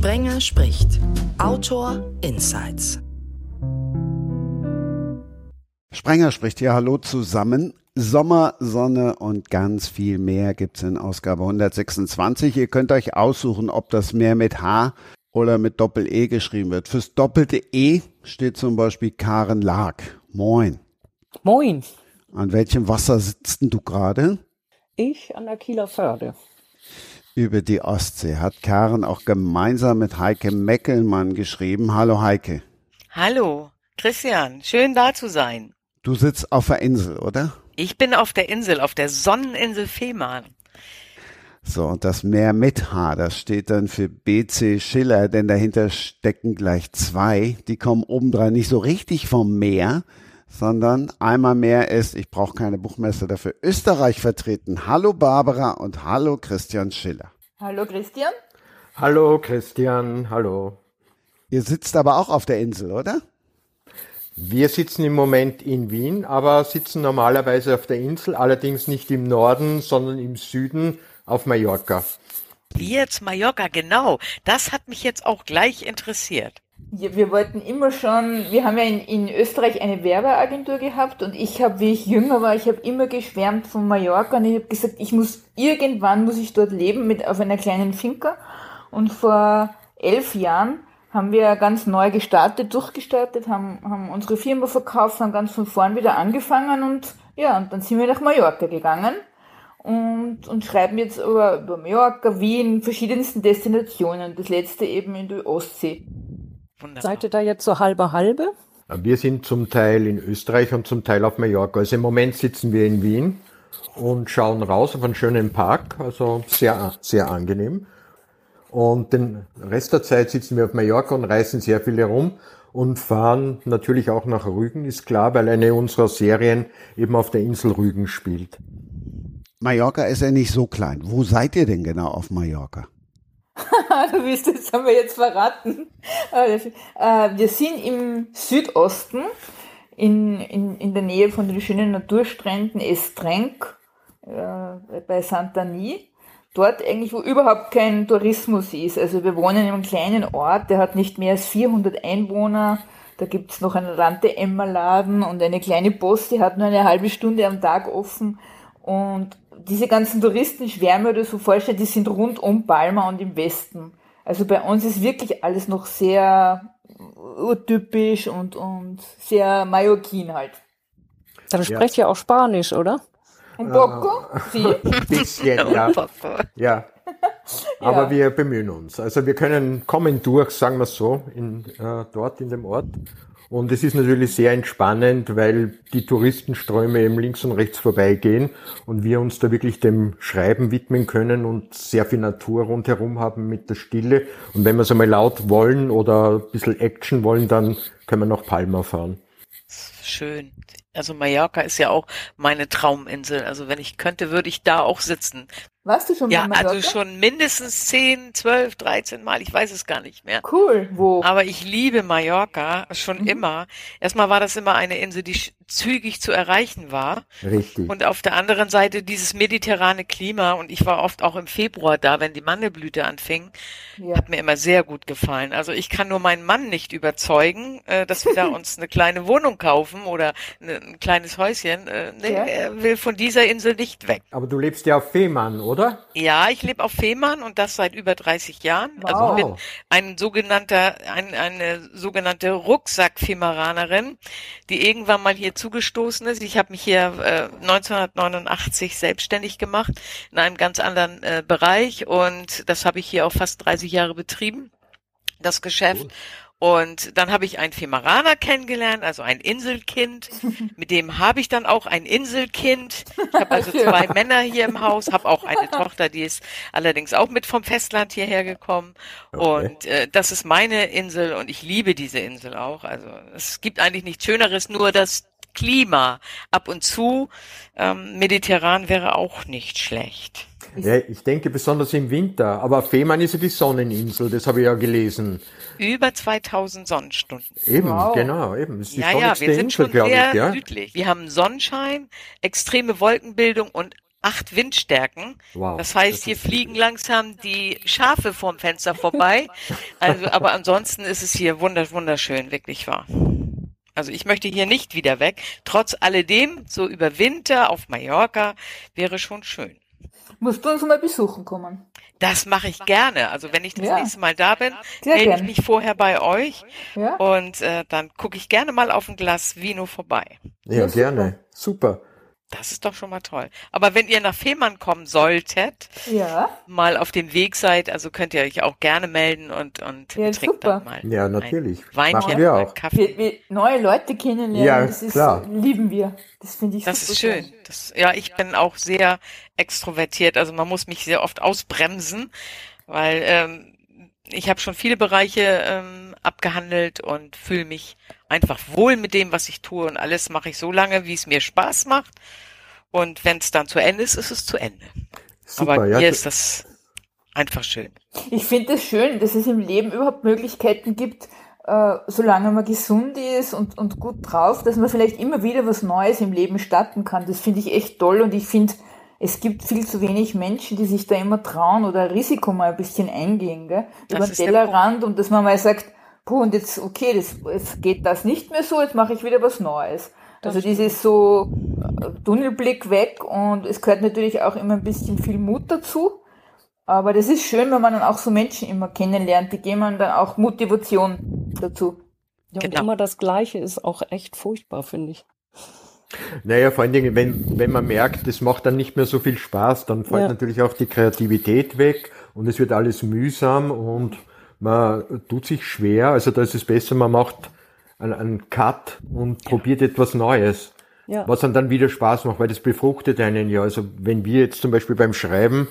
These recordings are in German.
Sprenger spricht. Autor Insights. Sprenger spricht hier. Hallo zusammen. Sommer, Sonne und ganz viel mehr gibt's in Ausgabe 126. Ihr könnt euch aussuchen, ob das mehr mit H oder mit Doppel-E geschrieben wird. Fürs doppelte E steht zum Beispiel Karen Lag. Moin. Moin. An welchem Wasser sitzt denn du gerade? Ich an der Kieler Förde. Über die Ostsee hat Karen auch gemeinsam mit Heike Meckelmann geschrieben. Hallo Heike. Hallo, Christian, schön da zu sein. Du sitzt auf der Insel, oder? Ich bin auf der Insel, auf der Sonneninsel Fehmarn. So, und das Meer mit H, das steht dann für BC Schiller, denn dahinter stecken gleich zwei. Die kommen obendrein nicht so richtig vom Meer, sondern einmal mehr ist, ich brauche keine Buchmesse dafür, Österreich vertreten. Hallo Barbara und hallo Christian Schiller. Hallo Christian. Hallo Christian, hallo. Ihr sitzt aber auch auf der Insel, oder? Wir sitzen im Moment in Wien, aber sitzen normalerweise auf der Insel, allerdings nicht im Norden, sondern im Süden auf Mallorca. Wie jetzt Mallorca, genau. Das hat mich jetzt auch gleich interessiert. Ja, wir wollten immer schon, wir haben ja in, in Österreich eine Werbeagentur gehabt und ich habe, wie ich jünger war, ich habe immer geschwärmt von Mallorca und ich habe gesagt, ich muss irgendwann muss ich dort leben mit auf einer kleinen Finca und vor elf Jahren haben wir ganz neu gestartet, durchgestartet, haben, haben unsere Firma verkauft, haben ganz von vorn wieder angefangen und ja, und dann sind wir nach Mallorca gegangen und, und schreiben jetzt über, über Mallorca, Wien, verschiedensten Destinationen. Das letzte eben in der Ostsee. Wunderbar. Seid ihr da jetzt so halbe halbe? Wir sind zum Teil in Österreich und zum Teil auf Mallorca. Also im Moment sitzen wir in Wien und schauen raus auf einen schönen Park, also sehr, sehr angenehm. Und den Rest der Zeit sitzen wir auf Mallorca und reisen sehr viel herum und fahren natürlich auch nach Rügen, ist klar, weil eine unserer Serien eben auf der Insel Rügen spielt. Mallorca ist ja nicht so klein. Wo seid ihr denn genau auf Mallorca? du willst, das haben wir jetzt verraten. Äh, wir sind im Südosten, in, in, in der Nähe von den schönen Naturstränden Estrenk, äh, bei Santani dort eigentlich, wo überhaupt kein Tourismus ist. Also wir wohnen in einem kleinen Ort, der hat nicht mehr als 400 Einwohner. Da gibt's noch einen Tante-Emma-Laden und eine kleine Post, die hat nur eine halbe Stunde am Tag offen. Und diese ganzen Touristenschwärme oder so vorstellen, die sind rund um Palma und im Westen. Also bei uns ist wirklich alles noch sehr urtypisch und, und sehr Mallorquin halt. Dann sprecht ihr auch Spanisch, oder? Un poco, sí. Ein bisschen, ja. ja. Aber ja. wir bemühen uns. Also wir können kommen durch, sagen wir so, in, äh, dort in dem Ort. Und es ist natürlich sehr entspannend, weil die Touristenströme eben links und rechts vorbeigehen und wir uns da wirklich dem Schreiben widmen können und sehr viel Natur rundherum haben mit der Stille. Und wenn wir es einmal laut wollen oder ein bisschen Action wollen, dann können wir nach Palma fahren. Schön. Also Mallorca ist ja auch meine Trauminsel. Also wenn ich könnte, würde ich da auch sitzen. Warst du schon ja, mal Mallorca? also schon mindestens 10, 12, 13 Mal. Ich weiß es gar nicht mehr. Cool. Wo? Aber ich liebe Mallorca schon mhm. immer. Erstmal war das immer eine Insel, die zügig zu erreichen war. Richtig. Und auf der anderen Seite dieses mediterrane Klima. Und ich war oft auch im Februar da, wenn die Mandelblüte anfing. Ja. Hat mir immer sehr gut gefallen. Also ich kann nur meinen Mann nicht überzeugen, äh, dass wir da uns eine kleine Wohnung kaufen oder ein kleines Häuschen. Äh, nee, ja. er will von dieser Insel nicht weg. Aber du lebst ja auf Fehmarn, oder? Ja, ich lebe auf Fehmarn und das seit über 30 Jahren. Wow. Also ich bin ein sogenannter, ein, eine sogenannte Rucksack-Femaranerin, die irgendwann mal hier zugestoßen ist. Ich habe mich hier äh, 1989 selbstständig gemacht in einem ganz anderen äh, Bereich und das habe ich hier auch fast 30 Jahre betrieben, das Geschäft. Cool. Und dann habe ich einen Femaraner kennengelernt, also ein Inselkind. Mit dem habe ich dann auch ein Inselkind. Ich habe also zwei ja. Männer hier im Haus, habe auch eine Tochter, die ist allerdings auch mit vom Festland hierher gekommen. Okay. Und äh, das ist meine Insel und ich liebe diese Insel auch. Also es gibt eigentlich nichts Schöneres, nur das Klima ab und zu. Ähm, mediterran wäre auch nicht schlecht. Ja, ich denke besonders im Winter. Aber Fehmarn ist ja die Sonneninsel, das habe ich ja gelesen. Über 2000 Sonnenstunden. Eben, wow. genau, eben. ist die ja, ja, wir sind Insel, schon sehr ich, ja? südlich. Wir haben Sonnenschein, extreme Wolkenbildung und acht Windstärken. Wow. Das heißt, hier fliegen langsam die Schafe vorm Fenster vorbei. Also, aber ansonsten ist es hier wunderschön, wirklich wahr. Also ich möchte hier nicht wieder weg. Trotz alledem, so über Winter auf Mallorca wäre schon schön. Musst du uns mal besuchen kommen? Das mache ich gerne. Also wenn ich das ja. nächste Mal da bin, Sehr melde ich mich vorher bei euch ja. und äh, dann gucke ich gerne mal auf ein Glas Vino vorbei. Ja, ja gerne. Super. Das ist doch schon mal toll. Aber wenn ihr nach Fehmarn kommen solltet, ja. mal auf dem Weg seid, also könnt ihr euch auch gerne melden und, und ja, trinkt dann mal. Ja, natürlich. Weinchen Machen wir auch. Kaffee. Wir, wir neue Leute kennenlernen, ja, das ist, klar. lieben wir. Das finde ich Das ist schön. Das, ja, ich bin auch sehr extrovertiert. Also man muss mich sehr oft ausbremsen, weil ähm, ich habe schon viele Bereiche ähm, abgehandelt und fühle mich einfach wohl mit dem, was ich tue und alles mache ich so lange, wie es mir Spaß macht. Und wenn es dann zu Ende ist, ist es zu Ende. Super, Aber hier ja. ist das einfach schön. Ich finde es das schön, dass es im Leben überhaupt Möglichkeiten gibt, äh, solange man gesund ist und, und gut drauf, dass man vielleicht immer wieder was Neues im Leben starten kann. Das finde ich echt toll und ich finde, es gibt viel zu wenig Menschen, die sich da immer trauen oder Risiko mal ein bisschen eingehen, gell? über den Tellerrand und dass man mal sagt, puh, und jetzt, okay, das, jetzt geht das nicht mehr so, jetzt mache ich wieder was Neues. Das also dieses so äh, Tunnelblick weg und es gehört natürlich auch immer ein bisschen viel Mut dazu. Aber das ist schön, wenn man dann auch so Menschen immer kennenlernt, die geben man dann auch Motivation dazu. Ja, und genau. immer das Gleiche ist auch echt furchtbar, finde ich. Naja, vor allen Dingen, wenn, wenn man merkt, es macht dann nicht mehr so viel Spaß, dann fällt ja. natürlich auch die Kreativität weg und es wird alles mühsam und man tut sich schwer, also da ist es besser, man macht einen, einen Cut und probiert etwas Neues. Ja. Was dann dann wieder Spaß macht, weil das befruchtet einen ja. Also wenn wir jetzt zum Beispiel beim Schreiben,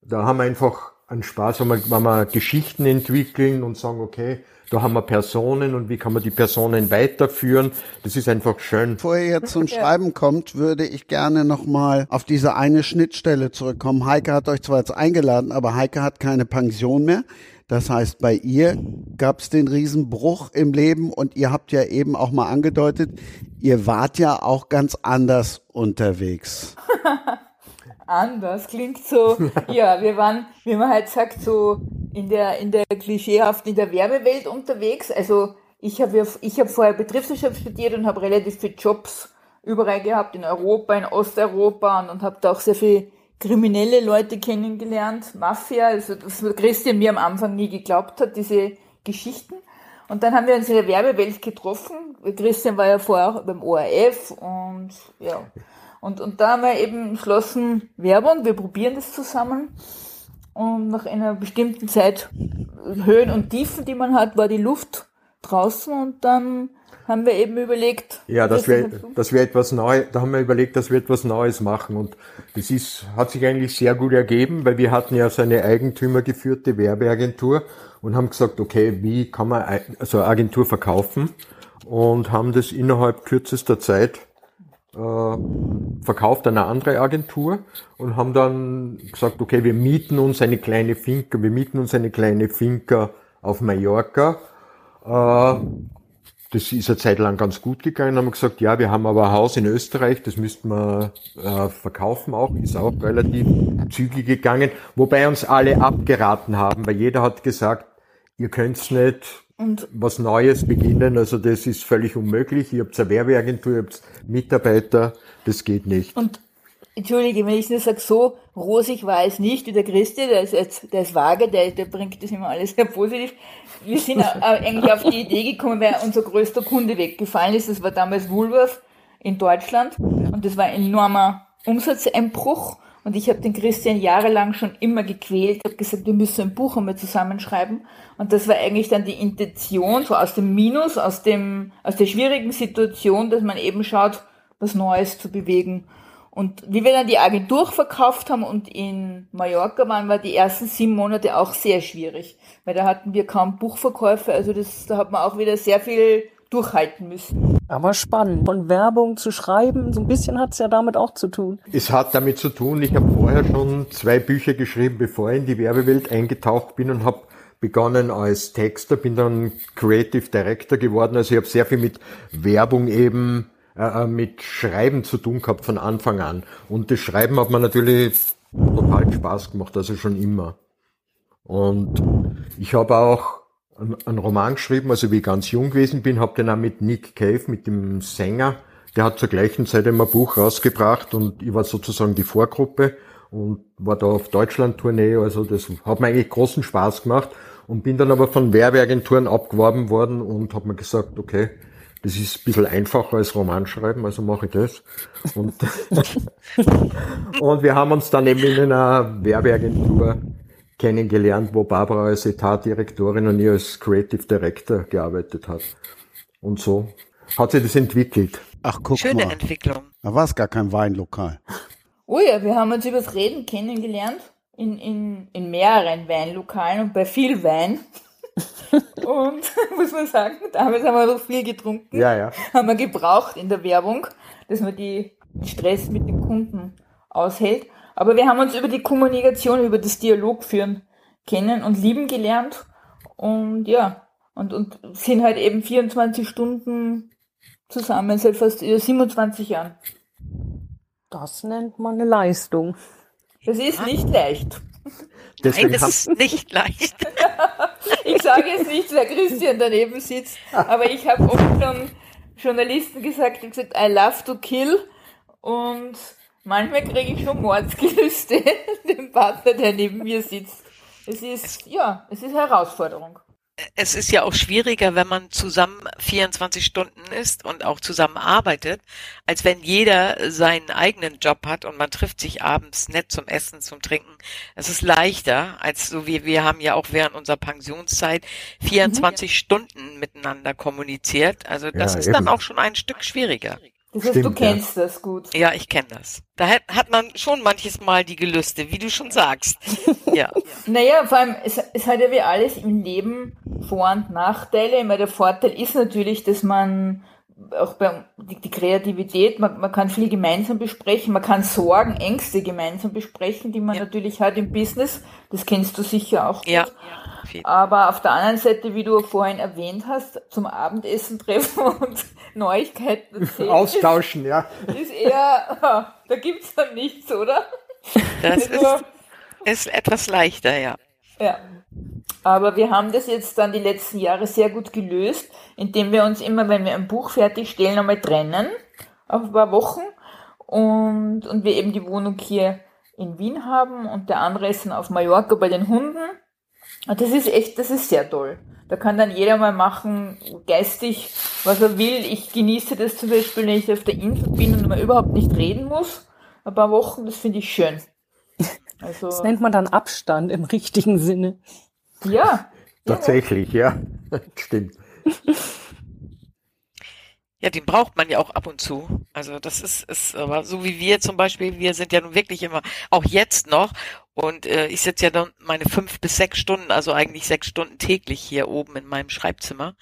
da haben wir einfach einen Spaß, wenn wir, wenn wir Geschichten entwickeln und sagen, okay, da haben wir Personen und wie kann man die Personen weiterführen. Das ist einfach schön. Bevor ihr jetzt zum Schreiben kommt, würde ich gerne nochmal auf diese eine Schnittstelle zurückkommen. Heike hat euch zwar jetzt eingeladen, aber Heike hat keine Pension mehr. Das heißt, bei ihr gab es den Riesenbruch im Leben und ihr habt ja eben auch mal angedeutet, ihr wart ja auch ganz anders unterwegs. anders klingt so, ja, wir waren, wie man halt sagt, so in der, in der klischeehaften, in der Werbewelt unterwegs. Also ich habe ich hab vorher Betriebswirtschaft studiert und habe relativ viele Jobs überall gehabt, in Europa, in Osteuropa und, und habe da auch sehr viel kriminelle Leute kennengelernt, Mafia, also das Christian mir am Anfang nie geglaubt hat, diese Geschichten. Und dann haben wir uns in der Werbewelt getroffen. Christian war ja vorher auch beim ORF und ja. Und, und da haben wir eben entschlossen, Werbung, wir probieren das zusammen. Und nach einer bestimmten Zeit Höhen und Tiefen, die man hat, war die Luft draußen und dann haben wir eben überlegt. Ja, dass wir, dass wir etwas neu, da haben wir überlegt, dass wir etwas Neues machen und das ist, hat sich eigentlich sehr gut ergeben, weil wir hatten ja so eine eigentümergeführte Werbeagentur und haben gesagt, okay, wie kann man so eine Agentur verkaufen und haben das innerhalb kürzester Zeit äh, verkauft an eine andere Agentur und haben dann gesagt, okay, wir mieten uns eine kleine Finca, wir mieten uns eine kleine Finca auf Mallorca äh, das ist eine Zeit lang ganz gut gegangen. Haben gesagt, ja, wir haben aber ein Haus in Österreich, das müssten wir äh, verkaufen auch, ist auch relativ zügig gegangen. Wobei uns alle abgeraten haben, weil jeder hat gesagt, ihr könnt's nicht und was Neues beginnen, also das ist völlig unmöglich. Ihr habt eine Werbeagentur, ihr habt Mitarbeiter, das geht nicht. Und Entschuldige, wenn ich nur sage, so rosig war es nicht, wie der Christi, der ist, jetzt, der ist vage, der, der bringt das immer alles sehr positiv. Wir sind eigentlich auf die Idee gekommen, weil unser größter Kunde weggefallen ist. Das war damals Woolworth in Deutschland und das war ein enormer Umsatzeinbruch. Und ich habe den Christian jahrelang schon immer gequält, habe gesagt, wir müssen ein Buch einmal zusammenschreiben. Und das war eigentlich dann die Intention, so aus dem Minus, aus dem, aus der schwierigen Situation, dass man eben schaut, was Neues zu bewegen. Und wie wir dann die Agentur verkauft haben und in Mallorca waren, war die ersten sieben Monate auch sehr schwierig, weil da hatten wir kaum Buchverkäufe, also das, da hat man auch wieder sehr viel durchhalten müssen. Aber spannend. Von Werbung zu schreiben, so ein bisschen hat es ja damit auch zu tun. Es hat damit zu tun, ich habe vorher schon zwei Bücher geschrieben, bevor ich in die Werbewelt eingetaucht bin und habe begonnen als Texter, bin dann Creative Director geworden, also ich habe sehr viel mit Werbung eben äh, äh, mit Schreiben zu tun gehabt von Anfang an. Und das Schreiben hat mir natürlich total Spaß gemacht, also schon immer. Und ich habe auch einen Roman geschrieben, also wie ich ganz jung gewesen bin, habe den auch mit Nick Cave, mit dem Sänger, der hat zur gleichen Zeit immer ein Buch rausgebracht und ich war sozusagen die Vorgruppe und war da auf Deutschland-Tournee, also das hat mir eigentlich großen Spaß gemacht und bin dann aber von Werbeagenturen abgeworben worden und habe mir gesagt, okay, das ist ein bisschen einfacher als Romanschreiben, also mache ich das. Und, und wir haben uns dann eben in einer Werbeagentur kennengelernt, wo Barbara als Etatdirektorin und ich als Creative Director gearbeitet hat. Und so hat sich das entwickelt. Ach, guck Schöne mal. Entwicklung. Da war es gar kein Weinlokal. Oh ja, wir haben uns übers Reden kennengelernt in, in, in mehreren Weinlokalen und bei viel Wein. Und muss man sagen, damals haben wir noch viel getrunken. Ja, ja. Haben wir gebraucht in der Werbung, dass man die Stress mit den Kunden aushält. Aber wir haben uns über die Kommunikation, über das Dialog führen kennen und lieben gelernt. Und ja, und, und sind halt eben 24 Stunden zusammen seit fast 27 Jahren. Das nennt man eine Leistung. Das ist nicht leicht. Deswegen Nein, es ist nicht leicht. Ich sage jetzt nicht, weil Christian daneben sitzt, aber ich habe oft schon Journalisten gesagt, ich hab gesagt, I love to kill und manchmal kriege ich schon Mordsgelüste, dem Partner, der neben mir sitzt. Es ist, ja, es ist eine Herausforderung. Es ist ja auch schwieriger, wenn man zusammen 24 Stunden ist und auch zusammen arbeitet, als wenn jeder seinen eigenen Job hat und man trifft sich abends nett zum Essen, zum Trinken. Es ist leichter, als so wie wir haben ja auch während unserer Pensionszeit 24 Stunden miteinander kommuniziert. Also das Ja, ist dann eben. auch schon ein Stück schwieriger. Das heißt, du Stimmt, ja. kennst das gut. Ja, ich kenne das. Da hat, hat man schon manches Mal die Gelüste, wie du schon sagst. Ja. Naja, vor allem, es, es hat ja wie alles im Leben Vor- und Nachteile. Ich meine, der Vorteil ist natürlich, dass man auch bei die, die Kreativität, man, man kann viel gemeinsam besprechen, man kann Sorgen, Ängste gemeinsam besprechen, die man Ja. natürlich hat im Business. Das kennst du sicher auch. Ja. gut. Viel. Aber auf der anderen Seite, wie du vorhin erwähnt hast, zum Abendessen treffen und Neuigkeiten erzählen, austauschen, ja. ist, ist eher, da gibt's dann nichts, oder? Das ist, Also- ist etwas leichter, ja. Ja. Aber wir haben das jetzt dann die letzten Jahre sehr gut gelöst, indem wir uns immer, wenn wir ein Buch fertigstellen, einmal trennen, auf ein paar Wochen. Und, und wir eben die Wohnung hier in Wien haben und der andere ist dann auf Mallorca bei den Hunden. Und das ist echt, das ist sehr toll. Da kann dann jeder mal machen, geistig, was er will. Ich genieße das zum Beispiel, wenn ich auf der Insel bin und man überhaupt nicht reden muss. Ein paar Wochen, das finde ich schön. Also, Das nennt man dann Abstand im richtigen Sinne. Ja. Tatsächlich, ja. Stimmt. Ja, den braucht man ja auch ab und zu. Also das ist, ist aber so wie wir zum Beispiel, wir sind ja nun wirklich immer, auch jetzt noch, und äh, ich sitze ja dann meine fünf bis sechs Stunden, also eigentlich sechs Stunden täglich hier oben in meinem Schreibzimmer.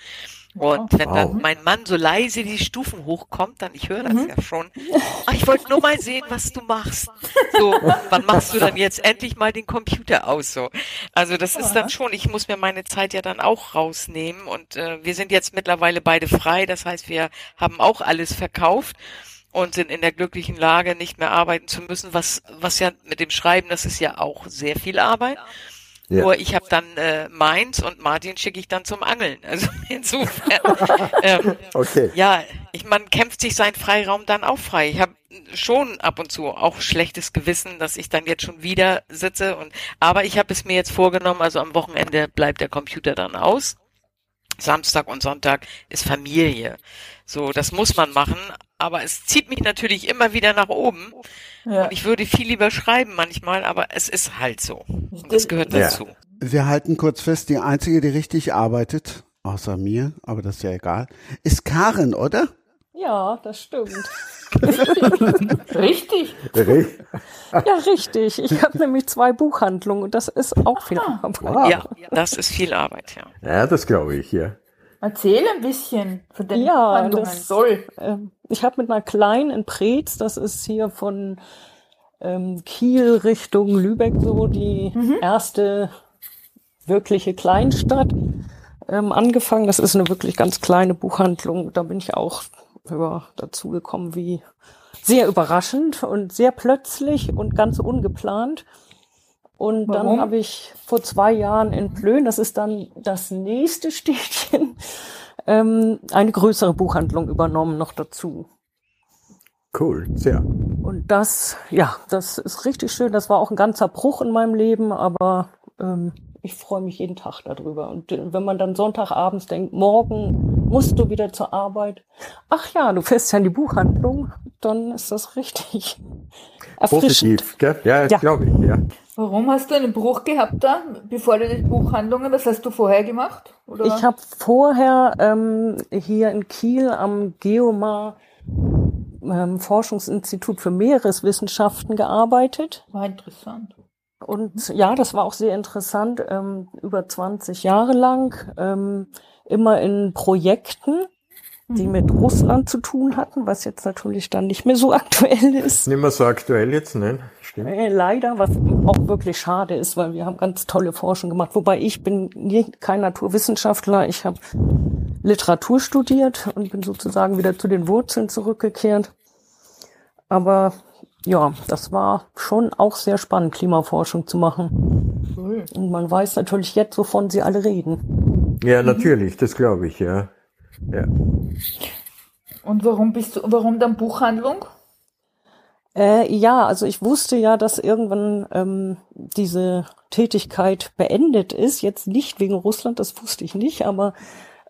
Und wenn Wow. dann mein Mann so leise die Stufen hochkommt, dann, ich höre das ja schon, ah, ich wollte nur mal sehen, was du machst. So, wann machst du dann jetzt endlich mal den Computer aus? So, also das ist dann schon, ich muss mir meine Zeit ja dann auch rausnehmen und äh, wir sind jetzt mittlerweile beide frei, das heißt, wir haben auch alles verkauft und sind in der glücklichen Lage, nicht mehr arbeiten zu müssen, was, was ja mit dem Schreiben, das ist ja auch sehr viel Arbeit. Ja. Nur ich habe dann äh, meins und Martin schicke ich dann zum Angeln. Also insofern, ähm, Okay. ja, ich man kämpft sich seinen Freiraum dann auch frei. Ich habe schon ab und zu auch schlechtes Gewissen, dass ich dann jetzt schon wieder sitze und aber ich habe es mir jetzt vorgenommen, also am Wochenende bleibt der Computer dann aus. Samstag und Sonntag ist Familie. So, das muss man machen, aber es zieht mich natürlich immer wieder nach oben. Ja. Und ich würde viel lieber schreiben manchmal, aber es ist halt so. Und das gehört Ja. dazu. Wir halten kurz fest, die einzige, die richtig arbeitet, außer mir, aber das ist ja egal, ist Karen, oder? Ja, das stimmt. Richtig. Re- Ja, richtig. Ich habe nämlich zwei Buchhandlungen und das ist auch viel Arbeit. Wow. Ja, das ist viel Arbeit, ja. Ja, das glaube ich, ja. Erzähl ein bisschen von deinen Ja, Handlungen. das- Toll. Ähm, Ich habe mit einer kleinen in Preetz, das ist hier von ähm, Kiel Richtung Lübeck so die erste wirkliche Kleinstadt ähm, angefangen. Das ist eine wirklich ganz kleine Buchhandlung. Da bin ich auch ja, dazu gekommen wie sehr überraschend und sehr plötzlich und ganz ungeplant. Und Warum? dann habe ich vor zwei Jahren in Plön, das ist dann das nächste Städtchen, ähm, eine größere Buchhandlung übernommen noch dazu. Cool, sehr. Und das, ja, das ist richtig schön. Das war auch ein ganzer Bruch in meinem Leben, aber ähm, ich freue mich jeden Tag darüber. Und äh, wenn man dann Sonntagabends denkt, morgen musst du wieder zur Arbeit. Ach ja, du fährst ja in die Buchhandlung, dann ist das richtig erfrischend. Positiv, gell? Ja, ja. glaube ich, ja. Warum hast du einen Bruch gehabt da, bevor du die Buchhandlungen, was hast du vorher gemacht? Oder? Ich habe vorher ähm, hier in Kiel am Geomar ähm, Forschungsinstitut für Meereswissenschaften gearbeitet. War interessant. Und ja, das war auch sehr interessant, ähm, über 20 Jahre lang, ähm, immer in Projekten die mit Russland zu tun hatten, was jetzt natürlich dann nicht mehr so aktuell ist. Nicht mehr so aktuell jetzt, nein, stimmt. Äh, leider, was auch wirklich schade ist, weil wir haben ganz tolle Forschung gemacht. Wobei ich bin nie, kein Naturwissenschaftler, ich habe Literatur studiert und bin sozusagen wieder zu den Wurzeln zurückgekehrt. Aber ja, das war schon auch sehr spannend, Klimaforschung zu machen. Und man weiß natürlich jetzt, wovon sie alle reden. Ja, natürlich, das glaube ich, ja. Ja. Und warum bist du, warum dann Buchhandlung? Äh, ja, also ich wusste ja, dass irgendwann ähm, diese Tätigkeit beendet ist. Jetzt nicht wegen Russland, das wusste ich nicht, aber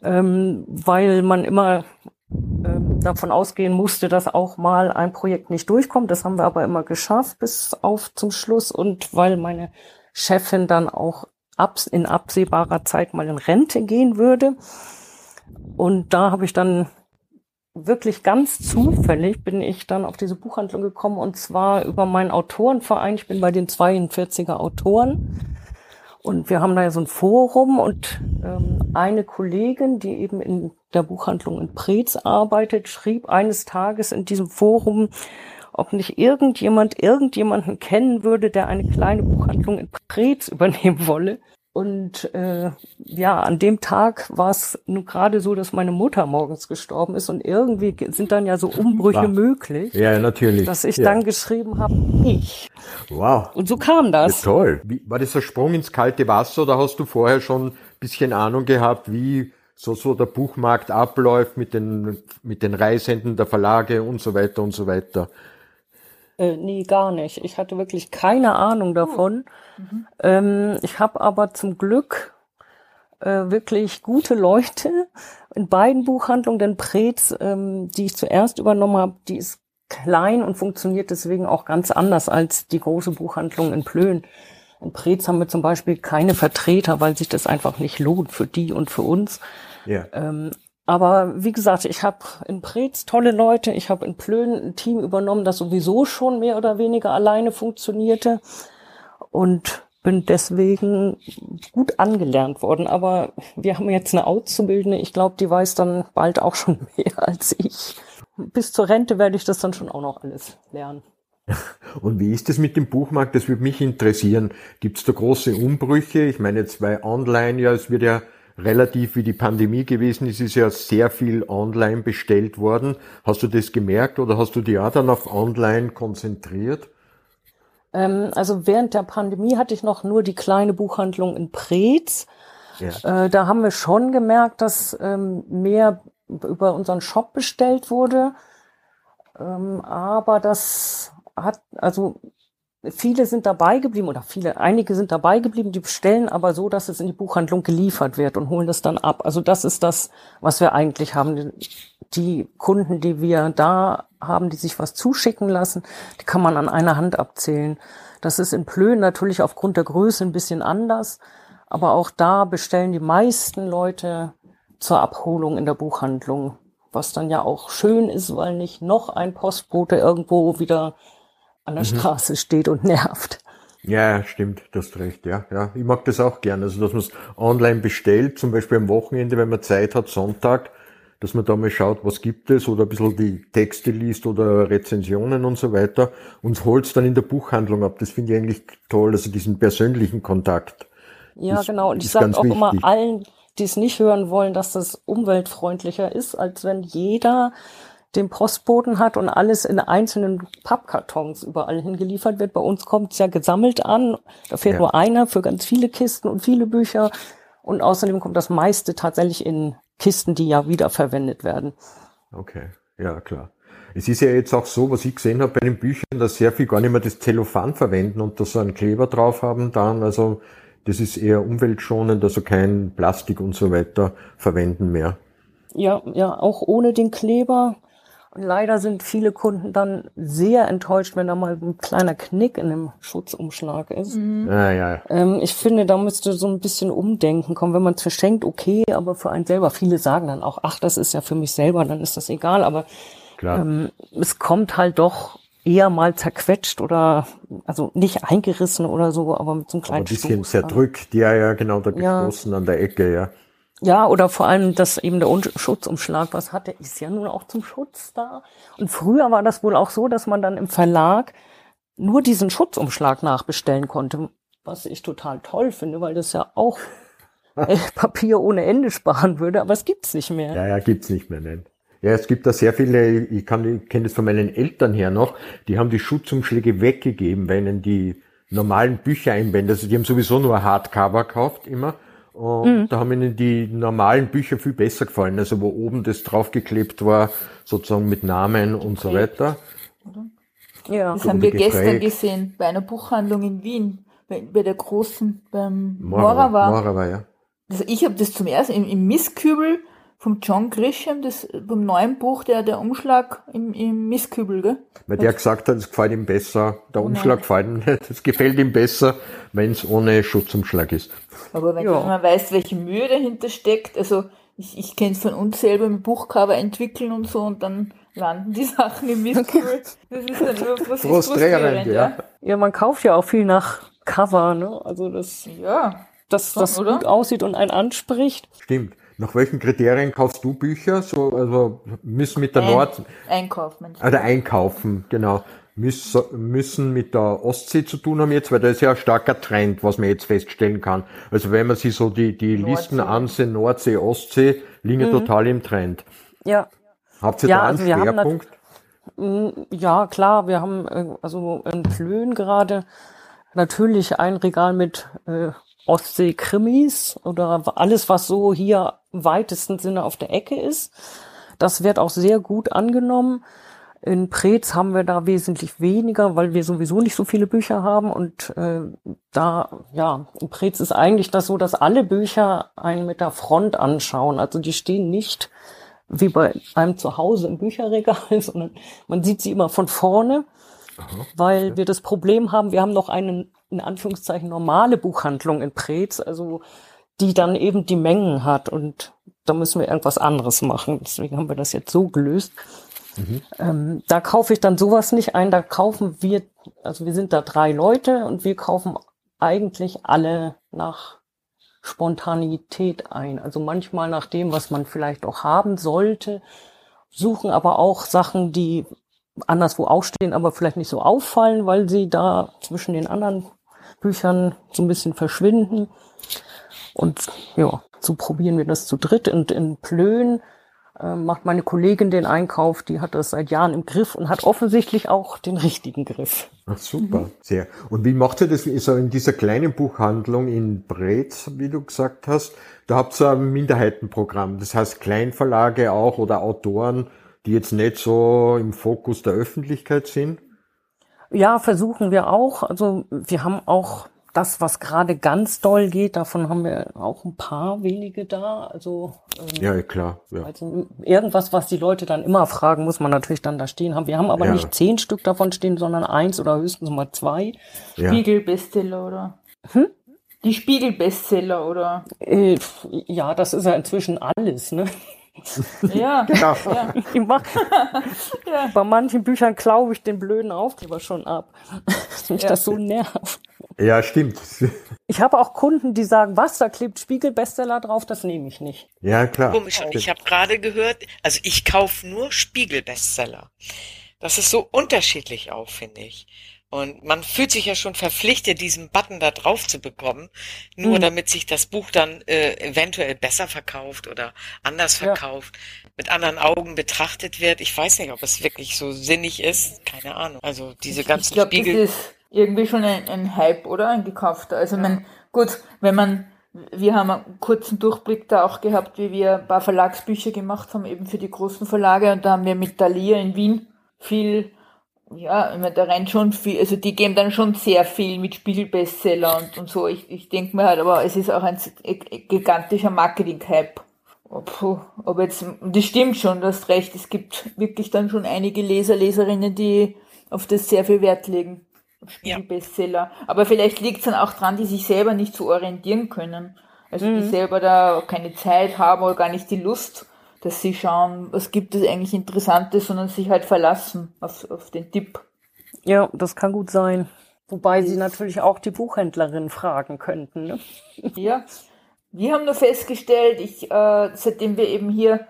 ähm, weil man immer ähm, davon ausgehen musste, dass auch mal ein Projekt nicht durchkommt. Das haben wir aber immer geschafft bis auf zum Schluss und weil meine Chefin dann auch abs in absehbarer Zeit mal in Rente gehen würde, und da habe ich dann wirklich ganz zufällig bin ich dann auf diese Buchhandlung gekommen und zwar über meinen Autorenverein. Ich bin bei den 42er Autoren und wir haben da ja so ein Forum und ähm, eine Kollegin, die eben in der Buchhandlung in Preetz arbeitet, schrieb eines Tages in diesem Forum, ob nicht irgendjemand irgendjemanden kennen würde, der eine kleine Buchhandlung in Preetz übernehmen wolle. Und äh, ja, an dem Tag war es nun gerade so, dass meine Mutter morgens gestorben ist und irgendwie sind dann ja so Umbrüche wow. möglich. Ja, natürlich. Dass ich ja. dann geschrieben habe, ich. Wow. Und so kam das. Ja, toll. Wie, war das ein Sprung ins kalte Wasser oder hast du vorher schon ein bisschen Ahnung gehabt, wie so, so der Buchmarkt abläuft mit den, mit den Reisenden der Verlage und so weiter und so weiter? Äh, nee, gar nicht. Ich hatte wirklich keine Ahnung oh. davon. Mhm. Ähm, ich habe aber zum Glück äh, wirklich gute Leute in beiden Buchhandlungen, denn Preetz, ähm, die ich zuerst übernommen habe, die ist klein und funktioniert deswegen auch ganz anders als die große Buchhandlung in Plön. In Preetz haben wir zum Beispiel keine Vertreter, weil sich das einfach nicht lohnt für die und für uns. Ja. Ähm, aber wie gesagt, ich habe in Preetz tolle Leute, ich habe in Plön ein Team übernommen, das sowieso schon mehr oder weniger alleine funktionierte und bin deswegen gut angelernt worden. Aber wir haben jetzt eine Auszubildende, ich glaube, die weiß dann bald auch schon mehr als ich. Bis zur Rente werde ich das dann schon auch noch alles lernen. Und wie ist es mit dem Buchmarkt? Das würde mich interessieren. Gibt es da große Umbrüche? Ich meine jetzt bei Online, ja, es wird ja relativ wie die Pandemie gewesen ist, ist ja sehr viel online bestellt worden. Hast du das gemerkt oder hast du dich auch dann auf online konzentriert? Ähm, also während der Pandemie hatte ich noch nur die kleine Buchhandlung in Preetz. Ja. Äh, da haben wir schon gemerkt, dass ähm, mehr über unseren Shop bestellt wurde. Ähm, aber das hat, also viele sind dabei geblieben oder viele, einige sind dabei geblieben, die bestellen aber so, dass es in die Buchhandlung geliefert wird und holen das dann ab. Also das ist das, was wir eigentlich haben. Die Kunden, die wir da haben, die sich was zuschicken lassen, die kann man an einer Hand abzählen. Das ist in Plön natürlich aufgrund der Größe ein bisschen anders, aber auch da bestellen die meisten Leute zur Abholung in der Buchhandlung, was dann ja auch schön ist, weil nicht noch ein Postbote irgendwo wieder an der mhm. Straße steht und nervt. Ja, stimmt, du hast recht, ja, ja. Ich mag das auch gern, also dass man es online bestellt, zum Beispiel am Wochenende, wenn man Zeit hat, Sonntag, dass man da mal schaut, was gibt es oder ein bisschen die Texte liest oder Rezensionen und so weiter und holt es dann in der Buchhandlung ab. Das finde ich eigentlich toll, also diesen persönlichen Kontakt. Ja, ist, genau. Und ich sage auch wichtig. immer allen, die es nicht hören wollen, dass das umweltfreundlicher ist, als wenn jeder den Postboten hat und alles in einzelnen Pappkartons überall hingeliefert wird. Bei uns kommt es ja gesammelt an. Da fährt Ja. nur einer für ganz viele Kisten und viele Bücher. Und außerdem kommt das meiste tatsächlich in Kisten, die ja wiederverwendet werden. Okay, ja klar. Es ist ja jetzt auch so, was ich gesehen habe bei den Büchern, dass sehr viel gar nicht mehr das Zellophan verwenden und da so einen Kleber drauf haben dann. Also das ist eher umweltschonend, also kein Plastik und so weiter verwenden mehr. Ja, ja, auch ohne den Kleber. Und leider sind viele Kunden dann sehr enttäuscht, wenn da mal ein kleiner Knick in dem Schutzumschlag ist. Ah, ja, Ähm, ich finde, da müsste so ein bisschen Umdenken kommen. Wenn man es verschenkt, okay, aber für einen selber. Viele sagen dann auch, ach, das ist ja für mich selber, dann ist das egal. Aber klar. ähm, es kommt halt doch eher mal zerquetscht oder, also nicht eingerissen oder so, aber mit so einem Aber kleinen ein bisschen Stoß. zerdrückt, ja, ja, genau, da Ja. gestoßen an der Ecke, ja. Ja, oder vor allem, dass eben der Schutzumschlag was hat, der ist ja nun auch zum Schutz da. Und früher war das wohl auch so, dass man dann im Verlag nur diesen Schutzumschlag nachbestellen konnte, was ich total toll finde, weil das ja auch äh, Papier ohne Ende sparen würde, aber es gibt's nicht mehr. Ja, ja, gibt's nicht mehr, nein. Ja, es gibt da sehr viele, ich kann, ich kenne das von meinen Eltern her noch, die haben die Schutzumschläge weggegeben, weil ihnen die normalen Büchereinbände, also die haben sowieso nur Hardcover gekauft immer, und da haben ihnen die normalen Bücher viel besser gefallen, also wo oben das draufgeklebt war, sozusagen mit Namen und so weiter. Ja. Das haben wir geprägt. gestern gesehen bei einer Buchhandlung in Wien, bei, bei der großen, beim Morava, Morava. Morava, ja. Also ich habe das zum ersten im, im Mistkübel vom John Grisham, das beim neuen Buch, der der Umschlag im, im Mistkübel, gell? Weil der gesagt hat, es gefällt ihm besser, der Umschlag gefällt ihm nicht, es gefällt ihm besser, wenn es ohne Schutzumschlag ist. Aber wenn Ja. man weiß, welche Mühe dahinter steckt, also ich, ich kenne es von uns selber mit Buchcover entwickeln und so und dann landen die Sachen im Mistkübel. Das ist dann nur frus- Frustrierend, ja. ja, man kauft ja auch viel nach Cover, ne? Also das, Ja. dass das oder? gut aussieht und einen anspricht. Stimmt. Nach welchen Kriterien kaufst du Bücher? So, also müssen mit der Ein- Nord, Einkauf, meinst du? oder einkaufen, genau. Müssen, müssen mit der Ostsee zu tun haben jetzt, weil da ist ja ein starker Trend, was man jetzt feststellen kann. Also wenn man sich so die, die Nordsee. Listen ansieht, Nordsee, Ostsee, liegen ja total im Trend. Ja, Habt ihr Ja, da einen also Schwerpunkt? Ja, klar, wir haben äh, also in Plön gerade natürlich ein Regal mit äh, Ostsee-Krimis oder alles, was so hier im weitesten Sinne auf der Ecke ist. Das wird auch sehr gut angenommen. In Preetz haben wir da wesentlich weniger, weil wir sowieso nicht so viele Bücher haben. Und äh, da, ja, in Preetz ist eigentlich das so, dass alle Bücher einen mit der Front anschauen. Also die stehen nicht wie bei einem zu Hause im Bücherregal, sondern man sieht sie immer von vorne, weil wir das Problem haben, wir haben noch eine, in Anführungszeichen, normale Buchhandlung in Preetz, also die dann eben die Mengen hat und da müssen wir irgendwas anderes machen. Deswegen haben wir das jetzt so gelöst. Ähm, da kaufe ich dann sowas nicht ein, da kaufen wir, also wir sind da drei Leute und wir kaufen eigentlich alle nach Spontanität ein. Also manchmal nach dem, was man vielleicht auch haben sollte, suchen aber auch Sachen, die anderswo auch stehen, aber vielleicht nicht so auffallen, weil sie da zwischen den anderen Büchern so ein bisschen verschwinden. Und ja, so probieren wir das zu dritt. Und in Plön äh, macht meine Kollegin den Einkauf, die hat das seit Jahren im Griff und hat offensichtlich auch den richtigen Griff. Ach, super, sehr. Und wie macht ihr das so in dieser kleinen Buchhandlung in Brez, wie du gesagt hast? Da habt ihr ein Minderheitenprogramm. Das heißt Kleinverlage auch oder Autoren, die jetzt nicht so im Fokus der Öffentlichkeit sind. Ja, versuchen wir auch. Also wir haben auch das, was gerade ganz doll geht, davon haben wir auch ein paar wenige da. Also ähm, Ja, klar. Ja. Also irgendwas, was die Leute dann immer fragen, muss man natürlich dann da stehen haben. Wir haben aber Ja. nicht zehn Stück davon stehen, sondern eins oder höchstens mal zwei. ja. Spiegel-Bestseller oder? Hm? Die Spiegel-Bestseller oder? Äh, ja, das ist ja inzwischen alles. Ne? Ja. Genau. ja. Ich mach, Ja. bei manchen Büchern klaue ich den blöden Aufkleber schon ab. Mich Ja. das so nervt. ja, stimmt. Ich habe auch Kunden, die sagen, was, da klebt Spiegel-Bestseller drauf, das nehme ich nicht. Ja, klar. Komisch. Ich habe gerade gehört, also ich kaufe nur Spiegel-Bestseller. Das ist so unterschiedlich auch, finde ich. Und man fühlt sich ja schon verpflichtet, diesen Button da drauf zu bekommen, nur mhm. damit sich das Buch dann äh, eventuell besser verkauft oder anders verkauft, ja. mit anderen Augen betrachtet wird. Ich weiß nicht, ob es wirklich so sinnig ist. Keine Ahnung. Also diese ganzen ich glaub, Spiegel. Das ist irgendwie schon ein, ein Hype, oder? Ein gekaufter. Also man, gut, wenn man wir haben einen kurzen Durchblick da auch gehabt, wie wir ein paar Verlagsbücher gemacht haben, eben für die großen Verlage. Und da haben wir mit Thalia in Wien viel, ja, ich meine, da rennt schon viel, also die geben dann schon sehr viel mit Spiegelbestseller und, und so. Ich, ich denke mir halt, aber es ist auch ein gigantischer Marketing-Hype. Puh, aber jetzt, das stimmt schon, du hast recht, es gibt wirklich dann schon einige Leser, Leserinnen, die auf das sehr viel Wert legen. Spiegelbestseller. Ja. Aber vielleicht liegt es dann auch dran, die sich selber nicht so orientieren können. Also mhm. die selber da keine Zeit haben oder gar nicht die Lust, dass sie schauen, was gibt es eigentlich Interessantes, sondern sich halt verlassen auf, auf den Tipp. Ja, das kann gut sein. Wobei sie natürlich auch die Buchhändlerin fragen könnten. Ne? Ja, wir haben nur festgestellt, ich, äh, seitdem wir eben hier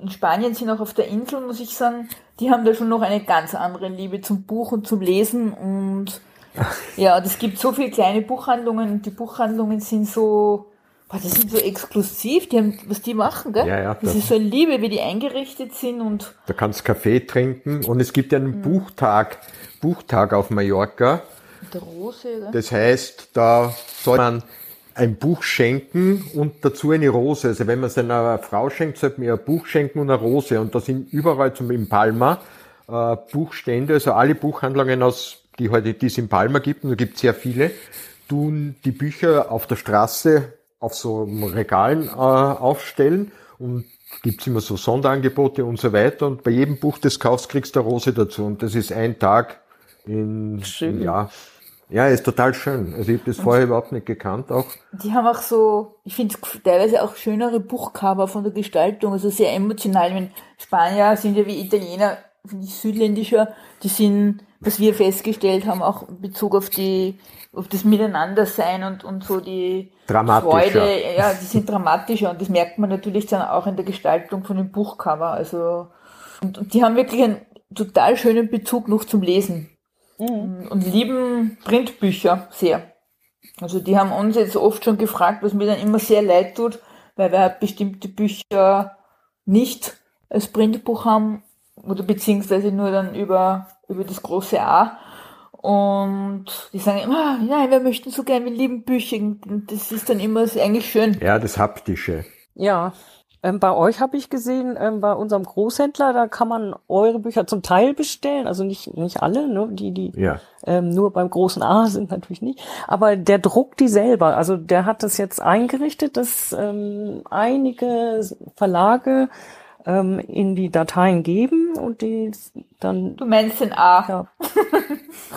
in Spanien sind, auch auf der Insel, muss ich sagen, die haben da schon noch eine ganz andere Liebe zum Buch und zum Lesen und ja, und es gibt so viele kleine Buchhandlungen und die Buchhandlungen sind so, boah, die sind so exklusiv, die haben, was die machen, gell? Ja, ja. Das, das ist so eine Liebe, wie die eingerichtet sind und. Da kannst Kaffee trinken und es gibt ja einen mhm. Buchtag, Buchtag auf Mallorca. Der Rose, gell? Das heißt, da soll man ein Buch schenken und dazu eine Rose. Also wenn man es einer Frau schenkt, sollte man ihr ein Buch schenken und eine Rose. Und da sind überall zum in Palma äh, Buchstände, also alle Buchhandlungen aus, die heute die es in Palma gibt, und da gibt es sehr viele, tun die Bücher auf der Straße auf so Regalen äh, aufstellen und gibt's immer so Sonderangebote und so weiter. Und bei jedem Buch, das kaufst, kriegst du eine Rose dazu. Und das ist ein Tag in, Schön. ja, ja, ist total schön. Also ich habe das vorher überhaupt nicht gekannt auch. Die haben auch so, ich finde teilweise auch schönere Buchcover von der Gestaltung, also sehr emotional. Ich meine, Spanier sind ja wie Italiener, südländischer, die sind, was wir festgestellt haben, auch in Bezug auf die, auf das Miteinandersein und, und so die Freude, ja, die sind dramatischer und das merkt man natürlich dann auch in der Gestaltung von dem Buchcover. Also, und, und die haben wirklich einen total schönen Bezug noch zum Lesen mhm. und lieben Printbücher sehr. Also die haben uns jetzt oft schon gefragt, was mir dann immer sehr leid tut, weil wir halt bestimmte Bücher nicht als Printbuch haben oder beziehungsweise nur dann über, über das große A. Und die sagen immer, nein, wir möchten so gerne, wir lieben Bücher. Und das ist dann immer eigentlich schön. Ja, das Haptische. Ja, ähm, bei euch habe ich gesehen, ähm, bei unserem Großhändler, da kann man eure Bücher zum Teil bestellen, also nicht nicht alle, ne, die die ja. ähm, nur beim großen A sind natürlich nicht, aber der druckt die selber. Also der hat das jetzt eingerichtet, dass ähm, einige Verlage ähm, in die Dateien geben und die dann. Du meinst den A? Ja.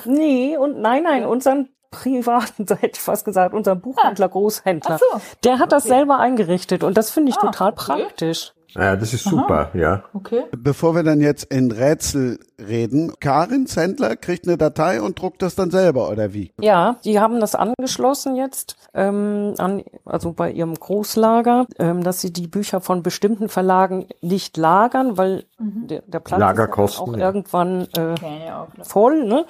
nee und nein nein unseren privaten, hätte ich fast gesagt, unser Buchhändler, ah. Großhändler. So. Der hat das selber eingerichtet und das finde ich ah, total okay. praktisch. Ja, das ist super, Aha. ja. Okay. Bevor wir dann jetzt in Rätsel reden, Karins Händler kriegt eine Datei und druckt das dann selber, oder wie? Ja, die haben das angeschlossen jetzt, ähm, an, also bei ihrem Großlager, ähm, dass sie die Bücher von bestimmten Verlagen nicht lagern, weil mhm. der, der Platz ist auch irgendwann äh, voll, ne?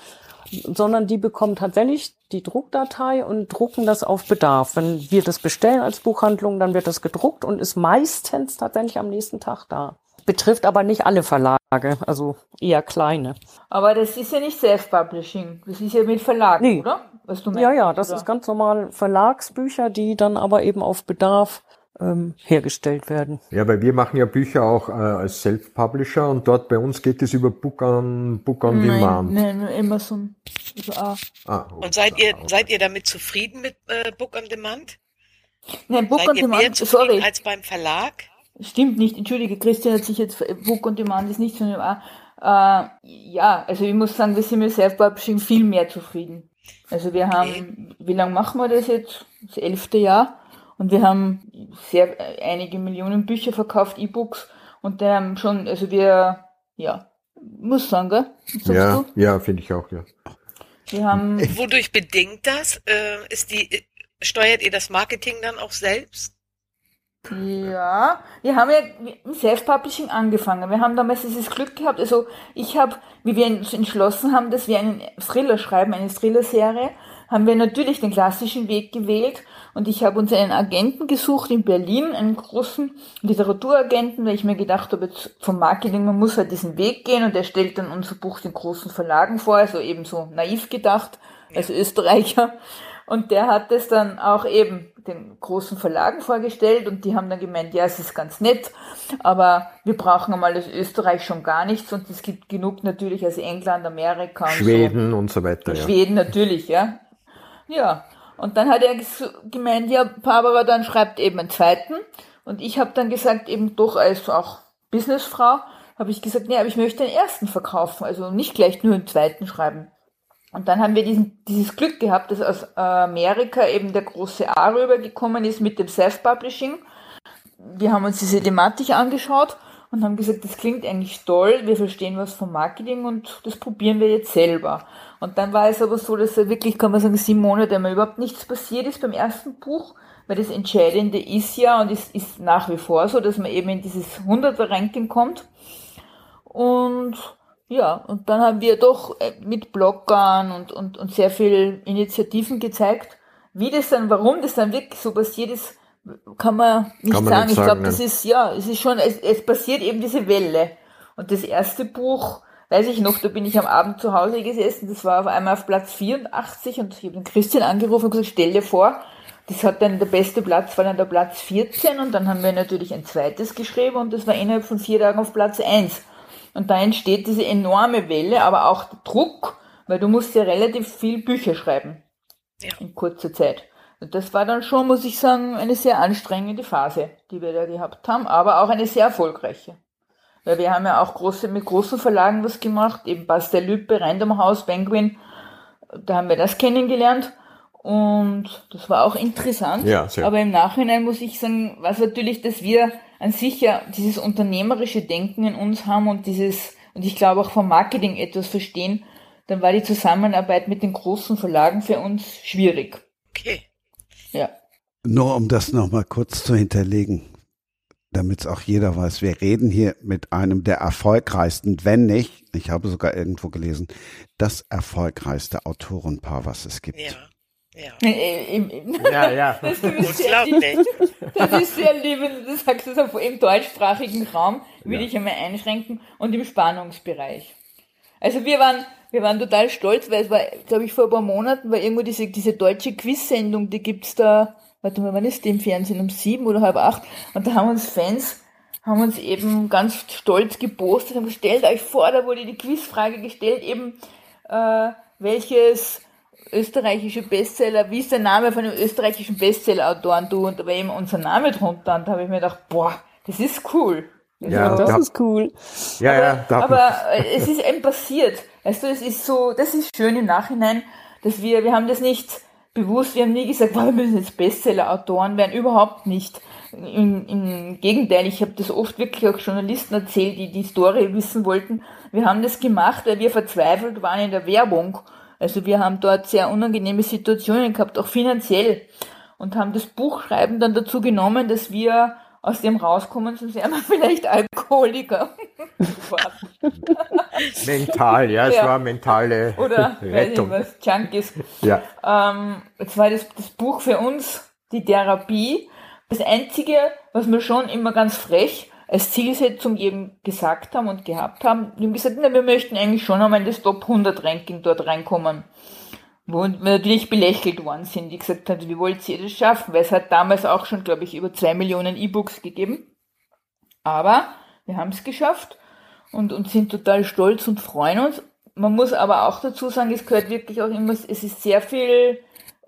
Sondern die bekommen tatsächlich die Druckdatei und drucken das auf Bedarf. Wenn wir das bestellen als Buchhandlung, dann wird das gedruckt und ist meistens tatsächlich am nächsten Tag da. Betrifft aber nicht alle Verlage, also eher kleine. Aber das ist ja nicht Self-Publishing, das ist ja mit Verlag, nee. oder? Was du meinst, ja, ja, das oder? ist ganz normal Verlagsbücher, die dann aber eben auf Bedarf ähm, hergestellt werden. Ja, weil wir machen ja Bücher auch äh, als Self-Publisher und dort bei uns geht es über Book on, Book on nein, Demand. Nein, nur Amazon. Also A. Ah, okay. Und seid ihr, seid ihr damit zufrieden mit äh, Book on Demand? Nein, Book seid on ihr Demand, mehr sorry. als beim Verlag? Stimmt nicht, entschuldige, Christian hat sich jetzt, Book on Demand ist nicht von dem A. Äh, ja, also ich muss sagen, wir sind mit Self-Publishing viel mehr zufrieden. Also wir haben, okay. wie lange machen wir das jetzt? Das elfte Jahr. Und wir haben sehr einige Millionen Bücher verkauft, E-Books. Und wir haben schon, also wir, ja, muss sagen, gell? Ja, du? ja, finde ich auch, ja. Wir haben. Wodurch bedingt das? Äh, ist die, steuert ihr das Marketing dann auch selbst? Ja, wir haben ja im Self-Publishing angefangen. Wir haben damals dieses Glück gehabt. Also ich habe, wie wir uns entschlossen haben, dass wir einen Thriller schreiben, eine Thriller-Serie, haben wir natürlich den klassischen Weg gewählt und ich habe uns einen Agenten gesucht in Berlin, einen großen Literaturagenten, weil ich mir gedacht habe, jetzt vom Marketing, man muss halt diesen Weg gehen und er stellt dann unser Buch den großen Verlagen vor, also eben so naiv gedacht, als Österreicher. Und der hat es dann auch eben den großen Verlagen vorgestellt und die haben dann gemeint, ja, es ist ganz nett, aber wir brauchen einmal das Österreich schon gar nichts und es gibt genug natürlich als England, Amerika und Schweden so. und so weiter. Ja. Schweden natürlich, ja. Ja. Und dann hat er gemeint, ja, Barbara, dann schreibt eben einen zweiten. Und ich habe dann gesagt, eben doch als auch Businessfrau, habe ich gesagt, nee, aber ich möchte den ersten verkaufen, also nicht gleich nur einen zweiten schreiben. Und dann haben wir diesen, dieses Glück gehabt, dass aus Amerika eben der große A rübergekommen ist mit dem Self-Publishing. Wir haben uns diese Thematik angeschaut und haben gesagt, das klingt eigentlich toll, wir verstehen was vom Marketing und das probieren wir jetzt selber. Und dann war es aber so, dass wirklich, kann man sagen, sieben Monate immer überhaupt nichts passiert ist beim ersten Buch, weil das Entscheidende ist ja und es ist nach wie vor so, dass man eben in dieses 100er-Ranking kommt. Und ja, und dann haben wir doch äh, mit Bloggern und, und, und sehr viel Initiativen gezeigt, wie das dann, warum das dann wirklich so passiert ist, kann man nicht kann man sagen. Nicht ich glaube, das ist, ja, es ist schon, es, es passiert eben diese Welle. Und das erste Buch, weiß ich noch, da bin ich am Abend zu Hause gesessen, das war auf einmal auf Platz 84 und ich habe den Christian angerufen und gesagt, stell dir vor, das hat dann der beste Platz, war dann der Platz 14 und dann haben wir natürlich ein zweites geschrieben und das war innerhalb von vier Tagen auf Platz 1. Und da entsteht diese enorme Welle, aber auch der Druck, weil du musst ja relativ viel Bücher schreiben. Ja. In kurzer Zeit. Das war dann schon, muss ich sagen, eine sehr anstrengende Phase, die wir da gehabt haben, aber auch eine sehr erfolgreiche. Weil wir haben ja auch große, mit großen Verlagen was gemacht, eben Bastel Lüppe, Random House, Penguin, da haben wir das kennengelernt. Und das war auch interessant. Ja, sehr. Aber im Nachhinein muss ich sagen, was natürlich, dass wir an sich ja dieses unternehmerische Denken in uns haben und dieses, und ich glaube auch vom Marketing etwas verstehen, dann war die Zusammenarbeit mit den großen Verlagen für uns schwierig. Okay. Nur um das nochmal kurz zu hinterlegen, damit es auch jeder weiß, wir reden hier mit einem der erfolgreichsten, wenn nicht, ich habe sogar irgendwo gelesen, das erfolgreichste Autorenpaar, was es gibt. Ja. Ja. Äh, ja, ja. Das, ist sehr lieb, das ist sehr lieb, wenn du das sagst, also im deutschsprachigen Raum würde ja. ich einmal einschränken und im Spannungsbereich. Also wir waren, wir waren total stolz, weil es war, glaube ich, vor ein paar Monaten war irgendwo diese, diese deutsche Quiz-Sendung, die gibt's da, warte mal, wann ist die im Fernsehen? Um sieben oder halb acht? Und da haben uns Fans, haben uns eben ganz stolz gepostet, haben gestellt euch vor, da wurde die Quizfrage gestellt, eben, äh, welches österreichische Bestseller, wie ist der Name von einem österreichischen Bestseller-Autoren, du, und da war eben unser Name drunter, und da habe ich mir gedacht, boah, das ist cool. Ja, das da, ist cool. Ja, aber, ja, da aber äh, es ist eben passiert. Weißt du, es ist so, das ist schön im Nachhinein, dass wir, wir haben das nicht bewusst, wir haben nie gesagt, wir müssen jetzt Bestseller-Autoren werden, überhaupt nicht. Im, Im Gegenteil, ich habe das oft wirklich auch Journalisten erzählt, die die Story wissen wollten. Wir haben das gemacht, weil wir verzweifelt waren in der Werbung. Also wir haben dort sehr unangenehme Situationen gehabt, auch finanziell. Und haben das Buchschreiben dann dazu genommen, dass wir aus dem rauskommen, sonst wären wir vielleicht Alkoholiker. Mental, ja, es ja. war mentale Oder, Rettung. Weiß ich was, Junkies. Ja. Ähm, jetzt war das, das Buch für uns die Therapie. Das Einzige, was wir schon immer ganz frech als Zielsetzung eben gesagt haben und gehabt haben, wir haben gesagt, na, wir möchten eigentlich schon einmal in das Top 100 Ranking dort reinkommen wo wir natürlich belächelt worden sind, die gesagt haben, wie wollt ihr das schaffen? Weil es hat damals auch schon, glaube ich, über zwei Millionen E-Books gegeben. Aber wir haben es geschafft und, und sind total stolz und freuen uns. Man muss aber auch dazu sagen, es gehört wirklich auch immer, es ist sehr viel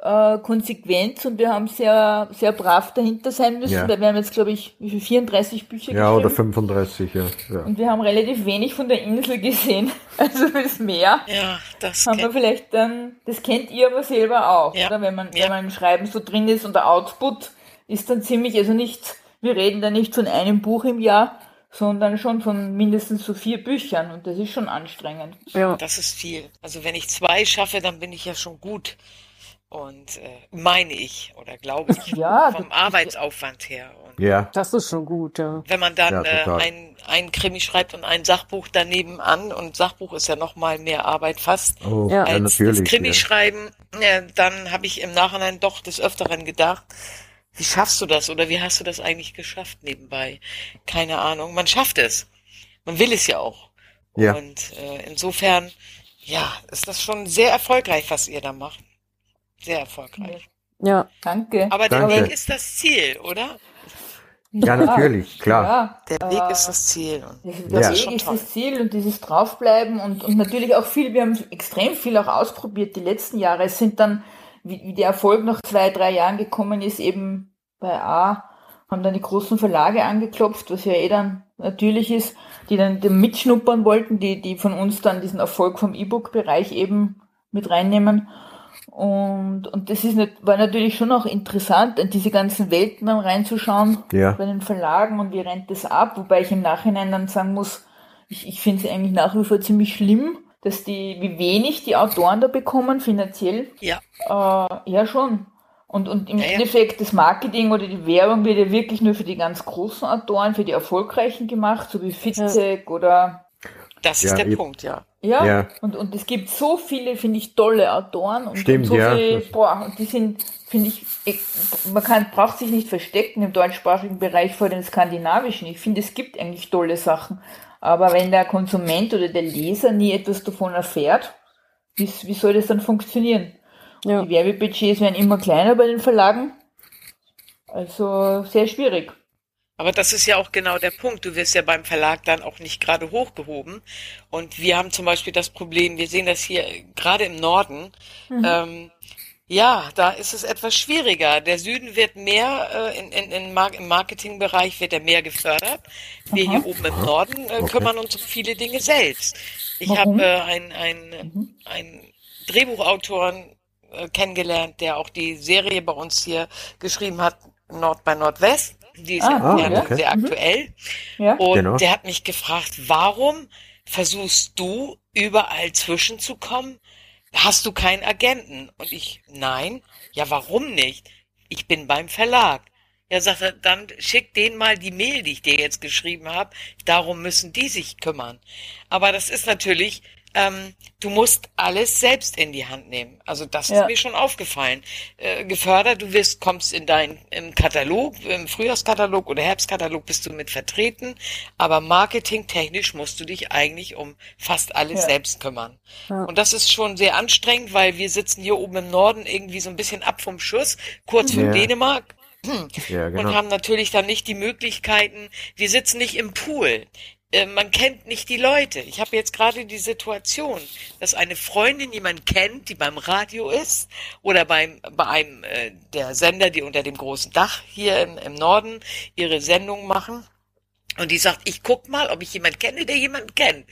äh, Konsequenz und wir haben sehr, sehr brav dahinter sein müssen, ja. weil wir haben jetzt, glaube ich, wie viel, 34 Bücher Ja, oder 35, ja. ja. Und wir haben relativ wenig von der Insel gesehen, also das Meer. Ja, das haben wir vielleicht dann, das kennt ihr aber selber auch, ja. oder? Wenn man, ja. wenn man im Schreiben so drin ist und der Output ist dann ziemlich, also nicht, wir reden da nicht von einem Buch im Jahr, sondern schon von mindestens so vier Büchern und das ist schon anstrengend. Ja. Das ist viel. Also wenn ich zwei schaffe, dann bin ich ja schon gut. Und äh, meine ich oder glaube ich ja, vom Arbeitsaufwand her. Und Ja. Das ist schon gut, ja. Wenn man dann Ja, äh, ein, ein Krimi schreibt und ein Sachbuch daneben an und Sachbuch ist ja noch mal mehr Arbeit fast Oh, Ja. ja, als natürlich. das Krimi ja. schreiben, äh, dann habe ich im Nachhinein doch des Öfteren gedacht, wie schaffst du das oder wie hast du das eigentlich geschafft nebenbei? Keine Ahnung. Man schafft es. Man will es ja auch. Ja. Und äh, insofern, ja, ist das schon sehr erfolgreich, was ihr da macht. Sehr erfolgreich. Ja, Danke. Aber der Danke. Weg ist das Ziel, oder? Ja, natürlich, klar. Ja, Der Weg ist das Ziel. Und Der Ja. Weg schon ist das Ziel und dieses Draufbleiben und, und natürlich auch viel, wir haben extrem viel auch ausprobiert die letzten Jahre. Es sind dann, wie, wie der Erfolg nach zwei, drei Jahren gekommen ist, eben bei A, haben dann die großen Verlage angeklopft, was ja eh dann natürlich ist, die dann mitschnuppern wollten, die, die von uns dann diesen Erfolg vom E-Book-Bereich eben mit reinnehmen. Und, und das ist nicht, war natürlich schon auch interessant, in diese ganzen Welten dann reinzuschauen Ja. bei den Verlagen und wie rennt das ab, wobei ich im Nachhinein dann sagen muss, ich, ich finde es eigentlich nach wie vor ziemlich schlimm, dass die, wie wenig die Autoren da bekommen, finanziell. Ja. Äh, ja, schon. Und, und im Ja, ja. Endeffekt das Marketing oder die Werbung wird ja wirklich nur für die ganz großen Autoren, für die erfolgreichen gemacht, so wie Fitzek oder Das Ja, ist der eben. Punkt, ja. ja, Ja. Und, und es gibt so viele, finde ich, tolle Autoren und, Stimmt, und so ja. viele, boah, und die sind, finde ich, ich, man kann, braucht sich nicht verstecken im deutschsprachigen Bereich vor den skandinavischen. Ich finde, es gibt eigentlich tolle Sachen. Aber wenn der Konsument oder der Leser nie etwas davon erfährt, wie, wie soll das dann funktionieren? ja. Die Werbebudgets werden immer kleiner bei den Verlagen. Also sehr schwierig. Aber das ist ja auch genau der Punkt. Du wirst ja beim Verlag dann auch nicht gerade hochgehoben. Und wir haben zum Beispiel das Problem, wir sehen das hier gerade im Norden. Ähm, ja, da ist es etwas schwieriger. Der Süden wird mehr äh, in, in, in Mar im Marketingbereich wird er mehr gefördert. Wir hier oben im Norden äh, kümmern uns um viele Dinge selbst. Ich habe äh, einen ein, ein Drehbuchautoren äh, kennengelernt, der auch die Serie bei uns hier geschrieben hat, Nord bei Nordwest. Die ist Ah, ja, ah, ja okay. sehr aktuell. Ja. Und Genau. der hat mich gefragt, warum versuchst du überall zwischenzukommen? Hast du keinen Agenten? Und ich, nein. Ja, warum nicht? Ich bin beim Verlag. Ja, sagt er, dann schick denen mal die Mail, die ich dir jetzt geschrieben habe. Darum müssen die sich kümmern. Aber das ist natürlich, ähm, du musst alles selbst in die Hand nehmen. Also das Ja. ist mir schon aufgefallen. Äh, gefördert, du wirst, kommst in dein im Katalog, im Frühjahrskatalog oder Herbstkatalog bist du mit vertreten, aber marketingtechnisch musst du dich eigentlich um fast alles Ja. selbst kümmern. Ja. Und das ist schon sehr anstrengend, weil wir sitzen hier oben im Norden irgendwie so ein bisschen ab vom Schuss, kurz vor Ja. Dänemark. Ja, Und genau. haben natürlich dann nicht die Möglichkeiten, wir sitzen nicht im Pool. Äh, Man kennt nicht die Leute. Ich habe jetzt gerade die Situation, dass eine Freundin jemand kennt, die beim Radio ist oder beim bei einem äh, der Sender, die unter dem großen Dach hier im, im Norden ihre Sendung machen. Und die sagt, ich guck mal, ob ich jemanden kenne, der jemanden kennt.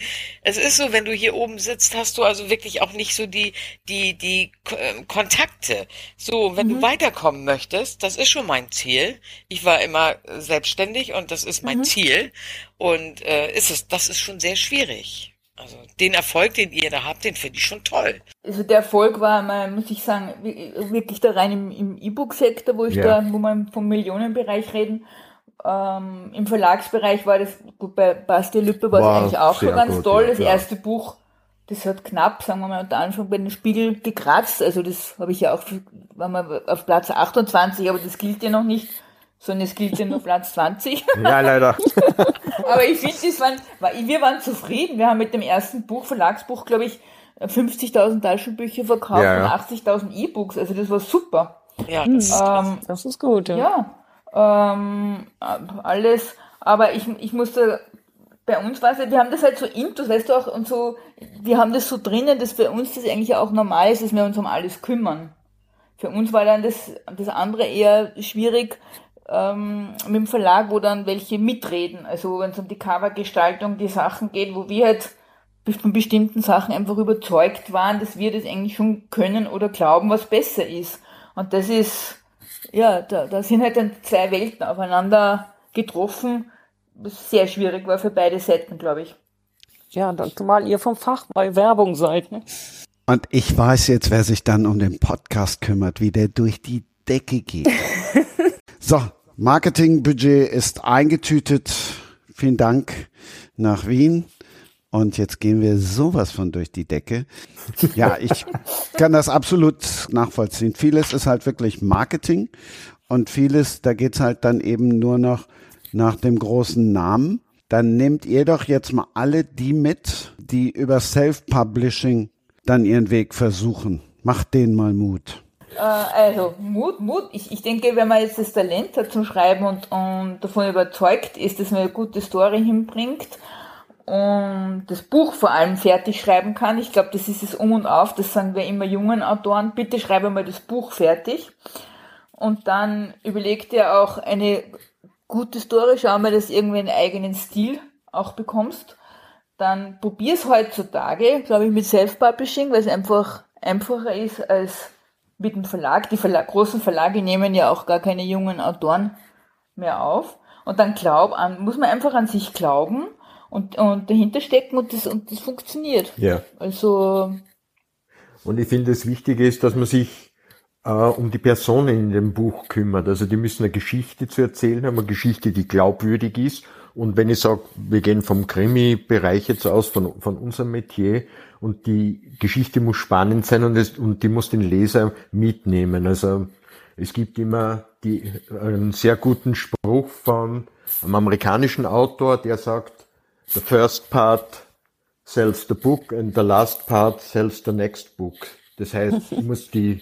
Es ist so, wenn du hier oben sitzt, hast du also wirklich auch nicht so die, die, die äh, Kontakte. So, wenn du weiterkommen möchtest, das ist schon mein Ziel. Ich war immer selbstständig und das ist mein Ziel. Und äh, ist es, das ist schon sehr schwierig. Also den Erfolg, den ihr da habt, den finde ich schon toll. Also der Erfolg war mal, muss ich sagen, wi- wirklich da rein im, im E-Book-Sektor, wo ich Ja. da, wo wir vom Millionenbereich reden. Ähm, Im Verlagsbereich war das, gut, bei Basti Lüppe war es eigentlich auch schon ganz gut, toll. ja, das klar. erste Buch, das hat knapp, sagen wir mal unter Anfang bei den Spiegel gekratzt. Also das habe ich ja auch, war mal auf Platz 28, aber das gilt ja noch nicht, sondern es gilt ja nur Platz 20. Ja, leider. Aber ich finde, das waren, war- wir waren zufrieden. Wir haben mit dem ersten Buch, Verlagsbuch, glaube ich, 50.000 Taschenbücher verkauft Ja, ja. und 80.000 E-Books. Also das war super. Ja, das, Ähm, Das ist gut, ja. ja, ähm, alles. Aber ich, ich musste, bei uns war es, ja, wir haben das halt so intus, weißt du auch, und so, wir haben das so drinnen, dass bei uns das eigentlich auch normal ist, dass wir uns um alles kümmern. Für uns war dann das, das andere eher schwierig ähm, mit dem Verlag, wo dann welche mitreden. Also wenn es um die Covergestaltung, die Sachen geht, wo wir halt von bestimmten Sachen einfach überzeugt waren, dass wir das eigentlich schon können oder glauben, was besser ist. Und das ist, ja, da, da sind halt dann zwei Welten aufeinander getroffen, was sehr schwierig war für beide Seiten, glaube ich. Ja, dann, zumal ihr vom Fach bei Werbung seid. Ne? Und ich weiß jetzt, wer sich dann um den Podcast kümmert, wie der durch die Decke geht. so, Marketingbudget ist eingetütet. Vielen Dank nach Wien. Und jetzt gehen wir sowas von durch die Decke. Ja, ich kann das absolut nachvollziehen. Vieles ist halt wirklich Marketing und vieles, da geht's halt dann eben nur noch nach dem großen Namen. Dann nehmt ihr doch jetzt mal alle die mit, die über Self-Publishing dann ihren Weg versuchen. Macht denen mal Mut. Äh, also Mut, Mut. Ich, ich denke, wenn man jetzt das Talent hat zum Schreiben und, und davon überzeugt ist, dass man eine gute Story hinbringt und das Buch vor allem fertig schreiben kann, ich glaube, das ist es um und auf, das sagen wir immer jungen Autoren, bitte schreibe mal das Buch fertig. Und dann überlegt ihr auch eine gute Story, schau mal, dass du irgendwie einen eigenen Stil auch bekommst. Dann probier's heutzutage, glaube ich, mit Self-Publishing, weil es einfach einfacher ist als mit dem Verlag. Die Verlag, großen Verlage nehmen ja auch gar keine jungen Autoren mehr auf. Und dann glaub an, muss man einfach an sich glauben und, und dahinter stecken und das, und das funktioniert. Ja. Also. Und ich finde, das Wichtige ist, dass man sich äh, um die Personen in dem Buch kümmert. Also die müssen eine Geschichte zu erzählen haben, eine Geschichte, die glaubwürdig ist. Und wenn ich sage, wir gehen vom Krimi-Bereich jetzt aus, von, von unserem Metier, und die Geschichte muss spannend sein und, es, und die muss den Leser mitnehmen. Also es gibt immer die, einen sehr guten Spruch von einem amerikanischen Autor, der sagt, the first part sells the book and the last part sells the next book. Das heißt, ich muss die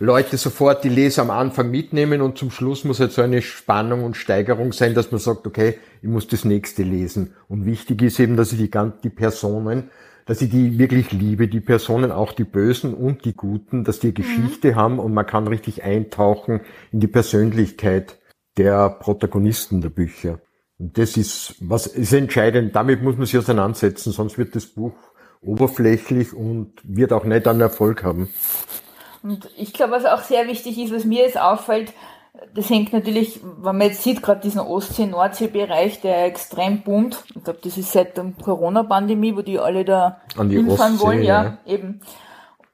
Leute sofort die Leser am Anfang mitnehmen und zum Schluss muss halt so eine Spannung und Steigerung sein, dass man sagt, okay, ich muss das nächste lesen. Und wichtig ist eben, dass ich die, die Personen, dass ich die wirklich liebe, die Personen, auch die Bösen und die Guten, dass die Geschichte mhm. haben und man kann richtig eintauchen in die Persönlichkeit der Protagonisten der Bücher. Das ist, was ist entscheidend. Damit muss man sich auseinandersetzen, sonst wird das Buch oberflächlich und wird auch nicht einen Erfolg haben. Und ich glaube, was auch sehr wichtig ist, was mir jetzt auffällt, das hängt natürlich, wenn man jetzt sieht, gerade diesen Ostsee-Nordsee-Bereich, der extrem boomt. Ich glaube, das ist seit der Corona-Pandemie, wo die alle da An die hinfahren Ostsee, wollen, ja, ja, eben.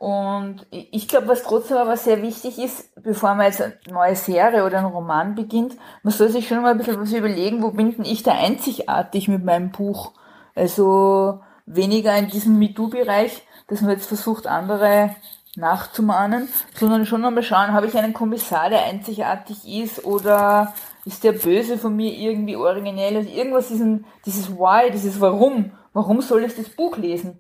Und ich glaube, was trotzdem aber sehr wichtig ist, bevor man jetzt eine neue Serie oder einen Roman beginnt, man soll sich schon mal ein bisschen was überlegen, wo bin denn ich da einzigartig mit meinem Buch? Also weniger in diesem MeToo-Bereich, dass man jetzt versucht, andere nachzumahnen, sondern schon einmal schauen, habe ich einen Kommissar, der einzigartig ist oder ist der Böse von mir irgendwie originell? Also irgendwas, diesen, dieses Why, dieses Warum, warum soll ich das Buch lesen?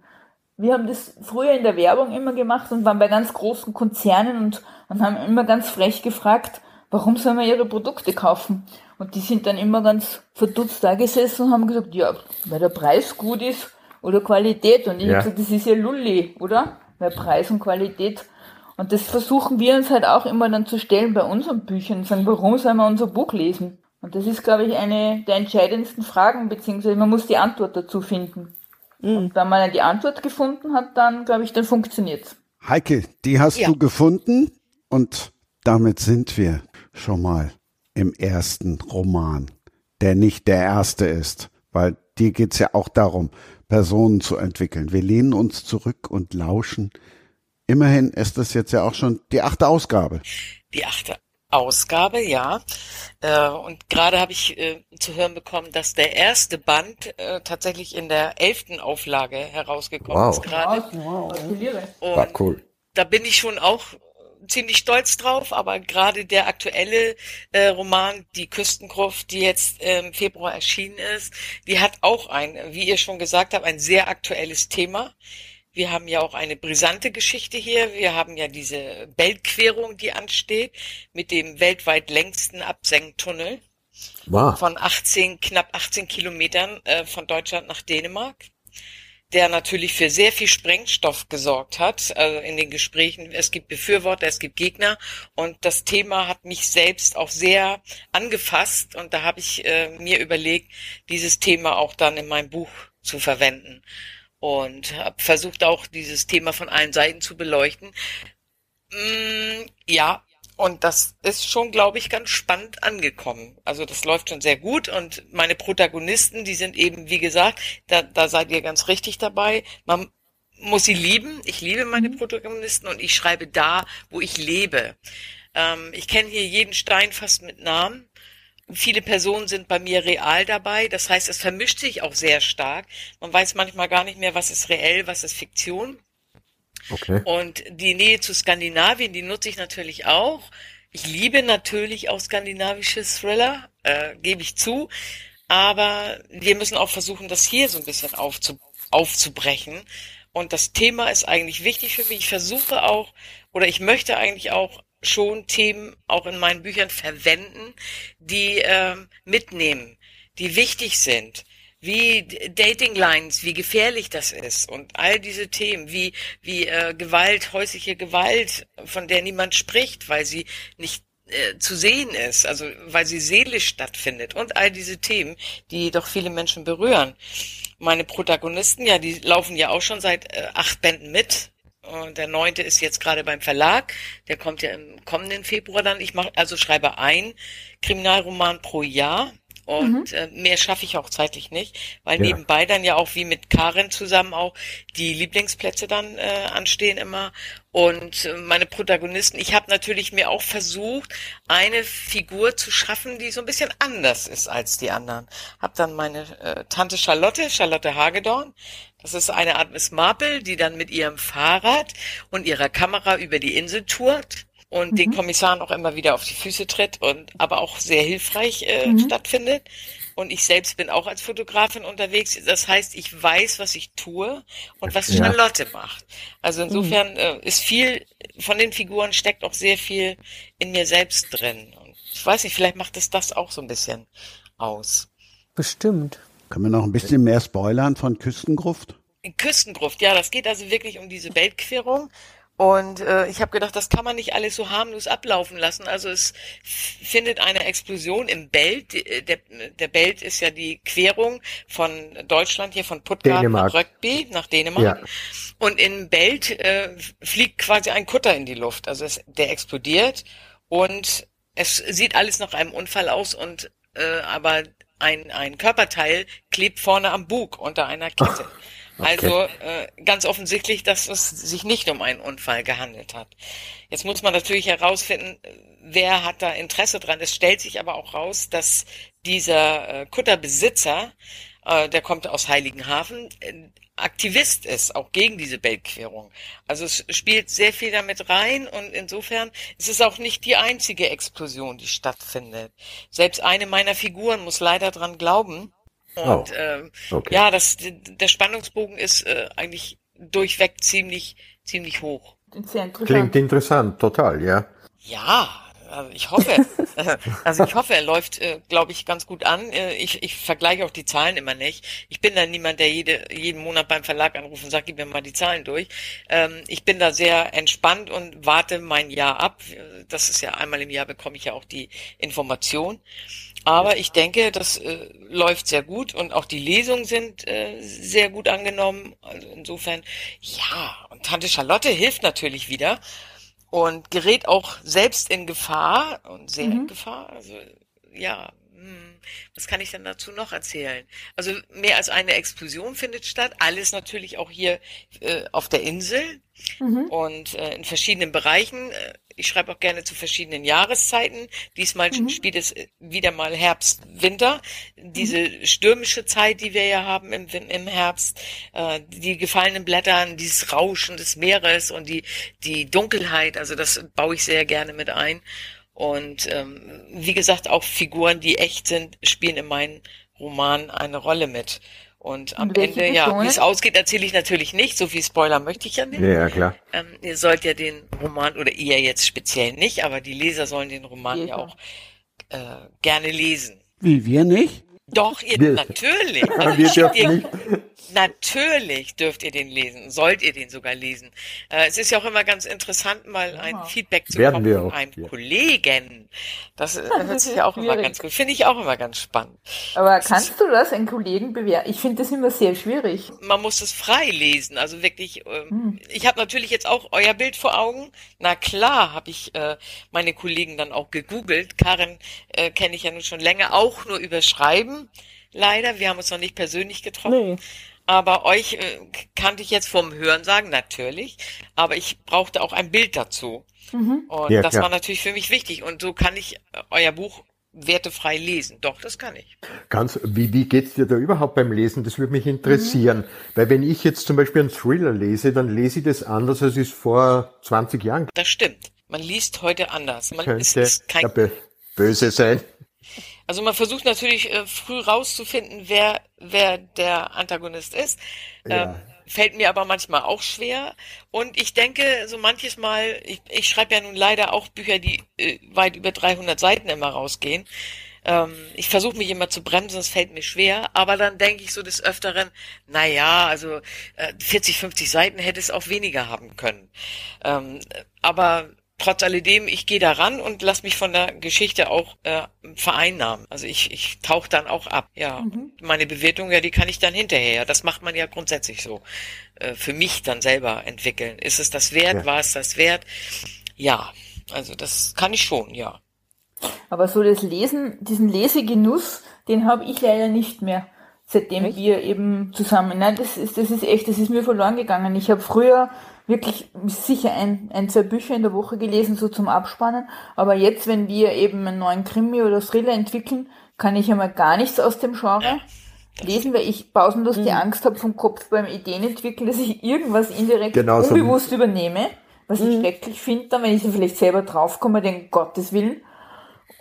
Wir haben das früher in der Werbung immer gemacht und waren bei ganz großen Konzernen und, und haben immer ganz frech gefragt, warum soll man ihre Produkte kaufen? Und die sind dann immer ganz verdutzt da gesessen und haben gesagt, ja, weil der Preis gut ist oder Qualität. Und ich ja. habe gesagt, das ist ja Lulli, oder? Weil Preis und Qualität. Und das versuchen wir uns halt auch immer dann zu stellen bei unseren Büchern. Sagen, warum sollen wir unser Buch lesen? Und das ist, glaube ich, eine der entscheidendsten Fragen, beziehungsweise man muss die Antwort dazu finden. Mhm. Und wenn man die Antwort gefunden hat, dann glaube ich, dann funktioniert's. Heike, die hast ja. du gefunden und damit sind wir schon mal im ersten Roman, der nicht der erste ist, weil dir geht's ja auch darum, Personen zu entwickeln. Wir lehnen uns zurück und lauschen. Immerhin ist das jetzt ja auch schon die achte Ausgabe. Die achte Ausgabe, ja. Äh, und gerade habe ich äh, zu hören bekommen, dass der erste Band äh, tatsächlich in der elften Auflage herausgekommen wow. ist gerade. Wow, wow. War cool. Da bin ich schon auch ziemlich stolz drauf, aber gerade der aktuelle äh, Roman, die Küstengruft, die jetzt im Februar erschienen ist, die hat auch ein, wie ihr schon gesagt habt, ein sehr aktuelles Thema. Wir haben ja auch eine brisante Geschichte hier. Wir haben ja diese Weltquerung, die ansteht, mit dem weltweit längsten Absenktunnel wow. von 18, knapp 18 Kilometern äh, von Deutschland nach Dänemark der natürlich für sehr viel Sprengstoff gesorgt hat also in den Gesprächen. Es gibt Befürworter, es gibt Gegner und das Thema hat mich selbst auch sehr angefasst und da habe ich äh, mir überlegt, dieses Thema auch dann in meinem Buch zu verwenden und habe versucht auch dieses Thema von allen Seiten zu beleuchten. Mm, ja, und das ist schon, glaube ich, ganz spannend angekommen. Also das läuft schon sehr gut und meine Protagonisten, die sind eben, wie gesagt, da, da seid ihr ganz richtig dabei. Man muss sie lieben. Ich liebe meine mhm. Protagonisten und ich schreibe da, wo ich lebe. Ähm, ich kenne hier jeden Stein fast mit Namen viele Personen sind bei mir real dabei. Das heißt, es vermischt sich auch sehr stark. Man weiß manchmal gar nicht mehr, was ist reell, was ist Fiktion. Okay. Und die Nähe zu Skandinavien, die nutze ich natürlich auch. Ich liebe natürlich auch skandinavische Thriller, äh, gebe ich zu. Aber wir müssen auch versuchen, das hier so ein bisschen aufzu aufzubrechen. Und das Thema ist eigentlich wichtig für mich. Ich versuche auch, oder ich möchte eigentlich auch schon Themen auch in meinen Büchern verwenden, die äh, mitnehmen, die wichtig sind wie Dating Lines, wie gefährlich das ist und all diese Themen, wie wie äh, Gewalt, häusliche Gewalt, von der niemand spricht, weil sie nicht äh, zu sehen ist, also weil sie seelisch stattfindet und all diese Themen, die doch viele Menschen berühren. Meine Protagonisten, ja, die laufen ja auch schon seit äh, acht Bänden mit. Der neunte ist jetzt gerade beim Verlag. Der kommt ja im kommenden Februar dann. Ich mache also schreibe ein Kriminalroman pro Jahr. Und mhm. äh, mehr schaffe ich auch zeitlich nicht, weil ja. nebenbei dann ja auch wie mit Karin zusammen auch die Lieblingsplätze dann äh, anstehen immer. Und äh, meine Protagonisten, ich habe natürlich mir auch versucht, eine Figur zu schaffen, die so ein bisschen anders ist als die anderen. Hab dann meine äh, Tante Charlotte, Charlotte Hagedorn. Das ist eine Art Miss Marple, die dann mit ihrem Fahrrad und ihrer Kamera über die Insel tourt und mhm. den Kommissaren auch immer wieder auf die Füße tritt und aber auch sehr hilfreich äh, mhm. stattfindet. Und ich selbst bin auch als Fotografin unterwegs. Das heißt, ich weiß, was ich tue und was ja. Charlotte macht. Also insofern mhm. äh, ist viel von den Figuren steckt auch sehr viel in mir selbst drin. Und ich weiß nicht, vielleicht macht es das auch so ein bisschen aus. Bestimmt. Können wir noch ein bisschen mehr spoilern von Küstengruft? Küstengruft, ja, das geht also wirklich um diese Weltquerung und äh, ich habe gedacht, das kann man nicht alles so harmlos ablaufen lassen. Also es findet eine Explosion im Belt. Äh, der, der Belt ist ja die Querung von Deutschland hier von Puttgart nach Röckby nach Dänemark. Ja. Und in Belt äh, fliegt quasi ein Kutter in die Luft. Also es, der explodiert und es sieht alles nach einem Unfall aus und äh, aber ein, ein Körperteil klebt vorne am Bug unter einer Kette. Also äh, ganz offensichtlich, dass es sich nicht um einen Unfall gehandelt hat. Jetzt muss man natürlich herausfinden, wer hat da Interesse dran. Es stellt sich aber auch raus, dass dieser äh, Kutterbesitzer, äh, der kommt aus Heiligenhafen, Aktivist ist, auch gegen diese Beltquerung. Also es spielt sehr viel damit rein und insofern ist es auch nicht die einzige Explosion, die stattfindet. Selbst eine meiner Figuren muss leider dran glauben, und oh, ähm, okay. ja, das, der Spannungsbogen ist äh, eigentlich durchweg ziemlich, ziemlich hoch. Interessant. Klingt interessant, total, ja. Ja, ich hoffe. also ich hoffe, er läuft, äh, glaube ich, ganz gut an. Äh, ich, ich vergleiche auch die Zahlen immer nicht. Ich bin da niemand, der jede, jeden Monat beim Verlag anruft und sagt, gib mir mal die Zahlen durch. Ähm, ich bin da sehr entspannt und warte mein Jahr ab. Das ist ja einmal im Jahr bekomme ich ja auch die Information. Aber ich denke, das äh, läuft sehr gut und auch die Lesungen sind äh, sehr gut angenommen. Also insofern, ja, und Tante Charlotte hilft natürlich wieder und gerät auch selbst in Gefahr und sehr mhm. in Gefahr. Also ja, hm, was kann ich denn dazu noch erzählen? Also mehr als eine Explosion findet statt. Alles natürlich auch hier äh, auf der Insel mhm. und äh, in verschiedenen Bereichen. Äh, ich schreibe auch gerne zu verschiedenen Jahreszeiten. Diesmal mhm. spielt es äh, wieder mal Herbst, Winter. Diese mhm. stürmische Zeit, die wir ja haben im, im Herbst, äh, die gefallenen Blätter, dieses Rauschen des Meeres und die, die Dunkelheit, also das baue ich sehr gerne mit ein. Und ähm, wie gesagt, auch Figuren, die echt sind, spielen in meinen Romanen eine Rolle mit. Und am Ende, ja, wie es ausgeht, erzähle ich natürlich nicht. So viel Spoiler möchte ich ja nicht. Ja, klar. Ähm, ihr sollt ja den Roman, oder ihr jetzt speziell nicht, aber die Leser sollen den Roman Leser. ja auch äh, gerne lesen. Wie, wir nicht? Doch, ihr, wir, natürlich. Also wir dürfen nicht. Natürlich dürft ihr den lesen, sollt ihr den sogar lesen. Äh, es ist ja auch immer ganz interessant, mal ein Feedback zu Werden bekommen von einem ja. Kollegen. Das, das hört sich ja auch schwierig. immer ganz gut. Finde ich auch immer ganz spannend. Aber das kannst ist, du das einen Kollegen bewerten? Ich finde das immer sehr schwierig. Man muss es frei lesen, also wirklich. Ähm, hm. Ich habe natürlich jetzt auch euer Bild vor Augen. Na klar, habe ich äh, meine Kollegen dann auch gegoogelt. Karin äh, kenne ich ja nun schon länger, auch nur über Schreiben. Leider, wir haben uns noch nicht persönlich getroffen. Nee. Aber euch äh, kannte ich jetzt vom Hören sagen, natürlich. Aber ich brauchte auch ein Bild dazu. Mhm. Und ja, das klar. war natürlich für mich wichtig. Und so kann ich äh, euer Buch wertefrei lesen. Doch, das kann ich. Ganz, wie, wie geht's dir da überhaupt beim Lesen? Das würde mich interessieren. Mhm. Weil wenn ich jetzt zum Beispiel einen Thriller lese, dann lese ich das anders, als ich es vor 20 Jahren. Das stimmt. Man liest heute anders. Man könnte ist kein böse sein. Also man versucht natürlich äh, früh rauszufinden, wer, wer der Antagonist ist. Ja. Ähm, fällt mir aber manchmal auch schwer. Und ich denke, so manches Mal, ich, ich schreibe ja nun leider auch Bücher, die äh, weit über 300 Seiten immer rausgehen. Ähm, ich versuche mich immer zu bremsen, es fällt mir schwer. Aber dann denke ich so des Öfteren, na ja, also äh, 40, 50 Seiten hätte es auch weniger haben können. Ähm, aber trotz alledem, ich gehe da ran und lass mich von der Geschichte auch äh, vereinnahmen. Also ich, ich tauche dann auch ab. Ja, mhm. meine Bewertung, ja, die kann ich dann hinterher. Das macht man ja grundsätzlich so. Äh, für mich dann selber entwickeln. Ist es das wert? Ja. War es das wert? Ja, also das kann ich schon, ja. Aber so das Lesen, diesen Lesegenuss, den habe ich leider nicht mehr seitdem echt? wir eben zusammen. Nein, das ist, das ist echt, das ist mir verloren gegangen. Ich habe früher wirklich sicher ein, ein, zwei Bücher in der Woche gelesen, so zum Abspannen. Aber jetzt, wenn wir eben einen neuen Krimi oder Thriller entwickeln, kann ich einmal gar nichts aus dem Genre lesen, weil ich pausenlos mhm. die Angst habe vom Kopf beim Ideen entwickeln, dass ich irgendwas indirekt genau unbewusst so. übernehme, was mhm. ich schrecklich finde, dann, wenn ich da vielleicht selber draufkomme, den Gottes Willen.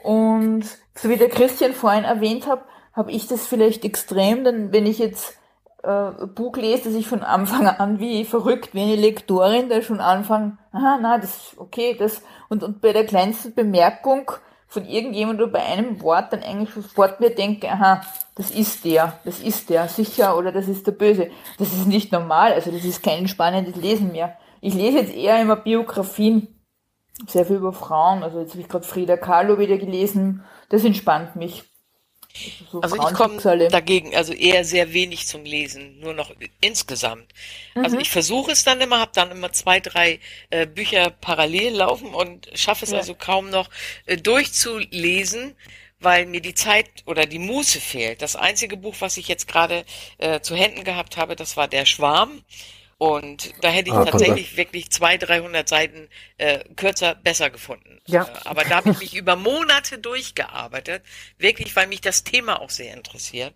Und so wie der Christian vorhin erwähnt hat, habe ich das vielleicht extrem, denn wenn ich jetzt äh, Buch lese, dass ich von Anfang an wie verrückt, wie eine Lektorin, da schon anfange, aha, na, das, okay, das, und, und bei der kleinsten Bemerkung von irgendjemand oder bei einem Wort dann eigentlich sofort mir denke, aha, das ist der, das ist der, sicher, oder das ist der Böse. Das ist nicht normal, also das ist kein spannendes Lesen mehr. Ich lese jetzt eher immer Biografien, sehr viel über Frauen, also jetzt habe ich gerade Frida Kahlo wieder gelesen, das entspannt mich. So also ich komme dagegen, also eher sehr wenig zum Lesen, nur noch insgesamt. Also mhm. Also ich versuche es dann immer, habe dann immer zwei, drei äh, Bücher parallel laufen und schaffe es ja. also kaum noch äh, durchzulesen, weil mir die Zeit oder die Muße fehlt. Das einzige Buch, was ich jetzt gerade äh, zu Händen gehabt habe, das war Der Schwarm. Und da hätte ich ah, tatsächlich wirklich zwei, 300 Seiten äh, kürzer besser gefunden. Ja. Äh, aber da habe ich mich über Monate durchgearbeitet, wirklich, weil mich das Thema auch sehr interessiert.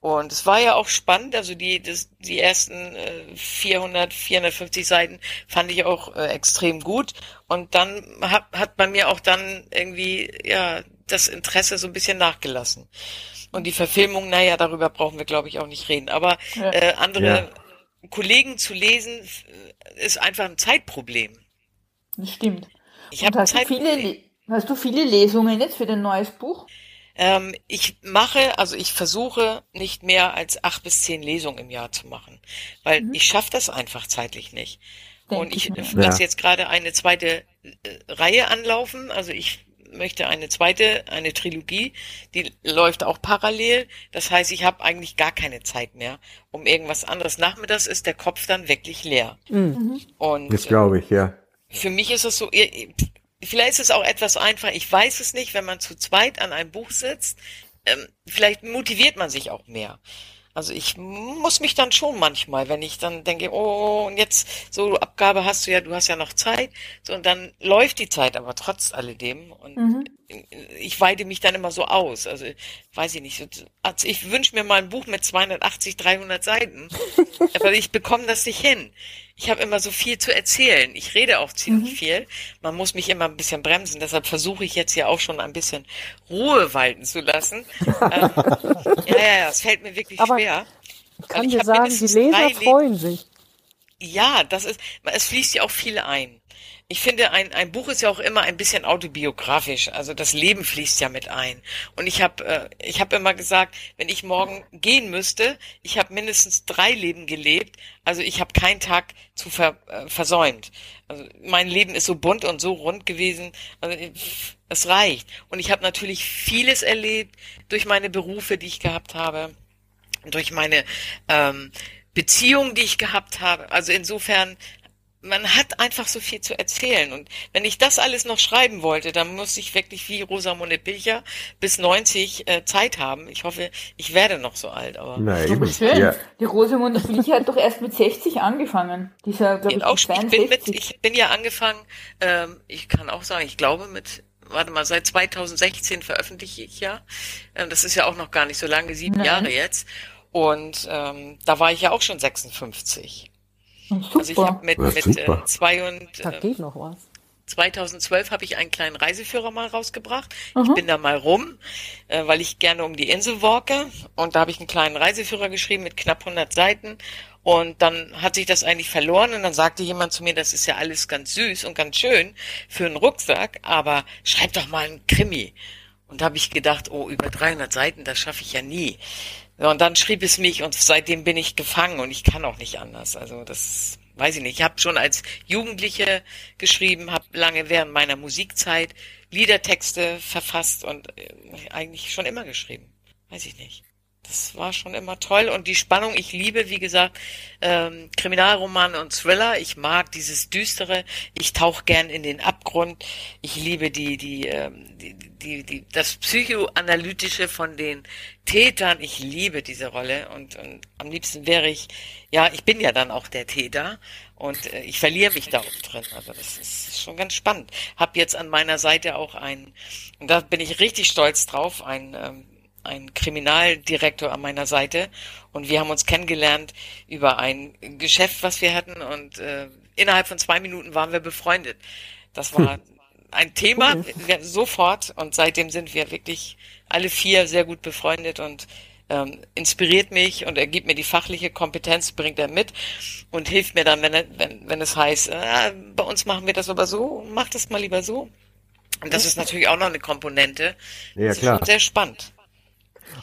Und es war ja auch spannend, also die, das, die ersten äh, 400, 450 Seiten fand ich auch äh, extrem gut. Und dann hat, hat bei mir auch dann irgendwie, ja, das Interesse so ein bisschen nachgelassen. Und die Verfilmung, naja, darüber brauchen wir, glaube ich, auch nicht reden. Aber äh, andere ja. Kollegen zu lesen äh, ist einfach ein Zeitproblem. Das stimmt. Ich habe hast, du viele, hast du viele Lesungen jetzt für dein neues Buch? Ähm, ich mache, also ich versuche nicht mehr als acht bis zehn Lesungen im Jahr zu machen, weil mhm. ich schaffe das einfach zeitlich nicht. Denk und ich, ich lasse jetzt gerade eine zweite äh, Reihe anlaufen. Also ich möchte eine zweite, eine Trilogie, die läuft auch parallel. Das heißt, ich habe eigentlich gar keine Zeit mehr, um irgendwas anderes. Nachmittags ist der Kopf dann wirklich leer. Mhm. Und das glaube ich, ja. Für mich ist es so, vielleicht ist es auch etwas einfach. Ich weiß es nicht, wenn man zu zweit an einem Buch sitzt. Ähm, vielleicht motiviert man sich auch mehr. Also ich muss mich dann schon manchmal, wenn ich dann denke, oh, und jetzt so Abgabe hast du ja, du hast ja noch Zeit, so und dann läuft die Zeit aber trotz alledem und mhm. ich weide mich dann immer so aus. Also weiß ich nicht, also ich wünsche mir mal ein Buch mit 280, 300 Seiten, aber ich bekomme das nicht hin ich habe immer so viel zu erzählen. Ich rede auch ziemlich mhm. viel. Man muss mich immer ein bisschen bremsen. Deshalb versuche ich jetzt hier auch schon ein bisschen Ruhe walten zu lassen. ähm, ja, ja, ja, es fällt mir wirklich Aber schwer. Ich kann dir sagen, die Leser freuen sich. Ja, das ist, es fließt ja auch viel ein ich finde, ein, ein Buch ist ja auch immer ein bisschen autobiografisch. Also das Leben fließt ja mit ein. Und ich habe äh, ich hab immer gesagt, wenn ich morgen gehen müsste, ich habe mindestens drei Leben gelebt. Also ich habe keinen Tag zu ver, äh, versäumt. Also mein Leben ist so bunt und so rund gewesen. Also, es reicht. Und ich habe natürlich vieles erlebt durch meine Berufe, die ich gehabt habe, durch meine ähm, Beziehungen, die ich gehabt habe. Also insofern man hat einfach so viel zu erzählen. Und wenn ich das alles noch schreiben wollte, dann muss ich wirklich wie Rosamunde Pilcher bis 90 äh, Zeit haben. Ich hoffe, ich werde noch so alt. Aber Nein, schön. Ja. Die Rosamunde Pilcher hat doch erst mit 60 angefangen. Dieser, glaub ich, auch, ich, bin mit, ich bin ja angefangen, ähm, ich kann auch sagen, ich glaube mit warte mal, seit 2016 veröffentliche ich ja. Äh, das ist ja auch noch gar nicht so lange, sieben Nein. Jahre jetzt. Und ähm, da war ich ja auch schon 56. Super. Also ich habe mit, mit äh, zwei und da geht noch was. 2012 habe ich einen kleinen Reiseführer mal rausgebracht. Mhm. Ich bin da mal rum, äh, weil ich gerne um die Insel walke. Und da habe ich einen kleinen Reiseführer geschrieben mit knapp 100 Seiten. Und dann hat sich das eigentlich verloren und dann sagte jemand zu mir, das ist ja alles ganz süß und ganz schön für einen Rucksack, aber schreib doch mal einen Krimi. Und da habe ich gedacht, oh, über 300 Seiten, das schaffe ich ja nie. Und dann schrieb es mich und seitdem bin ich gefangen und ich kann auch nicht anders. Also das weiß ich nicht. Ich habe schon als Jugendliche geschrieben, habe lange während meiner Musikzeit Liedertexte verfasst und äh, eigentlich schon immer geschrieben. Weiß ich nicht das war schon immer toll. Und die Spannung, ich liebe, wie gesagt, ähm, Kriminalromane und Thriller. Ich mag dieses Düstere. Ich tauche gern in den Abgrund. Ich liebe die, die, ähm, die, die, die, das Psychoanalytische von den Tätern. Ich liebe diese Rolle. Und, und am liebsten wäre ich, ja, ich bin ja dann auch der Täter. Und äh, ich verliere mich da auch drin. Also das ist schon ganz spannend. Hab jetzt an meiner Seite auch einen, und da bin ich richtig stolz drauf, ein ähm, ein Kriminaldirektor an meiner Seite und wir haben uns kennengelernt über ein Geschäft, was wir hatten und äh, innerhalb von zwei Minuten waren wir befreundet. Das war hm. ein Thema wir, sofort und seitdem sind wir wirklich alle vier sehr gut befreundet und ähm, inspiriert mich und er gibt mir die fachliche Kompetenz, bringt er mit und hilft mir dann, wenn, er, wenn, wenn es heißt, äh, bei uns machen wir das aber so, mach das mal lieber so. Und das ist natürlich auch noch eine Komponente. Ja, das klar. Ist schon sehr spannend.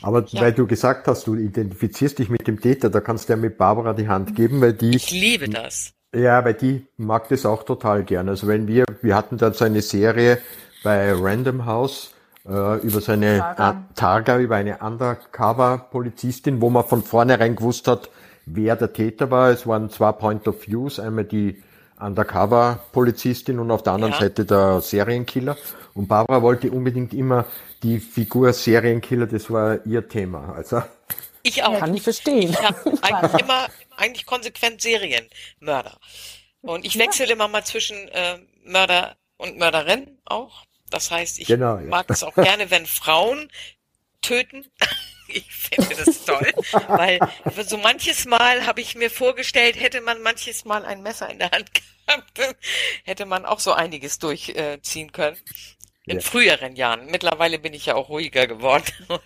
Aber ja. weil du gesagt hast, du identifizierst dich mit dem Täter, da kannst du ja mit Barbara die Hand geben, weil die. Ich liebe das. Ja, weil die mag das auch total gern. Also wenn wir, wir hatten dann so eine Serie bei Random House äh, über so eine Targa. Targa, über eine Undercover-Polizistin, wo man von vornherein gewusst hat, wer der Täter war. Es waren zwei Point of Views, einmal die Undercover-Polizistin und auf der anderen ja. Seite der Serienkiller. Und Barbara wollte unbedingt immer die Figur Serienkiller, das war ihr Thema. Also ich auch. Kann ich verstehen. Ich habe eigentlich immer, eigentlich konsequent Serienmörder. Und ich wechsle immer mal zwischen äh, Mörder und Mörderin auch. Das heißt, ich genau, ja. mag es auch gerne, wenn Frauen töten. Ich finde das toll, weil so manches Mal habe ich mir vorgestellt, hätte man manches Mal ein Messer in der Hand gehabt, hätte man auch so einiges durchziehen können. In ja. früheren Jahren. Mittlerweile bin ich ja auch ruhiger geworden. Und,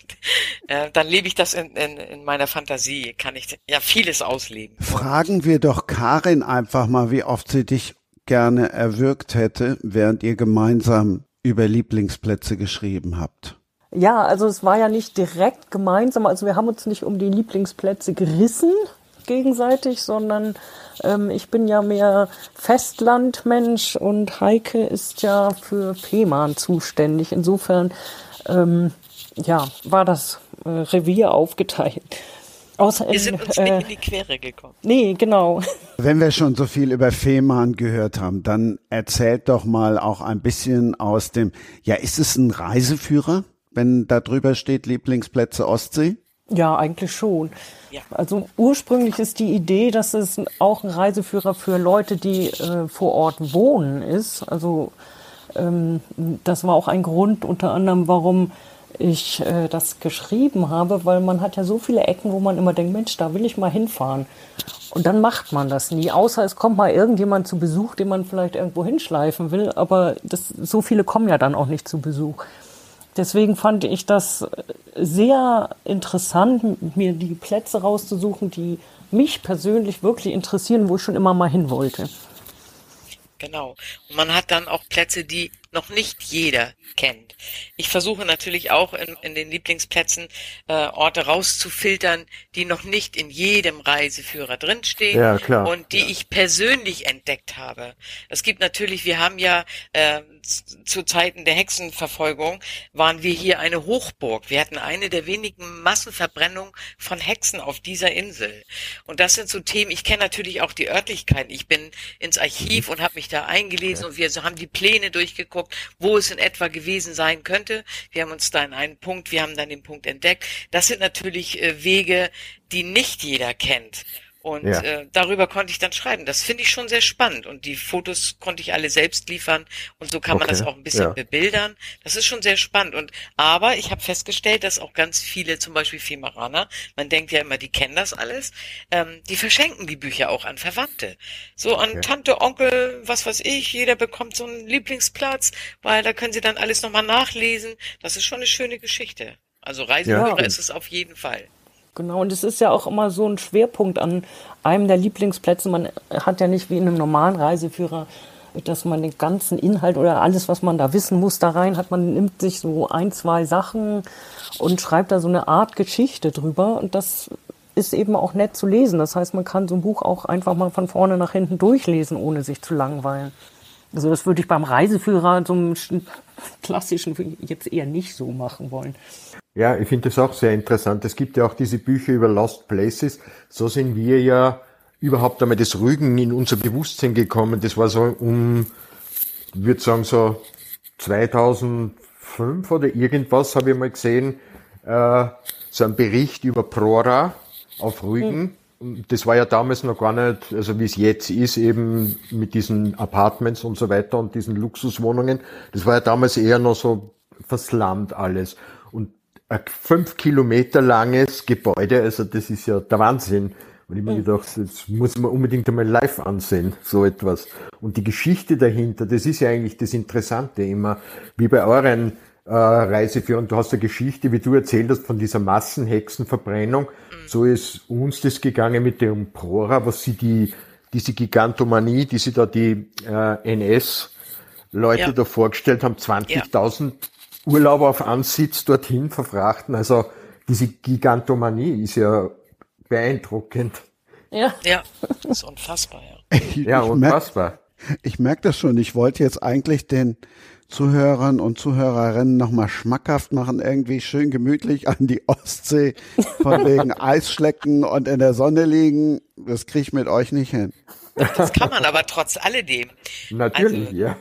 äh, dann lebe ich das in, in, in meiner Fantasie. Kann ich ja vieles ausleben. Fragen wir doch Karin einfach mal, wie oft sie dich gerne erwürgt hätte, während ihr gemeinsam über Lieblingsplätze geschrieben habt. Ja, also es war ja nicht direkt gemeinsam. Also wir haben uns nicht um die Lieblingsplätze gerissen gegenseitig, sondern ähm, ich bin ja mehr Festlandmensch und Heike ist ja für Fehmarn zuständig. Insofern ähm, ja, war das äh, Revier aufgeteilt. Außer wir sind uns äh, nicht in die Quere gekommen. Nee, genau. Wenn wir schon so viel über Fehmarn gehört haben, dann erzählt doch mal auch ein bisschen aus dem, ja, ist es ein Reiseführer, wenn da drüber steht Lieblingsplätze Ostsee? Ja, eigentlich schon. Ja. Also ursprünglich ist die Idee, dass es auch ein Reiseführer für Leute, die äh, vor Ort wohnen ist. Also ähm, das war auch ein Grund unter anderem, warum ich äh, das geschrieben habe, weil man hat ja so viele Ecken, wo man immer denkt, Mensch, da will ich mal hinfahren. Und dann macht man das nie, außer es kommt mal irgendjemand zu Besuch, den man vielleicht irgendwo hinschleifen will, aber das, so viele kommen ja dann auch nicht zu Besuch. Deswegen fand ich das sehr interessant, mir die Plätze rauszusuchen, die mich persönlich wirklich interessieren, wo ich schon immer mal hin wollte. Genau. Und man hat dann auch Plätze, die noch nicht jeder kennt. Ich versuche natürlich auch in, in den Lieblingsplätzen äh, Orte rauszufiltern, die noch nicht in jedem Reiseführer drinstehen ja, klar. und die ja. ich persönlich entdeckt habe. Es gibt natürlich, wir haben ja äh, zu Zeiten der Hexenverfolgung waren wir hier eine Hochburg. Wir hatten eine der wenigen Massenverbrennungen von Hexen auf dieser Insel. Und das sind so Themen, ich kenne natürlich auch die Örtlichkeiten. Ich bin ins Archiv mhm. und habe mich da eingelesen ja. und wir haben die Pläne durchgeguckt, wo es in etwa gewesen sein könnte. Wir haben uns da in einen Punkt, wir haben dann den Punkt entdeckt. Das sind natürlich äh, Wege, die nicht jeder kennt. Und ja. äh, darüber konnte ich dann schreiben. Das finde ich schon sehr spannend. Und die Fotos konnte ich alle selbst liefern. Und so kann okay. man das auch ein bisschen ja. bebildern. Das ist schon sehr spannend. Und aber ich habe festgestellt, dass auch ganz viele, zum Beispiel Femaraner, man denkt ja immer, die kennen das alles, ähm, die verschenken die Bücher auch an Verwandte. So an okay. Tante, Onkel, was weiß ich, jeder bekommt so einen Lieblingsplatz, weil da können sie dann alles nochmal nachlesen. Das ist schon eine schöne Geschichte. Also Reiseführer ja. ist es auf jeden Fall. Genau, und es ist ja auch immer so ein Schwerpunkt an einem der Lieblingsplätze. Man hat ja nicht wie in einem normalen Reiseführer, dass man den ganzen Inhalt oder alles, was man da wissen muss, da rein hat. Man nimmt sich so ein, zwei Sachen und schreibt da so eine Art Geschichte drüber. Und das ist eben auch nett zu lesen. Das heißt, man kann so ein Buch auch einfach mal von vorne nach hinten durchlesen, ohne sich zu langweilen. Also das würde ich beim Reiseführer, so einem klassischen, jetzt eher nicht so machen wollen. Ja, ich finde das auch sehr interessant. Es gibt ja auch diese Bücher über Lost Places. So sind wir ja überhaupt einmal das Rügen in unser Bewusstsein gekommen. Das war so um, ich würde sagen so 2005 oder irgendwas habe ich mal gesehen, äh, so ein Bericht über Prora auf Rügen. Mhm. Das war ja damals noch gar nicht, also wie es jetzt ist, eben mit diesen Apartments und so weiter und diesen Luxuswohnungen. Das war ja damals eher noch so verslammt alles. Ein fünf Kilometer langes Gebäude, also das ist ja der Wahnsinn. Und ich mir gedacht, das muss man unbedingt einmal live ansehen, so etwas. Und die Geschichte dahinter, das ist ja eigentlich das Interessante immer, wie bei euren äh, Reiseführern. Du hast eine Geschichte, wie du erzählt hast, von dieser Massenhexenverbrennung. Mhm. So ist uns das gegangen mit dem Prora, was sie die, diese Gigantomanie, die sie da die äh, NS-Leute ja. da vorgestellt haben, 20.000 ja. Urlauber auf Ansitz dorthin verfrachten. Also diese Gigantomanie ist ja beeindruckend. Ja, ja, das ist unfassbar, ja. Ich, ja, ich unfassbar. Merk, ich merke das schon. Ich wollte jetzt eigentlich den Zuhörern und Zuhörerinnen nochmal schmackhaft machen, irgendwie schön gemütlich an die Ostsee von wegen Eisschlecken und in der Sonne liegen. Das kriege ich mit euch nicht hin. Das kann man aber trotz alledem. Natürlich, also, ja.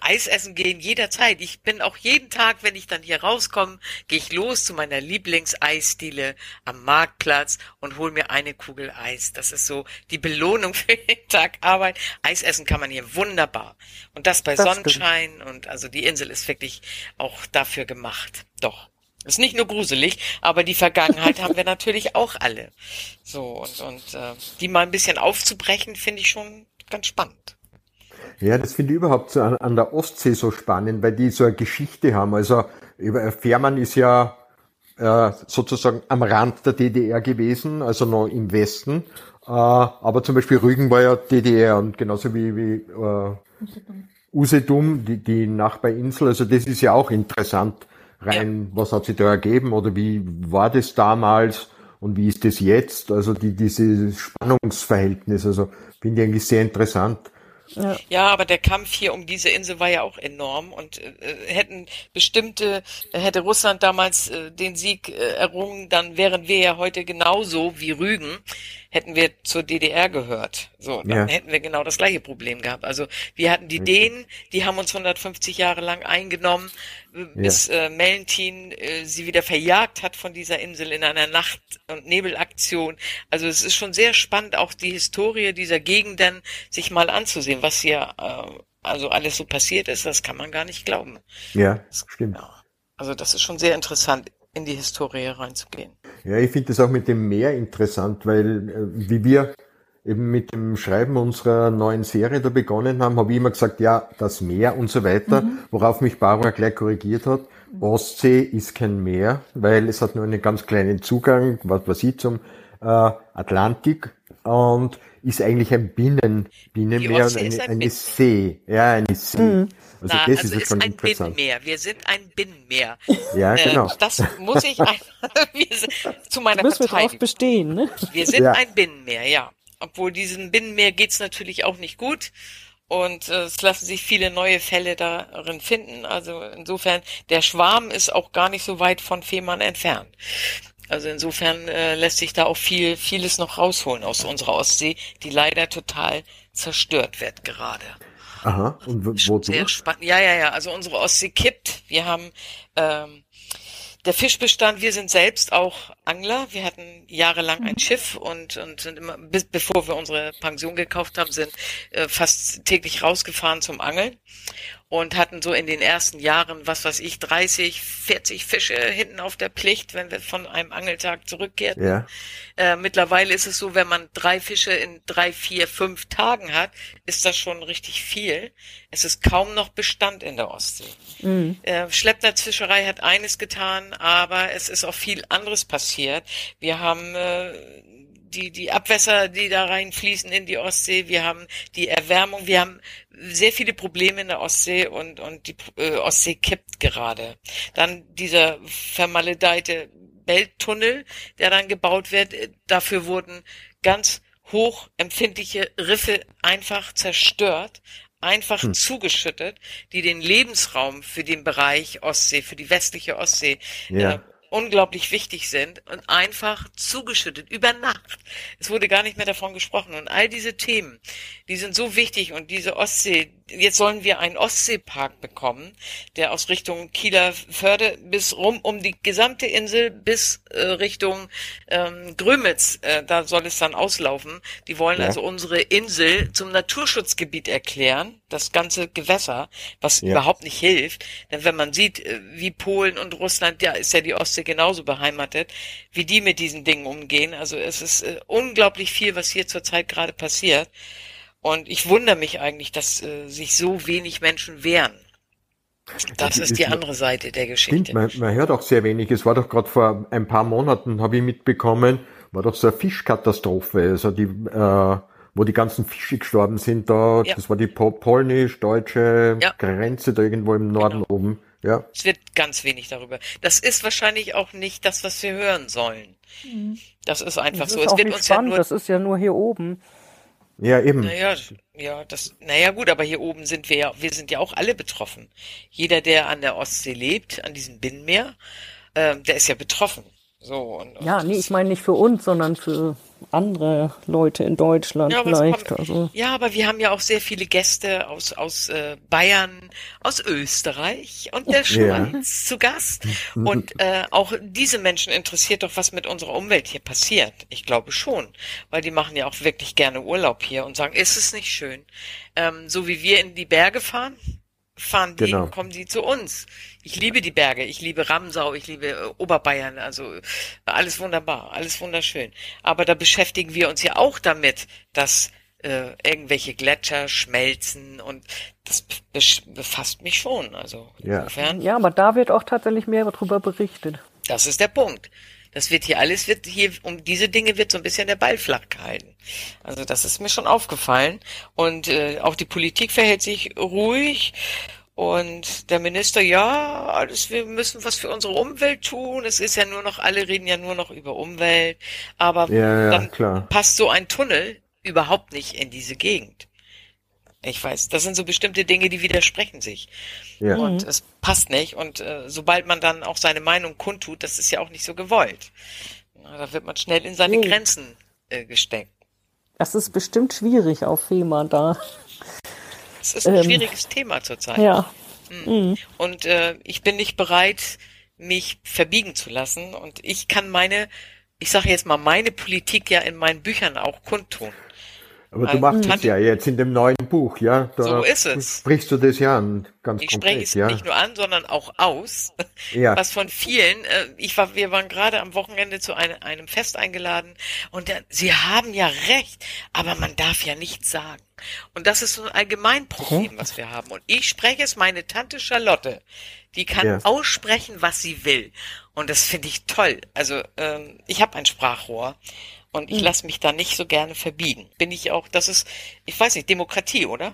Eis essen gehen jederzeit. Ich bin auch jeden Tag, wenn ich dann hier rauskomme, gehe ich los zu meiner Lieblingseisdiele am Marktplatz und hole mir eine Kugel Eis. Das ist so die Belohnung für jeden Tag Arbeit. Eis essen kann man hier wunderbar. Und das bei das Sonnenschein stimmt. und also die Insel ist wirklich auch dafür gemacht. Doch. Ist nicht nur gruselig, aber die Vergangenheit haben wir natürlich auch alle. So und und äh, die mal ein bisschen aufzubrechen, finde ich schon ganz spannend. Ja, das finde ich überhaupt so an, an, der Ostsee so spannend, weil die so eine Geschichte haben. Also Fährmann ist ja äh, sozusagen am Rand der DDR gewesen, also noch im Westen. Äh, aber zum Beispiel Rügen war ja DDR und genauso wie, wie äh, Usedom, die, die Nachbarinsel. Also das ist ja auch interessant rein, ja. was hat sich da ergeben oder wie war das damals und wie ist das jetzt? Also die, dieses Spannungsverhältnis, also finde ich eigentlich sehr interessant. Ja. ja, aber der Kampf hier um diese Insel war ja auch enorm und äh, hätten bestimmte, hätte Russland damals äh, den Sieg äh, errungen, dann wären wir ja heute genauso wie Rügen, hätten wir zur DDR gehört. So, dann ja. hätten wir genau das gleiche Problem gehabt. Also wir hatten die Dänen, die haben uns 150 Jahre lang eingenommen, bis ja. äh, Mellentin äh, sie wieder verjagt hat von dieser Insel in einer Nacht- und Nebelaktion. Also es ist schon sehr spannend, auch die Historie dieser Gegenden sich mal anzusehen, was hier äh, also alles so passiert ist, das kann man gar nicht glauben. Ja, stimmt. Ja. Also das ist schon sehr interessant, in die Historie reinzugehen. Ja, ich finde das auch mit dem Meer interessant, weil äh, wie wir eben mit dem Schreiben unserer neuen Serie da begonnen haben, habe ich immer gesagt, ja, das Meer und so weiter, mhm. worauf mich Barbara gleich korrigiert hat. Ostsee ist kein Meer, weil es hat nur einen ganz kleinen Zugang, was weiß ich, zum äh, Atlantik und ist eigentlich ein Binnen, Binnenmeer und eine, ein eine See. Ja, eine See. Mhm. Also Na, das also ist, ist schon ein interessant. Binnenmeer. Wir sind ein Binnenmeer. Ja, äh, genau. das muss ich einfach, zu meiner Müssen Partei. Wir drauf bestehen, ne? Wir sind ja. ein Binnenmeer, ja. Obwohl diesem Binnenmeer geht's natürlich auch nicht gut. Und äh, es lassen sich viele neue Fälle darin finden. Also insofern, der Schwarm ist auch gar nicht so weit von Fehmarn entfernt. Also insofern äh, lässt sich da auch viel, vieles noch rausholen aus unserer Ostsee, die leider total zerstört wird gerade. Aha, und wo Sehr spannend. Ja, ja, ja. Also unsere Ostsee kippt. Wir haben ähm, der Fischbestand, wir sind selbst auch Angler. Wir hatten jahrelang ein mhm. Schiff und, und sind immer, bis, bevor wir unsere Pension gekauft haben, sind äh, fast täglich rausgefahren zum Angeln und hatten so in den ersten Jahren, was weiß ich, 30, 40 Fische hinten auf der Pflicht, wenn wir von einem Angeltag zurückkehrten. Ja. Äh, mittlerweile ist es so, wenn man drei Fische in drei, vier, fünf Tagen hat, ist das schon richtig viel. Es ist kaum noch Bestand in der Ostsee. Mhm. Äh, Schleppnetzfischerei hat eines getan, aber es ist auch viel anderes passiert. Wir haben äh, die, die Abwässer, die da reinfließen in die Ostsee. Wir haben die Erwärmung. Wir haben sehr viele Probleme in der Ostsee und, und die äh, Ostsee kippt gerade. Dann dieser vermaledeite Belttunnel, der dann gebaut wird. Dafür wurden ganz hochempfindliche Riffe einfach zerstört, einfach hm. zugeschüttet, die den Lebensraum für den Bereich Ostsee, für die westliche Ostsee ja. äh, unglaublich wichtig sind und einfach zugeschüttet über Nacht. Es wurde gar nicht mehr davon gesprochen und all diese Themen, die sind so wichtig und diese Ostsee, jetzt sollen wir einen Ostseepark bekommen, der aus Richtung Kieler Förde bis rum um die gesamte Insel bis äh, Richtung ähm, Grömitz, äh, da soll es dann auslaufen. Die wollen ja. also unsere Insel zum Naturschutzgebiet erklären, das ganze Gewässer, was ja. überhaupt nicht hilft. Denn wenn man sieht, äh, wie Polen und Russland, ja, ist ja die Ostsee genauso beheimatet, wie die mit diesen Dingen umgehen. Also es ist äh, unglaublich viel, was hier zurzeit gerade passiert. Und ich wundere mich eigentlich, dass äh, sich so wenig Menschen wehren. Das ist die andere Seite der Geschichte. Stimmt, man, man hört auch sehr wenig. Es war doch gerade vor ein paar Monaten, habe ich mitbekommen, war doch so eine Fischkatastrophe, also die, äh, wo die ganzen Fische gestorben sind da. Ja. Das war die polnisch-deutsche ja. Grenze da irgendwo im Norden genau. oben. Ja. Es wird ganz wenig darüber. Das ist wahrscheinlich auch nicht das, was wir hören sollen. Mhm. Das ist einfach das so. Ist es wird uns spannend. ja nur, das ist ja nur hier oben. Ja, eben. Naja, ja, das, naja, gut, aber hier oben sind wir ja, wir sind ja auch alle betroffen. Jeder, der an der Ostsee lebt, an diesem Binnenmeer, ähm, der ist ja betroffen. So, und, und ja, nee, ich meine nicht für uns, sondern für andere Leute in Deutschland ja, vielleicht. Haben, also. Ja, aber wir haben ja auch sehr viele Gäste aus, aus äh, Bayern, aus Österreich und der Schweiz ja. zu Gast. Und äh, auch diese Menschen interessiert doch, was mit unserer Umwelt hier passiert. Ich glaube schon, weil die machen ja auch wirklich gerne Urlaub hier und sagen, ist es nicht schön? Ähm, so wie wir in die Berge fahren, fahren die, genau. kommen sie zu uns. Ich liebe die Berge, ich liebe Ramsau, ich liebe äh, Oberbayern, also äh, alles wunderbar, alles wunderschön. Aber da beschäftigen wir uns ja auch damit, dass äh, irgendwelche Gletscher schmelzen und das befasst mich schon. Also ja. insofern. Ja, aber da wird auch tatsächlich mehr darüber berichtet. Das ist der Punkt. Das wird hier alles, wird hier, um diese Dinge wird so ein bisschen der Ball flach gehalten. Also das ist mir schon aufgefallen. Und äh, auch die Politik verhält sich ruhig. Und der Minister, ja, alles, wir müssen was für unsere Umwelt tun. Es ist ja nur noch, alle reden ja nur noch über Umwelt. Aber ja, ja, dann klar. passt so ein Tunnel überhaupt nicht in diese Gegend. Ich weiß, das sind so bestimmte Dinge, die widersprechen sich. Ja. Und mhm. es passt nicht. Und äh, sobald man dann auch seine Meinung kundtut, das ist ja auch nicht so gewollt. Na, da wird man schnell in seine mhm. Grenzen äh, gesteckt. Das ist bestimmt schwierig auf FEMA da. Es ist ein ähm, schwieriges Thema zurzeit. Ja. Mhm. mhm. Und äh, ich bin nicht bereit, mich verbiegen zu lassen. Und ich kann meine, ich sage jetzt mal, meine Politik ja in meinen Büchern auch kundtun. Aber du machst es ja jetzt in dem neuen Buch, ja? Da so ist es. Sprichst du das ja an, ganz ich konkret, spreche es ja? nicht nur an, sondern auch aus. Ja. Was von vielen, äh, ich war, wir waren gerade am Wochenende zu einem, einem Fest eingeladen und der, sie haben ja recht, aber man darf ja nichts sagen. Und das ist so ein Allgemeinproblem, was wir haben. Und ich spreche es, meine Tante Charlotte, die kann ja. aussprechen, was sie will. Und das finde ich toll. Also ähm, ich habe ein Sprachrohr und ich hm. lasse mich da nicht so gerne verbiegen. Bin ich auch, das ist, ich weiß nicht, Demokratie, oder?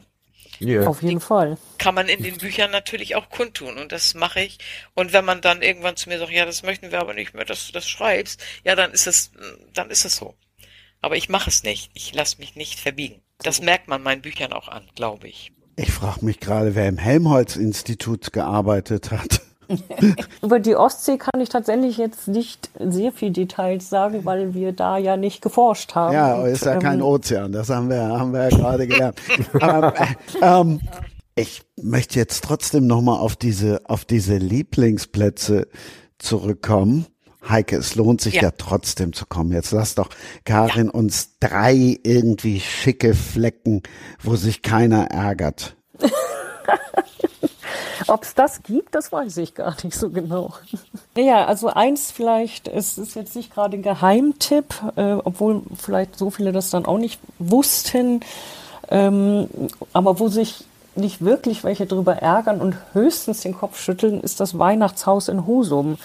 Ja. Auf jeden Fall. Kann man in den Büchern natürlich auch kundtun und das mache ich. Und wenn man dann irgendwann zu mir sagt, ja, das möchten wir aber nicht mehr, dass du das schreibst, ja, dann ist es, dann ist es so. Aber ich mache es nicht. Ich lasse mich nicht verbiegen. Das merkt man meinen Büchern auch an, glaube ich. Ich frage mich gerade, wer im Helmholtz-Institut gearbeitet hat. Über die Ostsee kann ich tatsächlich jetzt nicht sehr viel Details sagen, weil wir da ja nicht geforscht haben. Ja, ist ja ähm, kein Ozean, das haben wir, haben wir ja gerade gelernt. Aber, äh, ähm, ich möchte jetzt trotzdem nochmal auf diese, auf diese Lieblingsplätze zurückkommen. Heike, es lohnt sich ja. ja. trotzdem zu kommen. Jetzt lass doch Karin ja. uns drei irgendwie schicke Flecken, wo sich keiner ärgert. Ob es das gibt, das weiß ich gar nicht so genau. Ja, also eins vielleicht, es ist jetzt nicht gerade ein Geheimtipp, äh, obwohl vielleicht so viele das dann auch nicht wussten, ähm, aber wo sich nicht wirklich welche drüber ärgern und höchstens den Kopf schütteln, ist das Weihnachtshaus in Husum.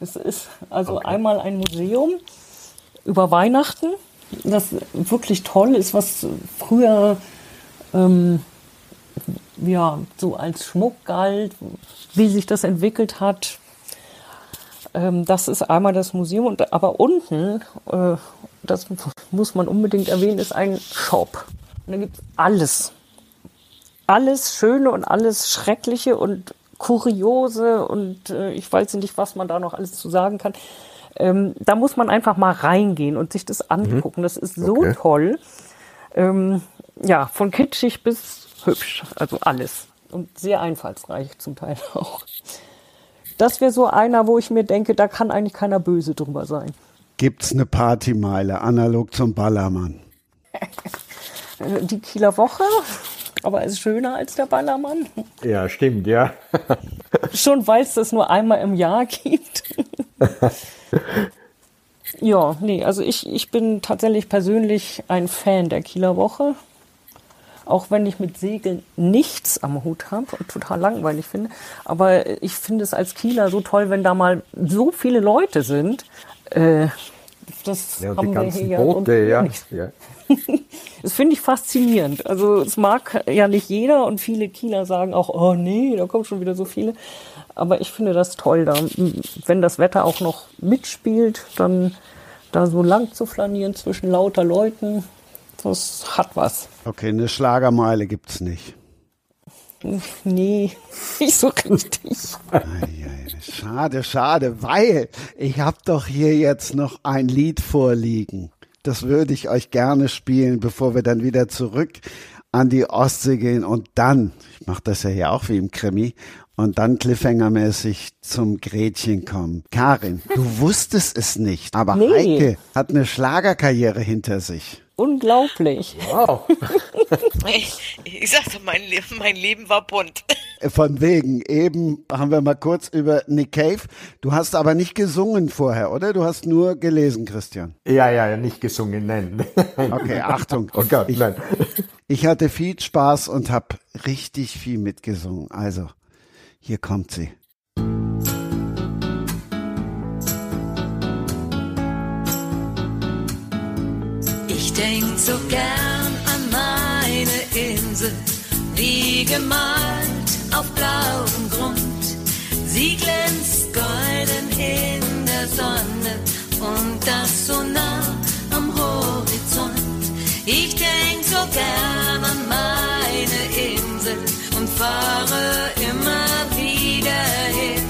Es ist also okay. einmal ein Museum über Weihnachten, das wirklich toll ist, was früher ähm, ja, so als Schmuck galt, wie sich das entwickelt hat. Ähm, das ist einmal das Museum, und, aber unten, äh, das muss man unbedingt erwähnen, ist ein Shop. Und da gibt es alles. Alles Schöne und alles Schreckliche und Kuriose und äh, ich weiß nicht, was man da noch alles zu sagen kann. Ähm, da muss man einfach mal reingehen und sich das angucken. Mhm. Das ist so okay. toll. Ähm, ja, von kitschig bis hübsch, also alles. Und sehr einfallsreich zum Teil auch. Das wäre so einer, wo ich mir denke, da kann eigentlich keiner böse drüber sein. Gibt's eine Partymeile, analog zum Ballermann? Die Kieler Woche, aber ist schöner als der Ballermann. Ja, stimmt, ja. Schon weil es das nur einmal im Jahr gibt. ja, nee, also ich, ich bin tatsächlich persönlich ein Fan der Kieler Woche auch wenn ich mit Segeln nichts am Hut habe und total langweilig finde. Aber ich finde es als Kieler so toll, wenn da mal so viele Leute sind. Äh, das ja, haben wir hier Boote, ja. ja. das finde ich faszinierend. Also es mag ja nicht jeder und viele Kieler sagen auch, oh nee, da kommen schon wieder so viele. Aber ich finde das toll, da, wenn das Wetter auch noch mitspielt, dann da so lang zu flanieren zwischen lauter Leuten, das hat was. Okay, eine Schlagermeile gibt's nicht. Nee, nicht so richtig. schade, schade, weil ich habe doch hier jetzt noch ein Lied vorliegen. Das würde ich euch gerne spielen, bevor wir dann wieder zurück an die Ostsee gehen und dann, ich mache das ja hier auch wie im Krimi, und dann Cliffhanger-mäßig zum Gretchen kommen. Karin, du wusstest es nicht, aber nee. Heike hat eine Schlagerkarriere hinter sich. Unglaublich. Wow. ich, ich sagte, mein, mein Leben war bunt. Von wegen, eben haben wir mal kurz über Nick Cave. Du hast aber nicht gesungen vorher, oder? Du hast nur gelesen, Christian. Ja, ja, nicht gesungen, nein. Okay, Achtung. Oh Gott, ich, nein. Ich hatte viel Spaß und habe richtig viel mitgesungen. Also, hier kommt sie. Denk so gern an meine Insel, wie gemalt auf blauem Grund. Sie glänzt golden in der Sonne und das so nah am Horizont. Ich denk so gern an meine Insel und fahre immer wieder hin.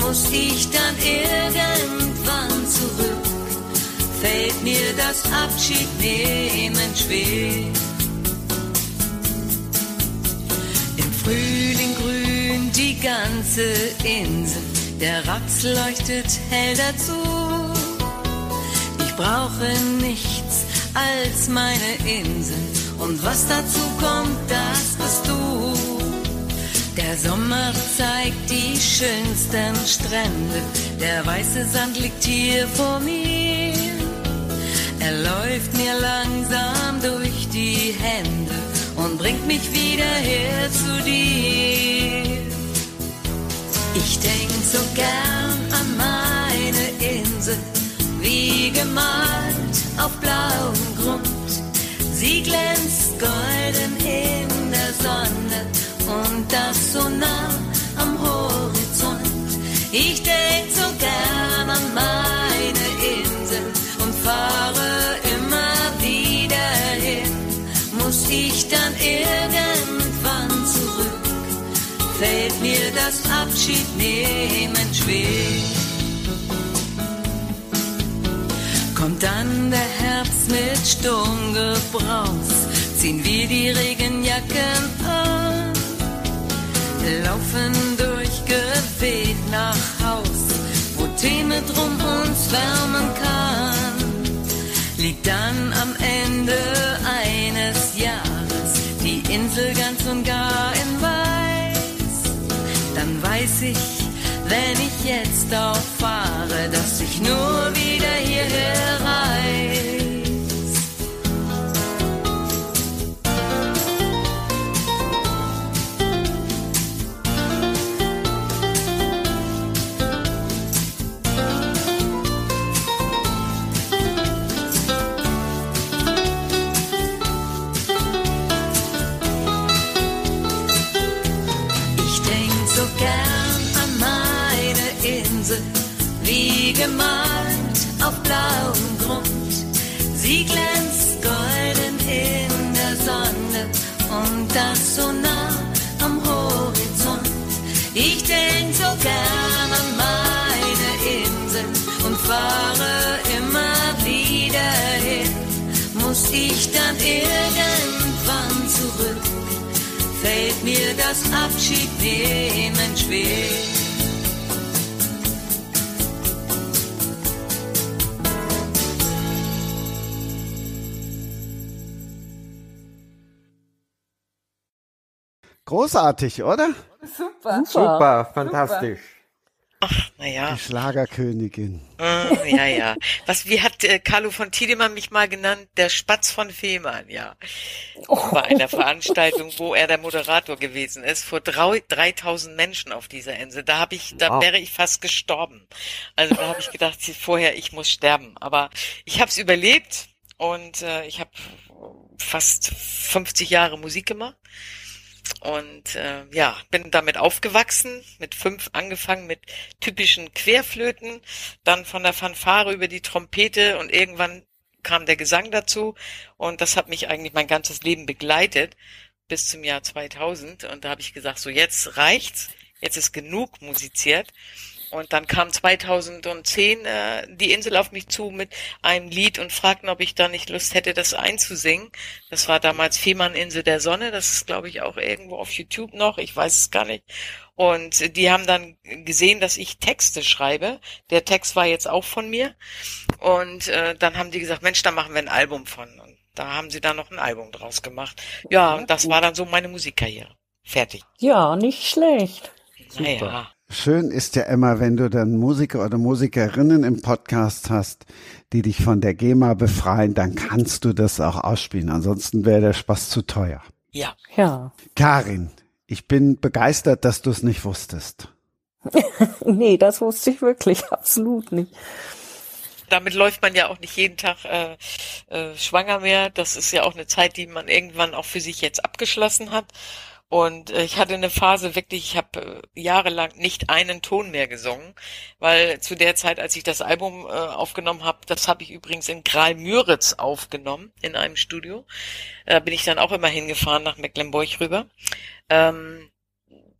Muss ich dann irgendwann? Fällt mir das Abschiednehmen schwer. Im Frühling grünt die ganze Insel, der Raps leuchtet hell dazu. Ich brauche nichts als meine Insel und was dazu kommt, das bist du. Der Sommer zeigt die schönsten Strände, der weiße Sand liegt hier vor mir. Er läuft mir langsam durch die Hände und bringt mich wieder her zu dir. Ich denk so gern an meine Insel, wie gemalt auf blauem Grund. Sie glänzt golden in der Sonne und das so nah am Horizont. Ich denk so gern an meine das Abschiednehmen schwer. Kommt dann der Herbst mit Sturmgebraus, ziehen wir die Regenjacken an, laufen durchgeweht nach Haus, wo Tee mit rum uns wärmen kann, liegt dann am Ende eines Jahres die Insel ganz und gar in Weiß. Dann weiß ich, wenn ich jetzt auch fahre, dass ich nur wieder hierher reise. Gemalt auf blauem Grund. Sie glänzt golden in der Sonne und das so nah am Horizont. Ich denk so gern an meine Insel und fahre immer wieder hin. Muss ich dann irgendwann zurück, fällt mir das Abschied nehmen schwer. Großartig, oder? Super. Super, fantastisch. Ach, naja. Die Schlagerkönigin. Äh, ja, ja. Was, wie hat äh, Carlo von Tiedemann mich mal genannt? Der Spatz von Fehmarn, ja. Bei einer Veranstaltung, wo er der Moderator gewesen ist, vor drei, 3000 Menschen auf dieser Insel. Da habe ich, da Wow. wäre ich fast gestorben. Also da habe ich gedacht, vorher, ich muss sterben. Aber ich habe es überlebt und äh, ich habe fast 50 Jahre Musik gemacht. Und äh, ja, bin damit aufgewachsen, mit fünf angefangen mit typischen Querflöten, dann von der Fanfare über die Trompete und irgendwann kam der Gesang dazu. Und das hat mich eigentlich mein ganzes Leben begleitet bis zum Jahr 2000 und da habe ich gesagt, so jetzt reicht's, jetzt ist genug musiziert und dann kam 2010 äh, die Insel auf mich zu mit einem Lied und fragten, ob ich da nicht Lust hätte, das einzusingen. Das war damals Fehmarn Insel der Sonne. Das ist, glaube ich, auch irgendwo auf YouTube noch. Ich weiß es gar nicht. Und die haben dann gesehen, dass ich Texte schreibe. Der Text war jetzt auch von mir. Und äh, dann haben die gesagt, Mensch, da machen wir ein Album von. Und da haben sie dann noch ein Album draus gemacht. Ja, und das war dann so meine Musikkarriere. Fertig. Ja, nicht schlecht. Naja. Schön ist ja immer, wenn du dann Musiker oder Musikerinnen im Podcast hast, die dich von der GEMA befreien, dann kannst du das auch ausspielen. Ansonsten wäre der Spaß zu teuer. Ja. Ja. Karin, ich bin begeistert, dass du es nicht wusstest. Nee, das wusste ich wirklich absolut nicht. damit läuft man ja auch nicht jeden Tag äh, äh, schwanger mehr. Das ist ja auch eine Zeit, die man irgendwann auch für sich jetzt abgeschlossen hat. Und äh, ich hatte eine Phase wirklich, ich habe äh, jahrelang nicht einen Ton mehr gesungen, weil zu der Zeit, als ich das Album äh, aufgenommen habe, das habe ich übrigens in Graal-Müritz aufgenommen, in einem Studio. Da bin ich dann auch immer hingefahren nach Mecklenburg rüber. Ähm,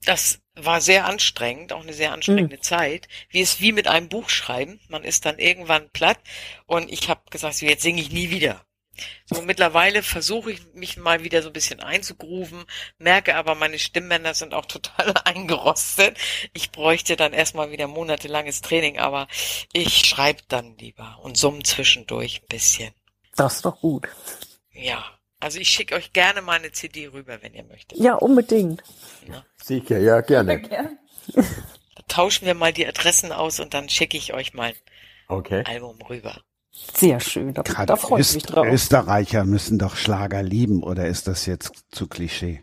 das war sehr anstrengend, auch eine sehr anstrengende Zeit. Wie es wie mit einem Buch schreiben. Man ist dann irgendwann platt und ich habe gesagt, so jetzt singe ich nie wieder. So mittlerweile versuche ich mich mal wieder so ein bisschen einzugrooven, merke aber, meine Stimmbänder sind auch total eingerostet. Ich bräuchte dann erstmal wieder monatelanges Training, aber ich schreibe dann lieber und summe zwischendurch ein bisschen. Das ist doch gut. Ja, also ich schicke euch gerne mal eine CD rüber, wenn ihr möchtet. Ja, unbedingt. Sicher, ja, gerne. Gern. Da tauschen wir mal die Adressen aus und dann schicke ich euch mal Okay. Album rüber. Sehr schön. Da, Gerade da freue ich mich drauf. Österreicher müssen doch Schlager lieben, oder ist das jetzt zu Klischee?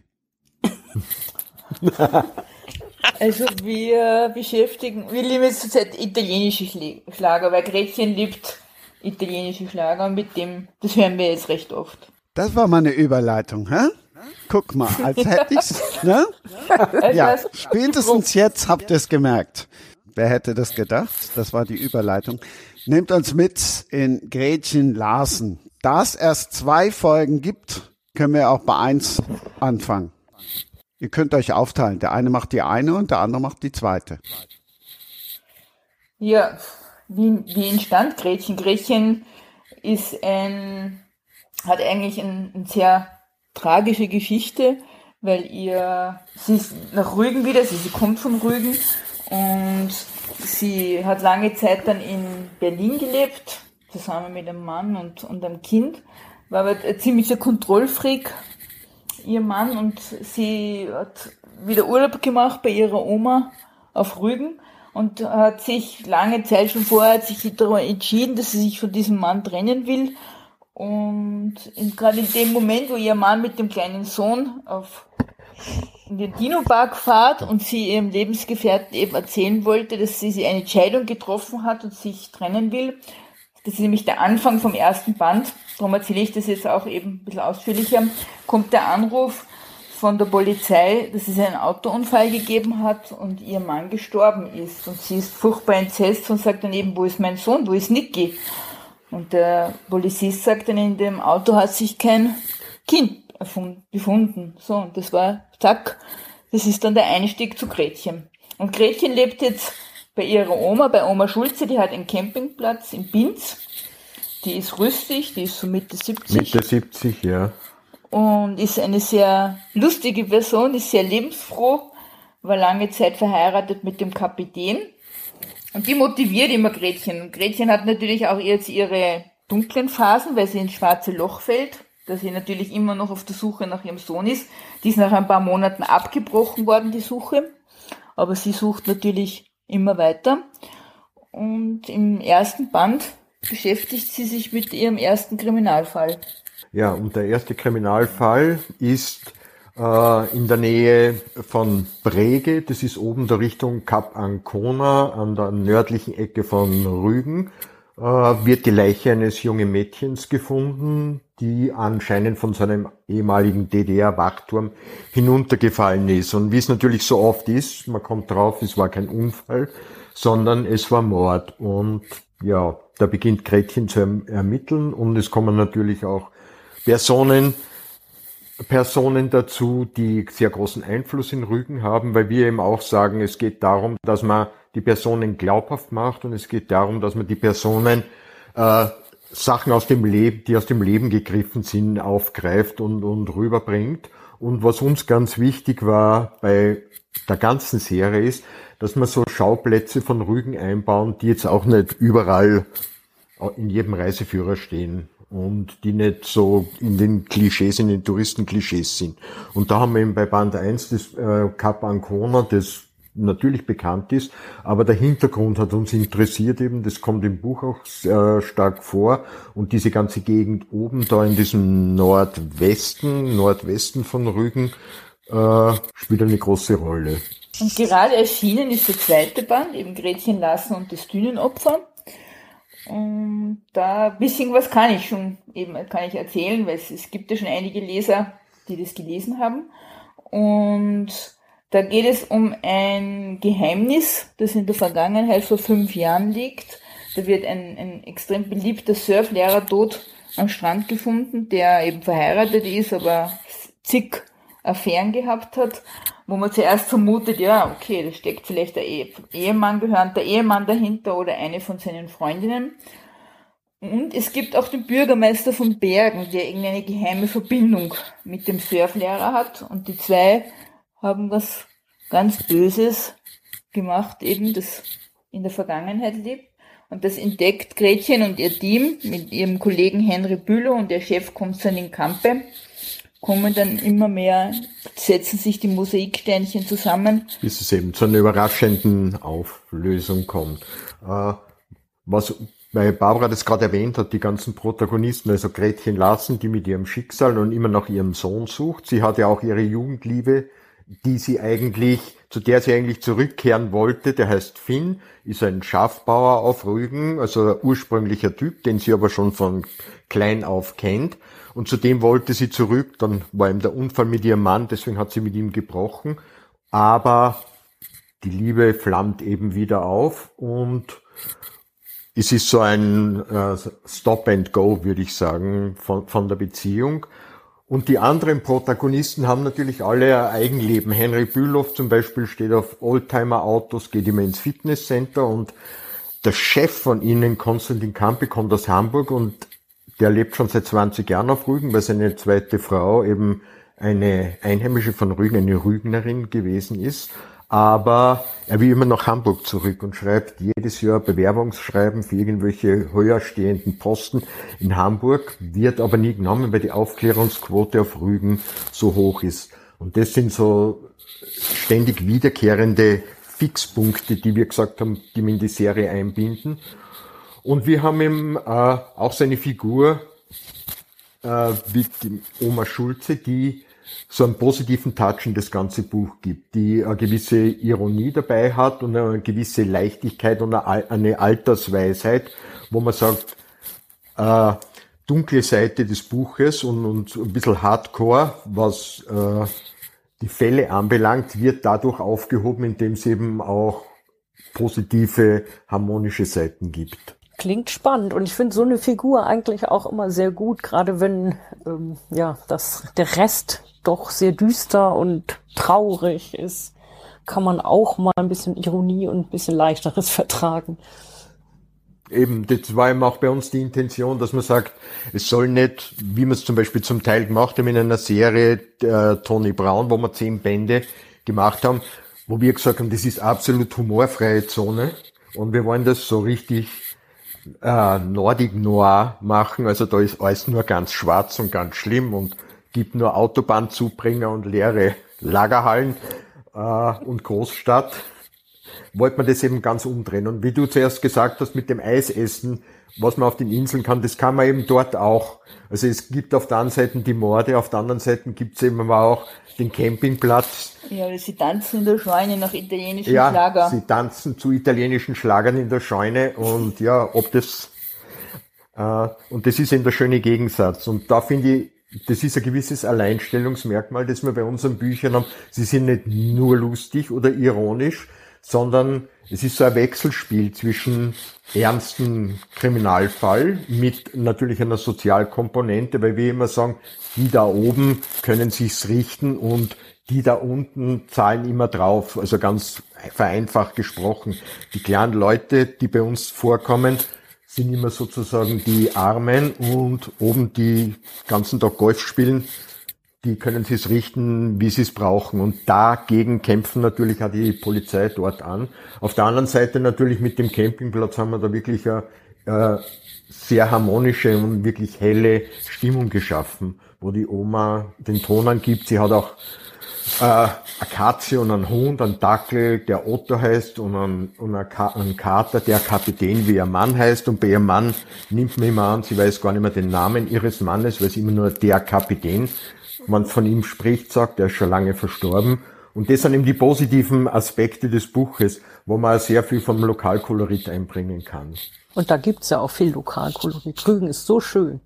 Also wir beschäftigen, wir lieben jetzt zurzeit italienische Schla- Schlager, weil Gretchen liebt italienische Schlager und mit dem, das hören wir jetzt recht oft. Das war mal eine Überleitung, hä? Guck mal, als hätte ich's, ne? Also Ja, spätestens jetzt habt ihr es gemerkt. Wer hätte das gedacht? Das war die Überleitung. Nehmt uns mit in Gretchen Larsen. Da es erst zwei Folgen gibt, können wir auch bei eins anfangen. Ihr könnt euch aufteilen. Der eine macht die eine und der andere macht die zweite. Ja, wie, wie entstand Gretchen? Gretchen ist ein, hat eigentlich ein, eine sehr tragische Geschichte, weil ihr, sie ist nach Rügen wieder, also sie kommt von Rügen und sie hat lange Zeit dann in Berlin gelebt, zusammen mit einem Mann und, und einem Kind, war aber ein ziemlicher Kontrollfreak, ihr Mann, und sie hat wieder Urlaub gemacht bei ihrer Oma auf Rügen und hat sich lange Zeit schon vorher hat sich darüber entschieden, dass sie sich von diesem Mann trennen will. Und gerade in dem Moment, wo ihr Mann mit dem kleinen Sohn auf in den Dino-Park fahrt und sie ihrem Lebensgefährten eben erzählen wollte, dass sie, eine Entscheidung getroffen hat und sich trennen will. Das ist nämlich der Anfang vom ersten Band. Darum erzähle ich das jetzt auch eben ein bisschen ausführlicher. Kommt der Anruf von der Polizei, dass es einen Autounfall gegeben hat und ihr Mann gestorben ist. Und sie ist furchtbar entsetzt und sagt dann eben, wo ist mein Sohn, wo ist Niki? Und der Polizist sagt dann, in dem Auto hat sich kein Kind gefunden. So, und das war, zack, das ist dann der Einstieg zu Gretchen. Und Gretchen lebt jetzt bei ihrer Oma, bei Oma Schulze, die hat einen Campingplatz in Binz. Die ist rüstig, die ist so Mitte 70. Mitte 70, ja. Und ist eine sehr lustige Person, ist sehr lebensfroh, war lange Zeit verheiratet mit dem Kapitän. Und die motiviert immer Gretchen. Und Gretchen hat natürlich auch jetzt ihre dunklen Phasen, weil sie ins schwarze Loch fällt dass sie natürlich immer noch auf der Suche nach ihrem Sohn ist. Die ist nach ein paar Monaten abgebrochen worden, die Suche. Aber sie sucht natürlich immer weiter. Und im ersten Band beschäftigt sie sich mit ihrem ersten Kriminalfall. Ja, und der erste Kriminalfall ist äh, in der Nähe von Brege. Das ist oben der Richtung Kap Ancona an der nördlichen Ecke von Rügen. Äh, wird die Leiche eines jungen Mädchens gefunden, die anscheinend von seinem ehemaligen DDR-Wachturm hinuntergefallen ist. Und wie es natürlich so oft ist, man kommt drauf, es war kein Unfall, sondern es war Mord. Und ja, da beginnt Gretchen zu erm-, ermitteln und es kommen natürlich auch Personen, Personen dazu, die sehr großen Einfluss in Rügen haben, weil wir eben auch sagen, es geht darum, dass man die Personen glaubhaft macht und es geht darum, dass man die Personen äh, Sachen aus dem Leben, die aus dem Leben gegriffen sind, aufgreift und, und rüberbringt. Und was uns ganz wichtig war bei der ganzen Serie ist, dass wir so Schauplätze von Rügen einbauen, die jetzt auch nicht überall in jedem Reiseführer stehen und die nicht so in den Klischees, in den Touristenklischees sind. Und da haben wir eben bei Band 1 das äh, Cap Ancona, das natürlich bekannt ist, aber der Hintergrund hat uns interessiert eben, das kommt im Buch auch sehr stark vor und diese ganze Gegend oben da in diesem Nordwesten, Nordwesten von Rügen äh, spielt eine große Rolle. Und gerade erschienen ist der zweite Band, eben Gretchen Lassen und das Dünenopfer. Und da ein bisschen was kann ich schon eben kann ich erzählen, weil es, es gibt ja schon einige Leser, die das gelesen haben. Und da geht es um ein Geheimnis, das in der Vergangenheit vor fünf Jahren liegt. Da wird ein, ein extrem beliebter Surflehrer tot am Strand gefunden, der eben verheiratet ist, aber zig Affären gehabt hat, wo man zuerst vermutet, ja, okay, da steckt vielleicht der Ehemann gehörend, der Ehemann dahinter oder eine von seinen Freundinnen. Und es gibt auch den Bürgermeister von Bergen, der irgendeine geheime Verbindung mit dem Surflehrer hat. Und die zwei haben was ganz Böses gemacht, eben das in der Vergangenheit lebt. Und das entdeckt Gretchen und ihr Team mit ihrem Kollegen Henry Bülow und der Chef Konstantin Kampe, kommen dann immer mehr, setzen sich die Mosaiksteinchen zusammen. Bis es eben zu einer überraschenden Auflösung kommt. Äh, was weil Barbara das gerade erwähnt hat, die ganzen Protagonisten, also Gretchen Larsen, die mit ihrem Schicksal und immer nach ihrem Sohn sucht. Sie hat ja auch ihre Jugendliebe die sie eigentlich, zu der sie eigentlich zurückkehren wollte, der heißt Finn, ist ein Schafbauer auf Rügen, also ein ursprünglicher Typ, den sie aber schon von klein auf kennt. Und zu dem wollte sie zurück, dann war ihm der Unfall mit ihrem Mann, deswegen hat sie mit ihm gebrochen. Aber die Liebe flammt eben wieder auf und es ist so ein äh, Stop and Go, würde ich sagen, von, von der Beziehung. Und die anderen Protagonisten haben natürlich alle ein Eigenleben. Henry Bülow zum Beispiel steht auf Oldtimer-Autos, geht immer ins Fitnesscenter und der Chef von ihnen, Konstantin Kampe, kommt aus Hamburg und der lebt schon seit 20 Jahren auf Rügen, weil seine zweite Frau eben eine Einheimische von Rügen, eine Rügnerin gewesen ist. Aber er will immer nach Hamburg zurück und schreibt jedes Jahr Bewerbungsschreiben für irgendwelche höher stehenden Posten in Hamburg, wird aber nie genommen, weil die Aufklärungsquote auf Rügen so hoch ist. Und das sind so ständig wiederkehrende Fixpunkte, die wir gesagt haben, die wir in die Serie einbinden. Und wir haben ihm äh, auch seine Figur äh, wie die Oma Schulze, die so einen positiven Touch in das ganze Buch gibt, die eine gewisse Ironie dabei hat und eine gewisse Leichtigkeit und eine Altersweisheit, wo man sagt, äh, dunkle Seite des Buches und, und ein bisschen Hardcore, was äh, die Fälle anbelangt, wird dadurch aufgehoben, indem es eben auch positive, harmonische Seiten gibt. Klingt spannend und ich finde so eine Figur eigentlich auch immer sehr gut, gerade wenn ähm, ja das der Rest doch sehr düster und traurig ist, kann man auch mal ein bisschen Ironie und ein bisschen leichteres vertragen. Eben, das war eben auch bei uns die Intention, dass man sagt, es soll nicht, wie wir es zum Beispiel zum Teil gemacht haben in einer Serie äh, Tony Brown, wo wir zehn Bände gemacht haben, wo wir gesagt haben, das ist absolut humorfreie Zone und wir wollen das so richtig äh, Nordic Noir machen, also da ist alles nur ganz schwarz und ganz schlimm und gibt nur Autobahnzubringer und leere Lagerhallen äh, und Großstadt, wollte man das eben ganz umdrehen. Und wie du zuerst gesagt hast, mit dem Eisessen, was man auf den Inseln kann, das kann man eben dort auch. Also es gibt auf der einen Seite die Morde, auf der anderen Seite gibt es eben aber auch den Campingplatz. Ja, sie tanzen in der Scheune nach italienischen ja, Schlager. sie tanzen zu italienischen Schlagern in der Scheune und ja, ob das äh, und das ist eben der schöne Gegensatz. Und da finde ich, das ist ein gewisses Alleinstellungsmerkmal, das wir bei unseren Büchern haben. Sie sind nicht nur lustig oder ironisch, sondern es ist so ein Wechselspiel zwischen ernsten Kriminalfall mit natürlich einer Sozialkomponente, weil wir immer sagen, die da oben können sich's richten und die da unten zahlen immer drauf. Also ganz vereinfacht gesprochen. Die kleinen Leute, die bei uns vorkommen, sind immer sozusagen die Armen und oben die ganzen Tag Golf spielen, die können sie es richten, wie sie es brauchen. Und dagegen kämpfen natürlich auch die Polizei dort an. Auf der anderen Seite natürlich mit dem Campingplatz haben wir da wirklich eine äh, sehr harmonische und wirklich helle Stimmung geschaffen, wo die Oma den Ton angibt. Sie hat auch äh, eine Katze und einen Hund, einen Dackel, der Otto heißt und einen, und einen Kater, der Kapitän wie ihr Mann heißt. Und bei ihrem Mann nimmt man immer an, sie weiß gar nicht mehr den Namen ihres Mannes, weil sie immer nur der Kapitän, man von ihm spricht, sagt, er ist schon lange verstorben. Und das sind eben die positiven Aspekte des Buches, wo man sehr viel vom Lokalkolorit einbringen kann. Und da gibt's ja auch viel Lokalkolorit. Rügen ist so schön.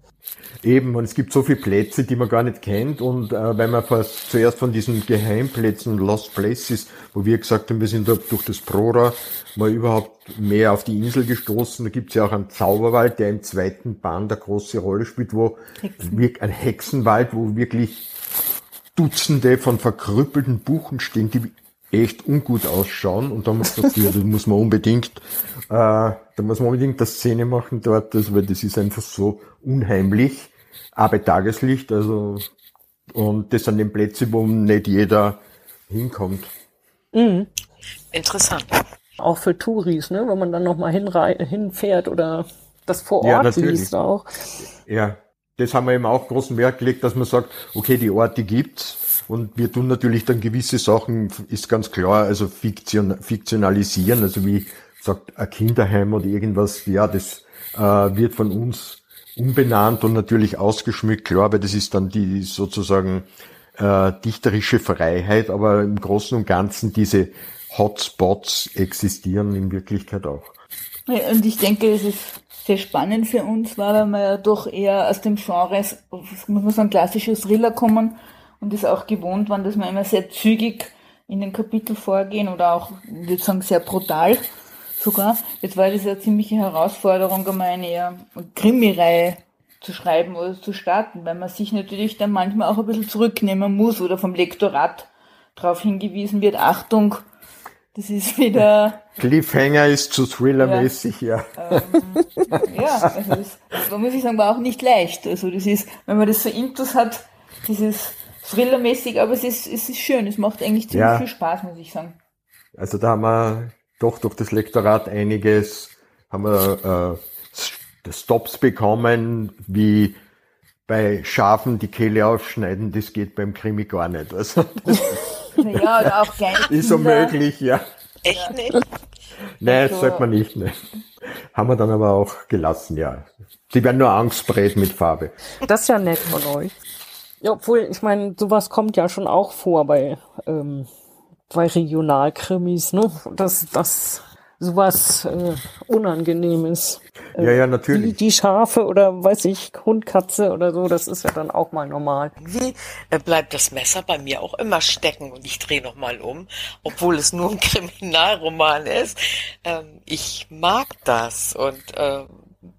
Eben, und es gibt so viele Plätze, die man gar nicht kennt. Und äh, weil man fast zuerst von diesen Geheimplätzen, Lost Places, wo wir gesagt haben, wir sind da durch das Prora mal überhaupt mehr auf die Insel gestoßen. Da gibt's ja auch einen Zauberwald, der im zweiten Band eine große Rolle spielt, wo Hexen. ein Hexenwald, wo wirklich Dutzende von verkrüppelten Buchen stehen, die echt ungut ausschauen. Und da muss man, ja, das muss man unbedingt, äh, da muss man unbedingt das Szene machen dort, also, weil das ist einfach so unheimlich. Aber bei Tageslicht, also, und das sind die Plätze, wo nicht jeder hinkommt. Mhm. Interessant. Auch für Touris, ne, wenn man dann nochmal hinfährt oder das vor Ort ja, liest auch. Ja, das haben wir eben auch großen Wert gelegt, dass man sagt, okay, die Orte gibt's, und wir tun natürlich dann gewisse Sachen, ist ganz klar, also Fiktion, fiktionalisieren, also wie sagt ein Kinderheim oder irgendwas, ja, das äh, wird von uns umbenannt und natürlich ausgeschmückt, klar, weil das ist dann die sozusagen äh, dichterische Freiheit, aber im Großen und Ganzen diese Hotspots existieren in Wirklichkeit auch. Ja, und ich denke, es ist sehr spannend für uns, weil wir ja doch eher aus dem Genre, muss man sagen, klassisches Thriller kommen und es auch gewohnt waren, dass wir immer sehr zügig in den Kapitel vorgehen oder auch, ich würde sagen, sehr brutal sogar. Jetzt war das eine ziemliche Herausforderung, einmal eine eher Krimireihe zu schreiben oder zu starten, weil man sich natürlich dann manchmal auch ein bisschen zurücknehmen muss oder vom Lektorat darauf hingewiesen wird, Achtung, das ist wieder... Cliffhanger ist zu thrillermäßig, ja. Ja, ähm, ja also das, da muss ich sagen, war auch nicht leicht. Also das ist, wenn man das so intus hat, dieses thrillermäßig, aber es ist, es ist schön. Es macht eigentlich ziemlich ja. viel Spaß, muss ich sagen. Also da haben wir doch durch das Lektorat einiges, haben wir äh, Stops bekommen, wie bei Schafen die Kehle aufschneiden, das geht beim Krimi gar nicht. Also, ja, oder auch kleine Ist unmöglich, ja. Echt nicht? Nein, das Also- sagt man nicht. Ne. Haben wir dann aber auch gelassen, ja. Sie werden nur Angstbrät mit Farbe. Das ist ja nett von euch. Ja, obwohl, ich meine, sowas kommt ja schon auch vor bei, ähm, bei Regionalkrimis, ne? Dass das sowas äh, Unangenehmes. Äh, Ja, ja, Die, natürlich. die Schafe oder weiß ich, Hund, Katze oder so, das ist ja dann auch mal normal. Irgendwie äh, bleibt das Messer bei mir auch immer stecken und ich drehe nochmal um, obwohl es nur ein Kriminalroman ist. Ähm, ich mag das und äh,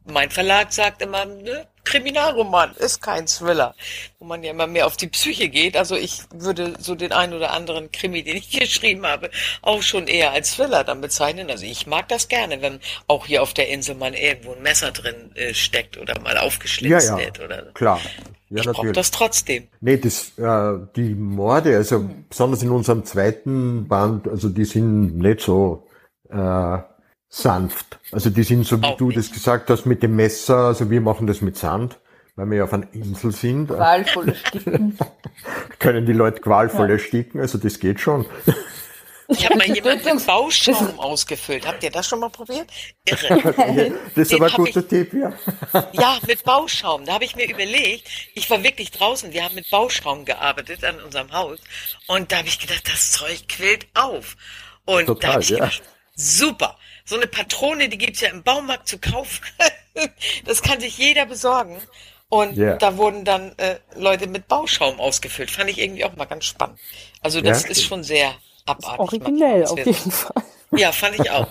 mein Verlag sagt immer, ne, Kriminalroman ist kein Thriller, wo man ja immer mehr auf die Psyche geht. Also ich würde so den einen oder anderen Krimi, den ich geschrieben habe, auch schon eher als Thriller dann bezeichnen. Also ich mag das gerne, wenn auch hier auf der Insel mal irgendwo ein Messer drin äh, steckt oder mal Ja, aufgeschlitzt ja, wird oder klar. Ja, ich brauche das trotzdem. Nee, das, äh, die Morde, also besonders in unserem zweiten Band, also die sind nicht so äh, sanft. Also die sind so, wie Auch du nicht. das gesagt hast, mit dem Messer, also wir machen das mit Sand, weil wir ja auf einer Insel sind, Qualvolle Sticken. können die Leute qualvoll ersticken, also das geht schon. Ich habe mal jemanden mit Bauschaum ausgefüllt. Habt ihr das schon mal probiert? Irre. Das ist Den aber ein guter Tipp, ja. Ja, mit Bauschaum. Da habe ich mir überlegt, ich war wirklich draußen, wir haben mit Bauschaum gearbeitet an unserem Haus. Und da habe ich gedacht, das Zeug quillt auf. Und da Total, habe ich ja. gedacht, super. So eine Patrone, die gibt's ja im Baumarkt zu kaufen. das kann sich jeder besorgen. Und Ja. da wurden dann äh, Leute mit Bauschaum ausgefüllt. Fand ich irgendwie auch mal ganz spannend. Also das Ja. ist schon sehr abartig. Originell auf jeden Fall. Ja, fand ich auch.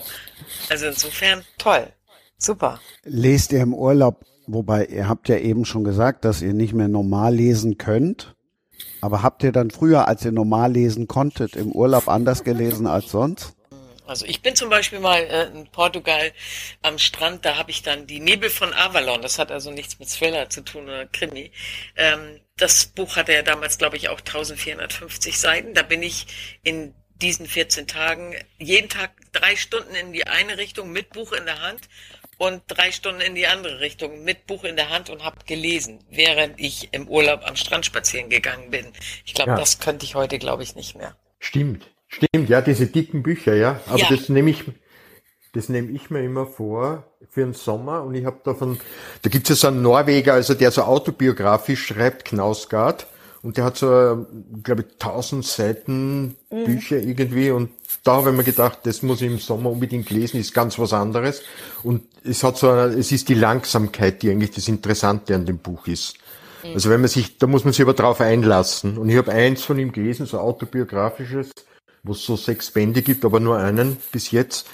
Also insofern toll. Super. Lest ihr im Urlaub, wobei ihr habt ja eben schon gesagt, dass ihr nicht mehr normal lesen könnt. Aber habt ihr dann früher, als ihr normal lesen konntet, im Urlaub anders gelesen als sonst? Also ich bin zum Beispiel mal äh, in Portugal am Strand, da habe ich dann die Nebel von Avalon, das hat also nichts mit Thriller zu tun oder Krimi. Ähm, das Buch hatte ja damals, glaube ich, auch 1450 Seiten. Da bin ich in diesen 14 Tagen jeden Tag drei Stunden in die eine Richtung mit Buch in der Hand und drei Stunden in die andere Richtung mit Buch in der Hand und habe gelesen, während ich im Urlaub am Strand spazieren gegangen bin. Ich glaube, Ja. das könnte ich heute, glaube ich, nicht mehr. Stimmt, stimmt, ja, diese dicken Bücher, ja. Aber Ja. das nehme ich, das nehme ich mir immer vor für den Sommer und ich habe davon, da gibt es ja so einen Norweger, also der so autobiografisch schreibt, Knausgard. Und der hat so, glaube ich, tausend Seiten Bücher irgendwie und da habe ich mir gedacht, das muss ich im Sommer unbedingt lesen, ist ganz was anderes. Und es hat so, eine, es ist die Langsamkeit, die eigentlich das Interessante an dem Buch ist. Also wenn man sich, da muss man sich aber drauf einlassen. Und ich habe eins von ihm gelesen, so autobiografisches, wo es so sechs Bände gibt, aber nur einen bis jetzt.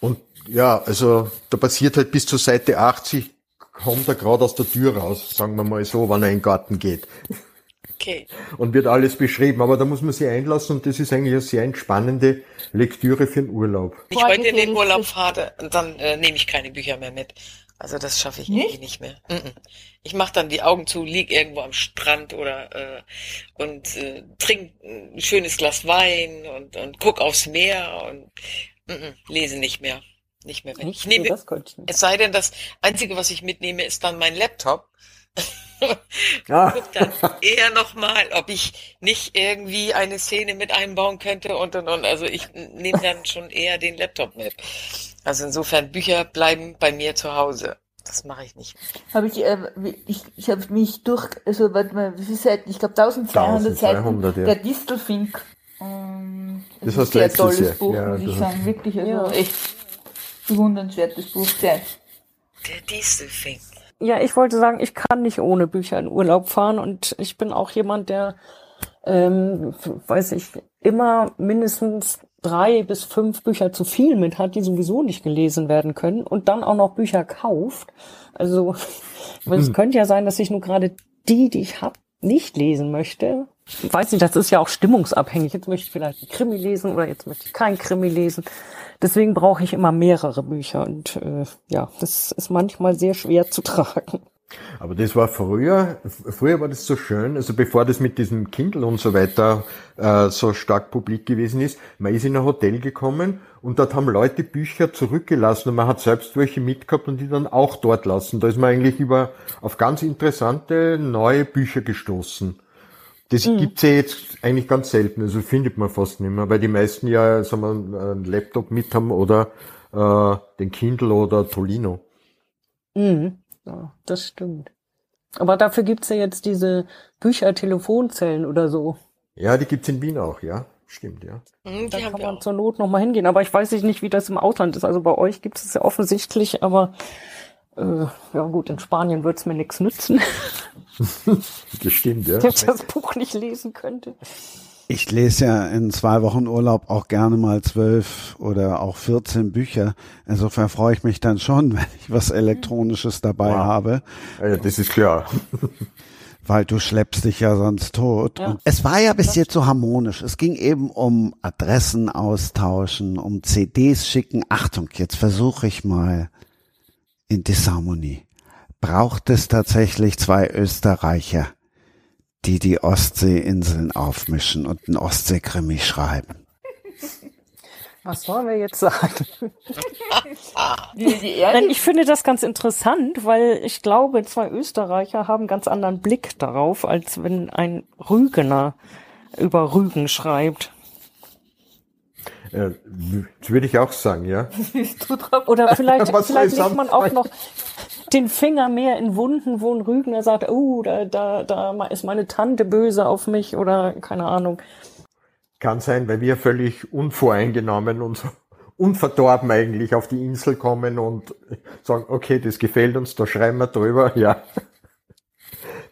Und ja, also da passiert halt bis zur Seite 80, kommt er gerade aus der Tür raus, sagen wir mal so, wenn er in den Garten geht. Okay. Und wird alles beschrieben. Aber da muss man sich einlassen und das ist eigentlich eine sehr entspannende Lektüre für den Urlaub. Wenn ich heute in den Urlaub fahre, dann äh, nehme ich keine Bücher mehr mit. Also das schaffe ich irgendwie nicht mehr. Ich mache dann die Augen zu, lieg irgendwo am Strand oder äh, und äh, trink ein schönes Glas Wein und, und guck aufs Meer und mhm, lese nicht mehr. Nicht mehr. Wenn ich Nicht? Nehme, nicht. es sei denn, das Einzige, was ich mitnehme, ist dann mein Laptop. Ah, guck dann eher nochmal, ob ich nicht irgendwie eine Szene mit einbauen könnte und und und. Also ich nehme dann schon eher den Laptop mit. Also insofern Bücher bleiben bei mir zu Hause. Das mache ich nicht. Habe ich, äh, ich, ich habe mich durch, also warte mal, wie viele Seiten? Ich glaube 1200 Seiten. 1200, ja. Der Distelfink. Ähm, Das ist hast du ein sehr letztes tolles Jahr. Buch, Ja, muss ich das sagen. Wirklich, also Ja. echt bewundernswertes Buch. Sehr. Der Distelfink. Ja, ich wollte sagen, ich kann nicht ohne Bücher in Urlaub fahren und ich bin auch jemand, der, ähm, weiß ich, immer mindestens drei bis fünf Bücher zu viel mit hat, die sowieso nicht gelesen werden können und dann auch noch Bücher kauft. Also, weil es könnte ja sein, dass ich nur gerade die, die ich habe, nicht lesen möchte. Ich weiß nicht, das ist ja auch stimmungsabhängig. Jetzt möchte ich vielleicht einen Krimi lesen oder jetzt möchte ich keinen Krimi lesen. Deswegen brauche ich immer mehrere Bücher und äh, ja, das ist manchmal sehr schwer zu tragen. Aber das war früher, früher war das so schön, also bevor das mit diesem Kindle und so weiter äh, so stark publik gewesen ist, man ist in ein Hotel gekommen und dort haben Leute Bücher zurückgelassen und man hat selbst welche mitgehabt und die dann auch dort lassen. Da ist man eigentlich über auf ganz interessante neue Bücher gestoßen. Das mhm. gibt's ja jetzt eigentlich ganz selten, also findet man fast nicht mehr, weil die meisten ja sagen wir, einen Laptop mit haben oder äh, den Kindle oder Tolino. Mhm. Ja, das stimmt. Aber dafür gibt's ja jetzt diese Bücher-Telefonzellen oder so. Ja, die gibt's in Wien auch, ja. Stimmt, ja. Mhm, da kann man zur Not nochmal hingehen. Aber ich weiß nicht, wie das im Ausland ist. Also bei euch gibt es ja offensichtlich, aber äh, ja gut, in Spanien wird's mir nichts nützen. das stimmt, ja. Wenn ich das Buch nicht lesen könnte. Ich lese ja in zwei Wochen Urlaub auch gerne mal zwölf oder auch 14 Bücher. Insofern freue ich mich dann schon, wenn ich was Elektronisches dabei wow. habe. Ja, das ist klar. Weil du schleppst dich ja sonst tot. Ja. es war ja bis jetzt so harmonisch. Es ging eben um Adressen austauschen, um CDs schicken. Achtung, jetzt versuche ich mal in Disharmonie. Braucht es tatsächlich zwei Österreicher? die die Ostseeinseln aufmischen und einen Ostseekrimi schreiben. Was sollen wir jetzt sagen? Nein, ich finde das ganz interessant, weil ich glaube, zwei Österreicher haben einen ganz anderen Blick darauf, als wenn ein Rügener über Rügen schreibt. Ja, das würde ich auch sagen, ja. Oder vielleicht, vielleicht legt man auch noch den Finger mehr in Wunden, wo ein Rügener sagt, oh, da, da, da ist meine Tante böse auf mich oder keine Ahnung. Kann sein, weil wir völlig unvoreingenommen und unverdorben eigentlich auf die Insel kommen und sagen, okay, das gefällt uns, da schreiben wir drüber, ja.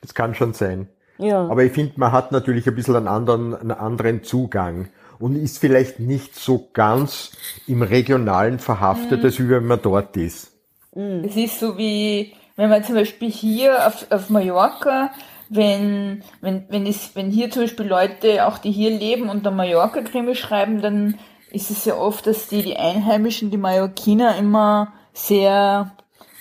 Das kann schon sein. Ja. Aber ich finde, man hat natürlich ein bisschen einen anderen, einen anderen Zugang und ist vielleicht nicht so ganz im Regionalen verhaftet, mhm. als wie wenn man dort ist. Mhm. Es ist so wie, wenn man zum Beispiel hier auf, auf Mallorca, wenn, wenn, wenn, es, wenn hier zum Beispiel Leute, auch die hier leben und der Mallorca-Krimi schreiben, dann ist es ja oft, dass die, die Einheimischen, die Mallorquiner immer sehr,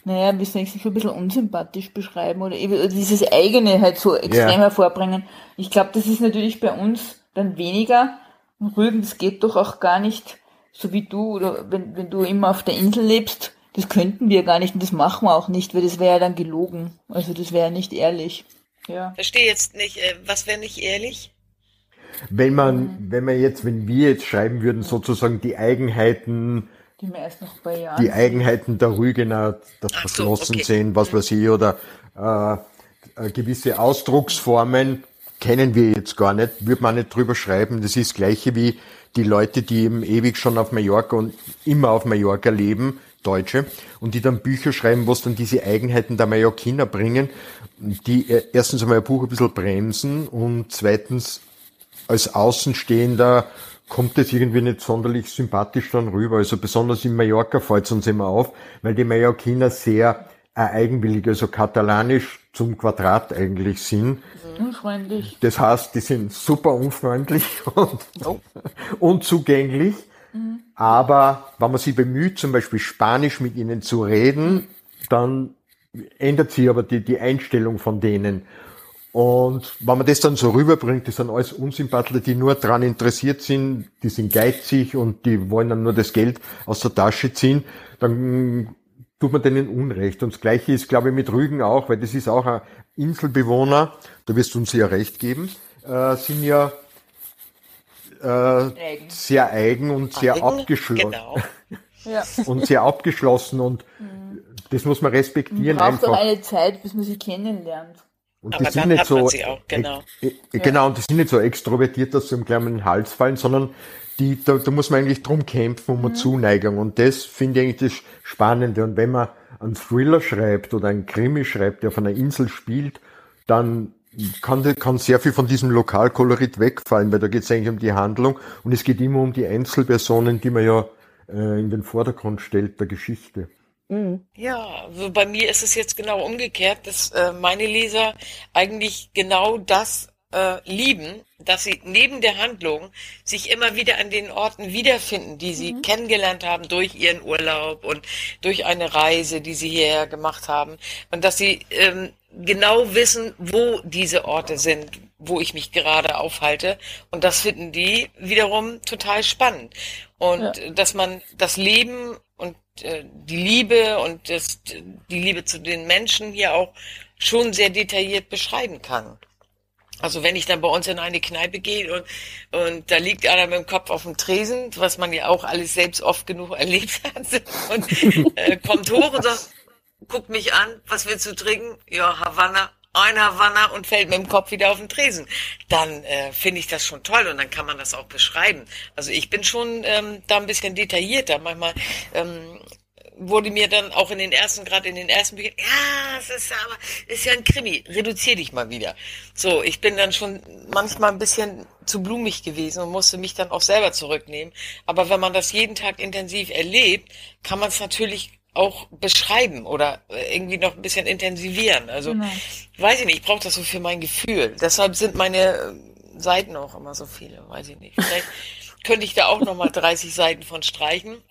naja, wie soll ich es ein bisschen unsympathisch beschreiben oder dieses eigene halt so extrem yeah. hervorbringen. Ich glaube, das ist natürlich bei uns dann weniger. Rügen, das geht doch auch gar nicht, so wie du, oder wenn, wenn du immer auf der Insel lebst, das könnten wir gar nicht und das machen wir auch nicht, weil das wäre ja dann gelogen. Also das wäre nicht ehrlich. Ja. Verstehe jetzt nicht, äh, was wäre nicht ehrlich? Wenn man, mhm. wenn man jetzt, wenn wir jetzt schreiben würden, sozusagen die Eigenheiten, die, mir erst noch bei Jahren die Eigenheiten der Rügener, das Ach Verschlossen so, okay. sehen, was weiß ich, oder äh, äh, gewisse Ausdrucksformen kennen wir jetzt gar nicht, würde man nicht drüber schreiben. Das ist das gleiche wie die Leute, die eben ewig schon auf Mallorca und immer auf Mallorca leben, Deutsche, und die dann Bücher schreiben, was dann diese Eigenheiten der Mallorquiner bringen, die äh, erstens einmal ein Buch ein bisschen bremsen und zweitens als Außenstehender kommt es irgendwie nicht sonderlich sympathisch dann rüber. Also besonders in Mallorca fällt es uns immer auf, weil die Mallorquiner sehr eigenwillig, also katalanisch zum Quadrat eigentlich sind. Unfreundlich. Das heißt, die sind super unfreundlich und oh. unzugänglich. Mhm. Aber wenn man sich bemüht, zum Beispiel Spanisch mit ihnen zu reden, dann ändert sich aber die, die Einstellung von denen. Und wenn man das dann so rüberbringt, das sind alles Unsympathler, die nur daran interessiert sind, die sind geizig und die wollen dann nur das Geld aus der Tasche ziehen, dann tut man denen Unrecht. Und das Gleiche ist, glaube ich, mit Rügen auch, weil das ist auch ein Inselbewohner, da wirst du uns ja recht geben, äh, sind ja äh, eigen. sehr eigen und sehr eigen, abgeschlossen. Genau. ja. Und sehr abgeschlossen und mhm. das muss man respektieren. Man braucht einfach. eine Zeit, bis man sie kennenlernt. Und Aber die sind nicht so, auch, genau. E e genau, und die sind nicht so extrovertiert, dass sie im kleinen Hals fallen, sondern die, da, da muss man eigentlich drum kämpfen, um eine mhm. Zuneigung. Und das finde ich eigentlich das Spannende. Und wenn man einen Thriller schreibt oder einen Krimi schreibt, der auf einer Insel spielt, dann kann, kann sehr viel von diesem Lokalkolorit wegfallen, weil da geht es eigentlich um die Handlung und es geht immer um die Einzelpersonen, die man ja äh, in den Vordergrund stellt der Geschichte. Mhm. Ja, also bei mir ist es jetzt genau umgekehrt, dass äh, meine Leser eigentlich genau das äh, lieben, dass sie neben der Handlung sich immer wieder an den Orten wiederfinden, die sie mhm. kennengelernt haben durch ihren Urlaub und durch eine Reise, die sie hierher gemacht haben. Und dass sie ähm, genau wissen, wo diese Orte sind, wo ich mich gerade aufhalte. Und das finden die wiederum total spannend. Und ja. dass man das Leben und äh, die Liebe und das, die Liebe zu den Menschen hier auch schon sehr detailliert beschreiben kann. Also wenn ich dann bei uns in eine Kneipe gehe und, und da liegt einer mit dem Kopf auf dem Tresen, was man ja auch alles selbst oft genug erlebt hat, und äh, kommt hoch und sagt, guckt mich an, was willst du trinken? Ja, Havanna, ein Havanna und fällt mit dem Kopf wieder auf den Tresen. Dann äh, finde ich das schon toll und dann kann man das auch beschreiben. Also ich bin schon ähm, da ein bisschen detaillierter. Manchmal ähm, wurde mir dann auch in den ersten, gerade in den ersten Büchern, ja, es ist aber, ist ja ein Krimi, reduzier dich mal wieder. So, ich bin dann schon manchmal ein bisschen zu blumig gewesen und musste mich dann auch selber zurücknehmen. Aber wenn man das jeden Tag intensiv erlebt, kann man es natürlich auch beschreiben oder irgendwie noch ein bisschen intensivieren. Also, genau. weiß ich nicht, ich brauche das so für mein Gefühl. Deshalb sind meine Seiten auch immer so viele, weiß ich nicht. Vielleicht könnte ich da auch nochmal 30 Seiten von streichen.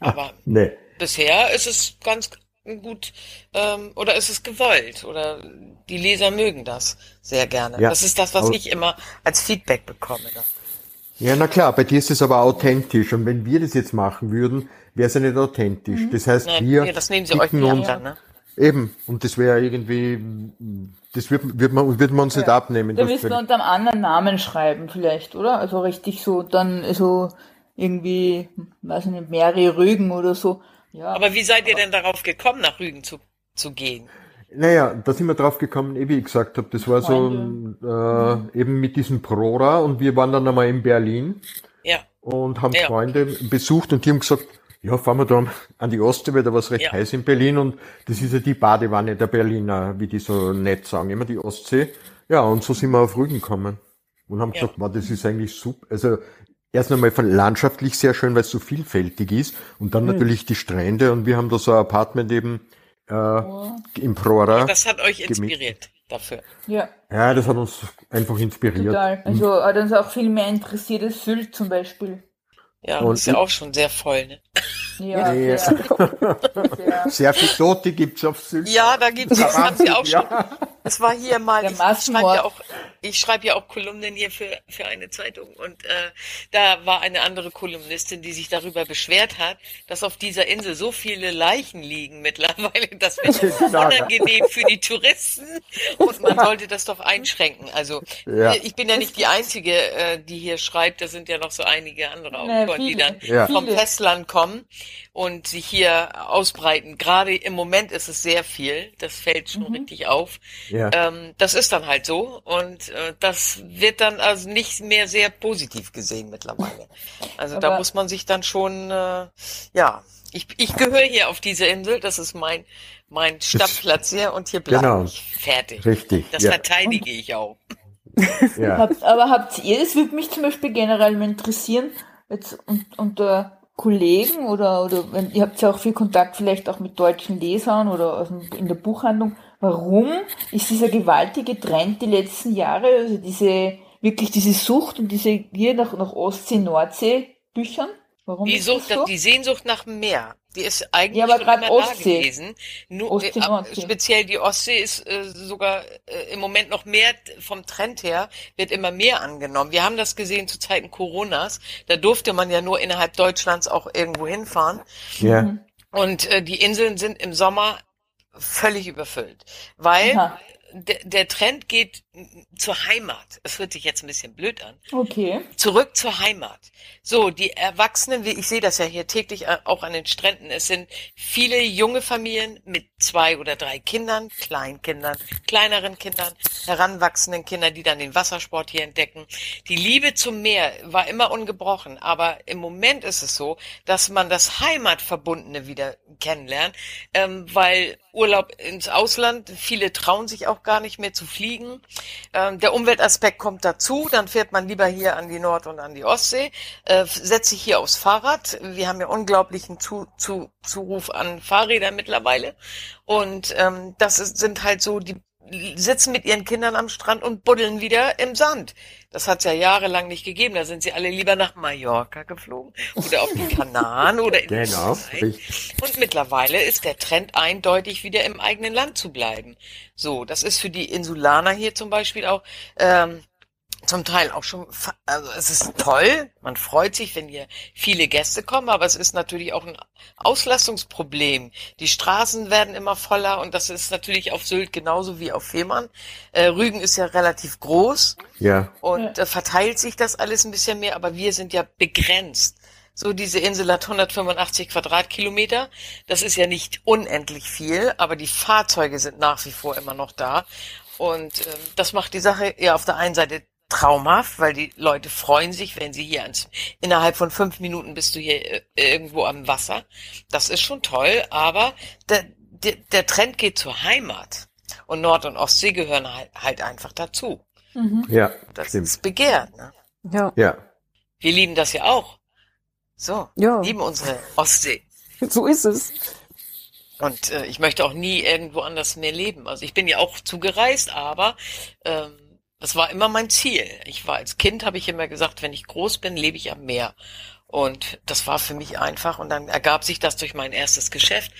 Aber nee bisher ist es ganz gut ähm, oder ist es gewollt oder die Leser mögen das sehr gerne. Ja. Das ist das, was ich immer als Feedback bekomme. Dann. Ja, na klar, bei dir ist es aber authentisch und wenn wir das jetzt machen würden, wäre es ja nicht authentisch. Mhm. Das heißt, Nein, wir ja, das nehmen sie euch nicht uns, an, ne? Eben, und das wäre irgendwie, das wird, wird, man, wird man uns ja. nicht abnehmen. Da müssen wir unter einem anderen Namen schreiben vielleicht, oder? Also richtig so, dann so irgendwie, weiß ich nicht, mehrere Rügen oder so. Ja. Aber wie seid ihr denn darauf gekommen, nach Rügen zu, zu gehen? Naja, da sind wir drauf gekommen, eh wie ich gesagt habe, das war so äh, eben mit diesem Prora und wir waren dann einmal in Berlin ja. und haben ja. Freunde besucht und die haben gesagt, ja, fahren wir da an die Ostsee, weil da war es recht ja. heiß in Berlin und das ist ja die Badewanne der Berliner, wie die so nett sagen, immer die Ostsee. Ja, und so sind wir auf Rügen gekommen und haben gesagt, wow, das ist eigentlich super. Also erst einmal landschaftlich sehr schön, weil es so vielfältig ist und dann mhm. natürlich die Strände und wir haben da so ein Apartment eben äh, oh. im Prora. das hat euch inspiriert dafür. Ja. Ja, das hat uns einfach inspiriert. Total. Also hat uns auch viel mehr interessiert als Sylt zum Beispiel. Ja, und ist ja auch schon sehr voll, ne? Ja, ja. Sehr, sehr viel Tote gibt's auf Sylt. Ja, da gibt's, das haben sie auch schon. Es war hier mal, ich schreibe ja auch, ich schreibe ja auch Kolumnen hier für, für eine Zeitung und äh, da war eine andere Kolumnistin, die sich darüber beschwert hat, dass auf dieser Insel so viele Leichen liegen mittlerweile, das wäre unangenehm für die Touristen und man sollte das doch einschränken. Also ja. ich bin ja nicht die Einzige, äh, die hier schreibt, da sind ja noch so einige andere Autoren, die dann ja. vom Festland kommen und sich hier ausbreiten. Gerade im Moment ist es sehr viel, das fällt schon mhm. richtig auf. Ja. Ähm, das ist dann halt so und äh, das wird dann also nicht mehr sehr positiv gesehen mittlerweile. Also Aber da muss man sich dann schon, äh, ja, ich, ich gehöre hier auf diese Insel, das ist mein mein Stammplatz hier und hier bleibe genau. ich fertig. Richtig. Das ja. verteidige ich auch. Ja. habt, aber habt ihr, es würde mich zum Beispiel generell mal interessieren, jetzt unter Kollegen oder, oder wenn, ihr habt ja auch viel Kontakt vielleicht auch mit deutschen Lesern oder aus dem, in der Buchhandlung. Warum ist dieser gewaltige Trend die letzten Jahre, also diese, wirklich diese Sucht und diese Gier nach, nach Ostsee, Nordsee Büchern? Warum die Sucht, so? die Sehnsucht nach dem Meer. Die ist eigentlich ja, aber schon immer Ostsee. da gewesen. Nur, Ostsee, äh, speziell die Ostsee ist äh, sogar äh, im Moment noch mehr vom Trend her, wird immer mehr angenommen. Wir haben das gesehen zu Zeiten Coronas. Da durfte man ja nur innerhalb Deutschlands auch irgendwo hinfahren. Ja. Mhm. Und äh, die Inseln sind im Sommer völlig überfüllt, weil der, der Trend geht zur Heimat. Es hört sich jetzt ein bisschen blöd an. Okay. Zurück zur Heimat. So, die Erwachsenen, wie ich sehe das ja hier täglich äh, auch an den Stränden, es sind viele junge Familien mit zwei oder drei Kindern, Kleinkindern, kleineren Kindern, heranwachsenden Kindern, die dann den Wassersport hier entdecken. Die Liebe zum Meer war immer ungebrochen, aber im Moment ist es so, dass man das Heimatverbundene wieder kennenlernt, ähm, weil Urlaub ins Ausland, viele trauen sich auch gar nicht mehr zu fliegen. Ähm, der Umweltaspekt kommt dazu, dann fährt man lieber hier an die Nord- und an die Ostsee, äh, setzt sich hier aufs Fahrrad. Wir haben ja unglaublichen zu, zu, Zuruf an Fahrräder mittlerweile. Und ähm, das ist, sind halt so die sitzen mit ihren Kindern am Strand und buddeln wieder im Sand. Das hat's ja jahrelang nicht gegeben. Da sind sie alle lieber nach Mallorca geflogen oder auf die Kanaren oder in Genau. Und mittlerweile ist der Trend eindeutig, wieder im eigenen Land zu bleiben. So, das ist für die Insulaner hier zum Beispiel auch ähm, zum Teil auch schon, also es ist toll, man freut sich, wenn hier viele Gäste kommen, aber es ist natürlich auch ein Auslastungsproblem. Die Straßen werden immer voller und das ist natürlich auf Sylt genauso wie auf Fehmarn. Äh, Rügen ist ja relativ groß Ja, und äh, verteilt sich das alles ein bisschen mehr, aber wir sind ja begrenzt. So, diese Insel hat 185 Quadratkilometer. Das ist ja nicht unendlich viel, aber die Fahrzeuge sind nach wie vor immer noch da. Und ähm, das macht die Sache ja auf der einen Seite traumhaft, weil die Leute freuen sich, wenn sie hier ans, innerhalb von fünf Minuten bist du hier äh, irgendwo am Wasser. Das ist schon toll, aber der, der, der Trend geht zur Heimat. Und Nord- und Ostsee gehören halt, halt einfach dazu. ja, Das stimmt. ist begehrt. Ne? Ja, Ja, Wir lieben das ja auch. So, Ja. lieben unsere Ostsee. so ist es. Und äh, ich möchte auch nie irgendwo anders mehr leben. Also ich bin ja auch zugereist, aber ähm, das war immer mein Ziel. Ich war als Kind, habe ich immer gesagt, wenn ich groß bin, lebe ich am Meer. Und das war für mich einfach. Und dann ergab sich das durch mein erstes Geschäft.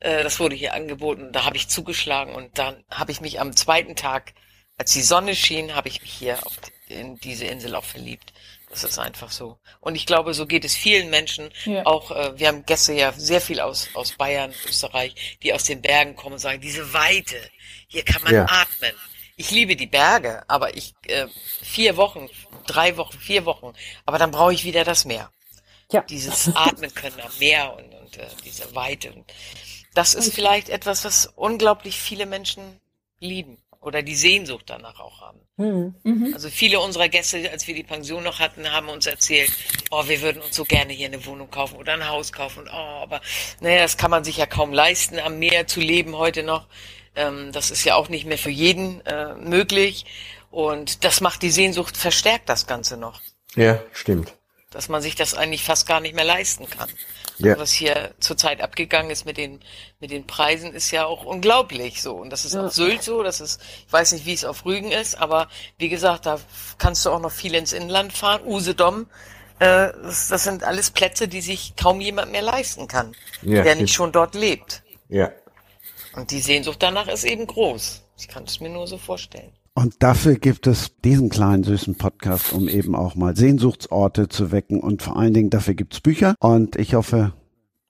Äh, das wurde hier angeboten. Da habe ich zugeschlagen und dann habe ich mich am zweiten Tag, als die Sonne schien, habe ich mich hier auf die, in diese Insel auch verliebt. Das ist einfach so. Und ich glaube, so geht es vielen Menschen. Ja. Auch äh, wir haben Gäste ja sehr viel aus aus Bayern, Österreich, die aus den Bergen kommen und sagen, diese Weite, hier kann man Ja. atmen. Ich liebe die Berge, aber ich äh, vier Wochen, drei Wochen, vier Wochen, aber dann brauche ich wieder das Meer. Ja. Dieses Atmen können am Meer und, und äh, diese Weite. Und das ist vielleicht etwas, was unglaublich viele Menschen lieben oder die Sehnsucht danach auch haben. Hm. Also viele unserer Gäste, als wir die Pension noch hatten, haben uns erzählt, oh, wir würden uns so gerne hier eine Wohnung kaufen oder ein Haus kaufen. Oh, aber naja, das kann man sich ja kaum leisten, am Meer zu leben heute noch. Ähm, das ist ja auch nicht mehr für jeden äh, möglich. Und das macht die Sehnsucht, verstärkt das Ganze noch. ja, stimmt. Dass man sich das eigentlich fast gar nicht mehr leisten kann. Ja. Was hier zurzeit abgegangen ist mit den, mit den Preisen, ist ja auch unglaublich so. Und das ist auf Sylt so, das ist, ich weiß nicht, wie es auf Rügen ist, aber wie gesagt, da kannst du auch noch viel ins Inland fahren. Usedom, äh, das, das sind alles Plätze, die sich kaum jemand mehr leisten kann, Ja, der stimmt. nicht schon dort lebt. Ja, Und die Sehnsucht danach ist eben groß. Ich kann es mir nur so vorstellen. Und dafür gibt es diesen kleinen süßen Podcast, um eben auch mal Sehnsuchtsorte zu wecken. Und vor allen Dingen dafür gibt's Bücher. Und ich hoffe,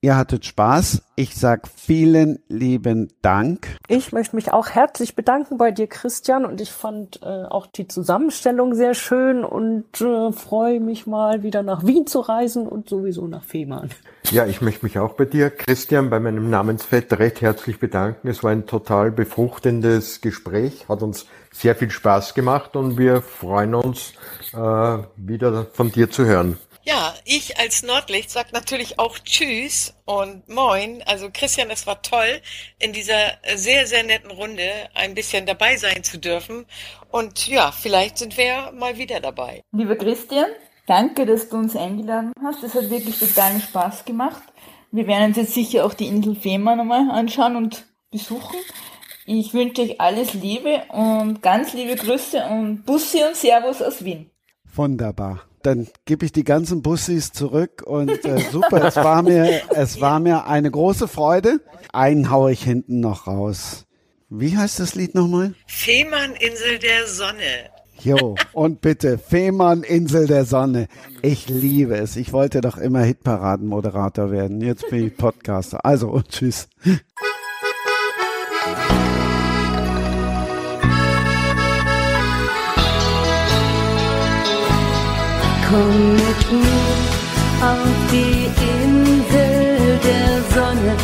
ihr hattet Spaß. Ich sag vielen lieben Dank. Ich möchte mich auch herzlich bedanken bei dir, Christian, und ich fand äh, auch die Zusammenstellung sehr schön und äh, freue mich mal wieder nach Wien zu reisen und sowieso nach Fehmarn. Ja, ich möchte mich auch bei dir, Christian, bei meinem Namensvetter recht herzlich bedanken. Es war ein total befruchtendes Gespräch, hat uns sehr viel Spaß gemacht und wir freuen uns, äh, wieder von dir zu hören. Ja, ich als Nordlicht sag natürlich auch Tschüss und Moin. Also Christian, es war toll, in dieser sehr, sehr netten Runde ein bisschen dabei sein zu dürfen. Und ja, vielleicht sind wir ja mal wieder dabei. Lieber Christian, danke, dass du uns eingeladen hast. Es hat wirklich totalen Spaß gemacht. Wir werden uns jetzt sicher auch die Insel Fehmarn nochmal anschauen und besuchen. Ich wünsche euch alles Liebe und ganz liebe Grüße und Bussi und Servus aus Wien. Wunderbar. Dann gebe ich die ganzen Bussis zurück und äh, super, es war mir, es war mir eine große Freude. Einen haue ich hinten noch raus. Wie heißt das Lied nochmal? Fehmarn, Insel der Sonne. Jo, und bitte, Fehmarn, Insel der Sonne. Ich liebe es. Ich wollte doch immer Hitparaden-Moderator werden. Jetzt bin ich Podcaster. Also, und tschüss. Komm mit mir auf die Insel der Sonne.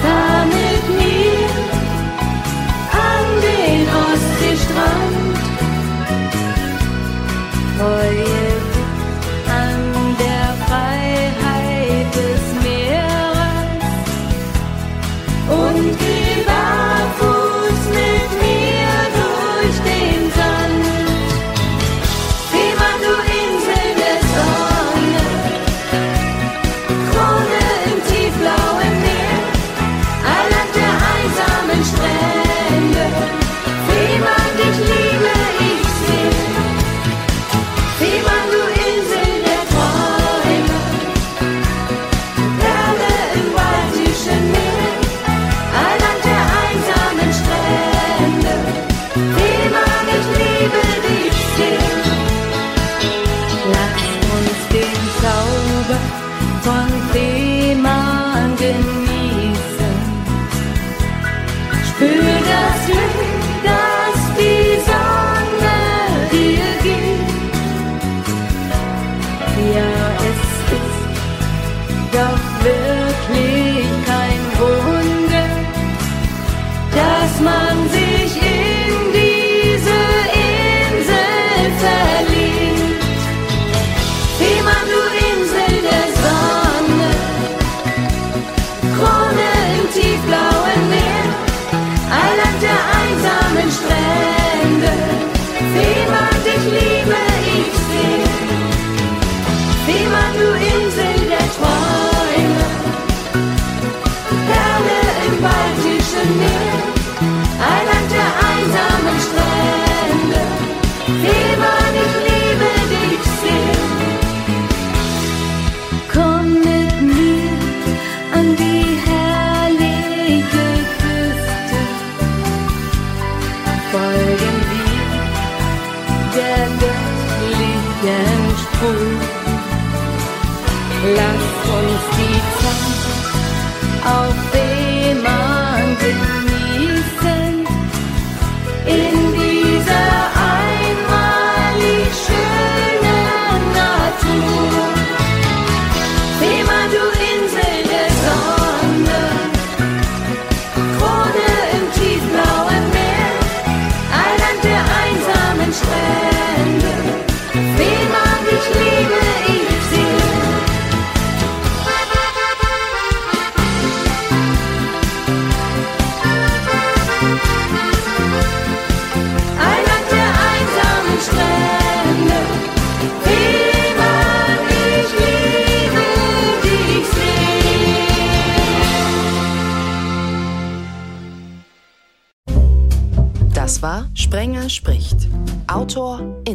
Fahr mit mir an den Ostseestrand. Freue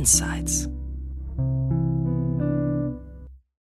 Insights.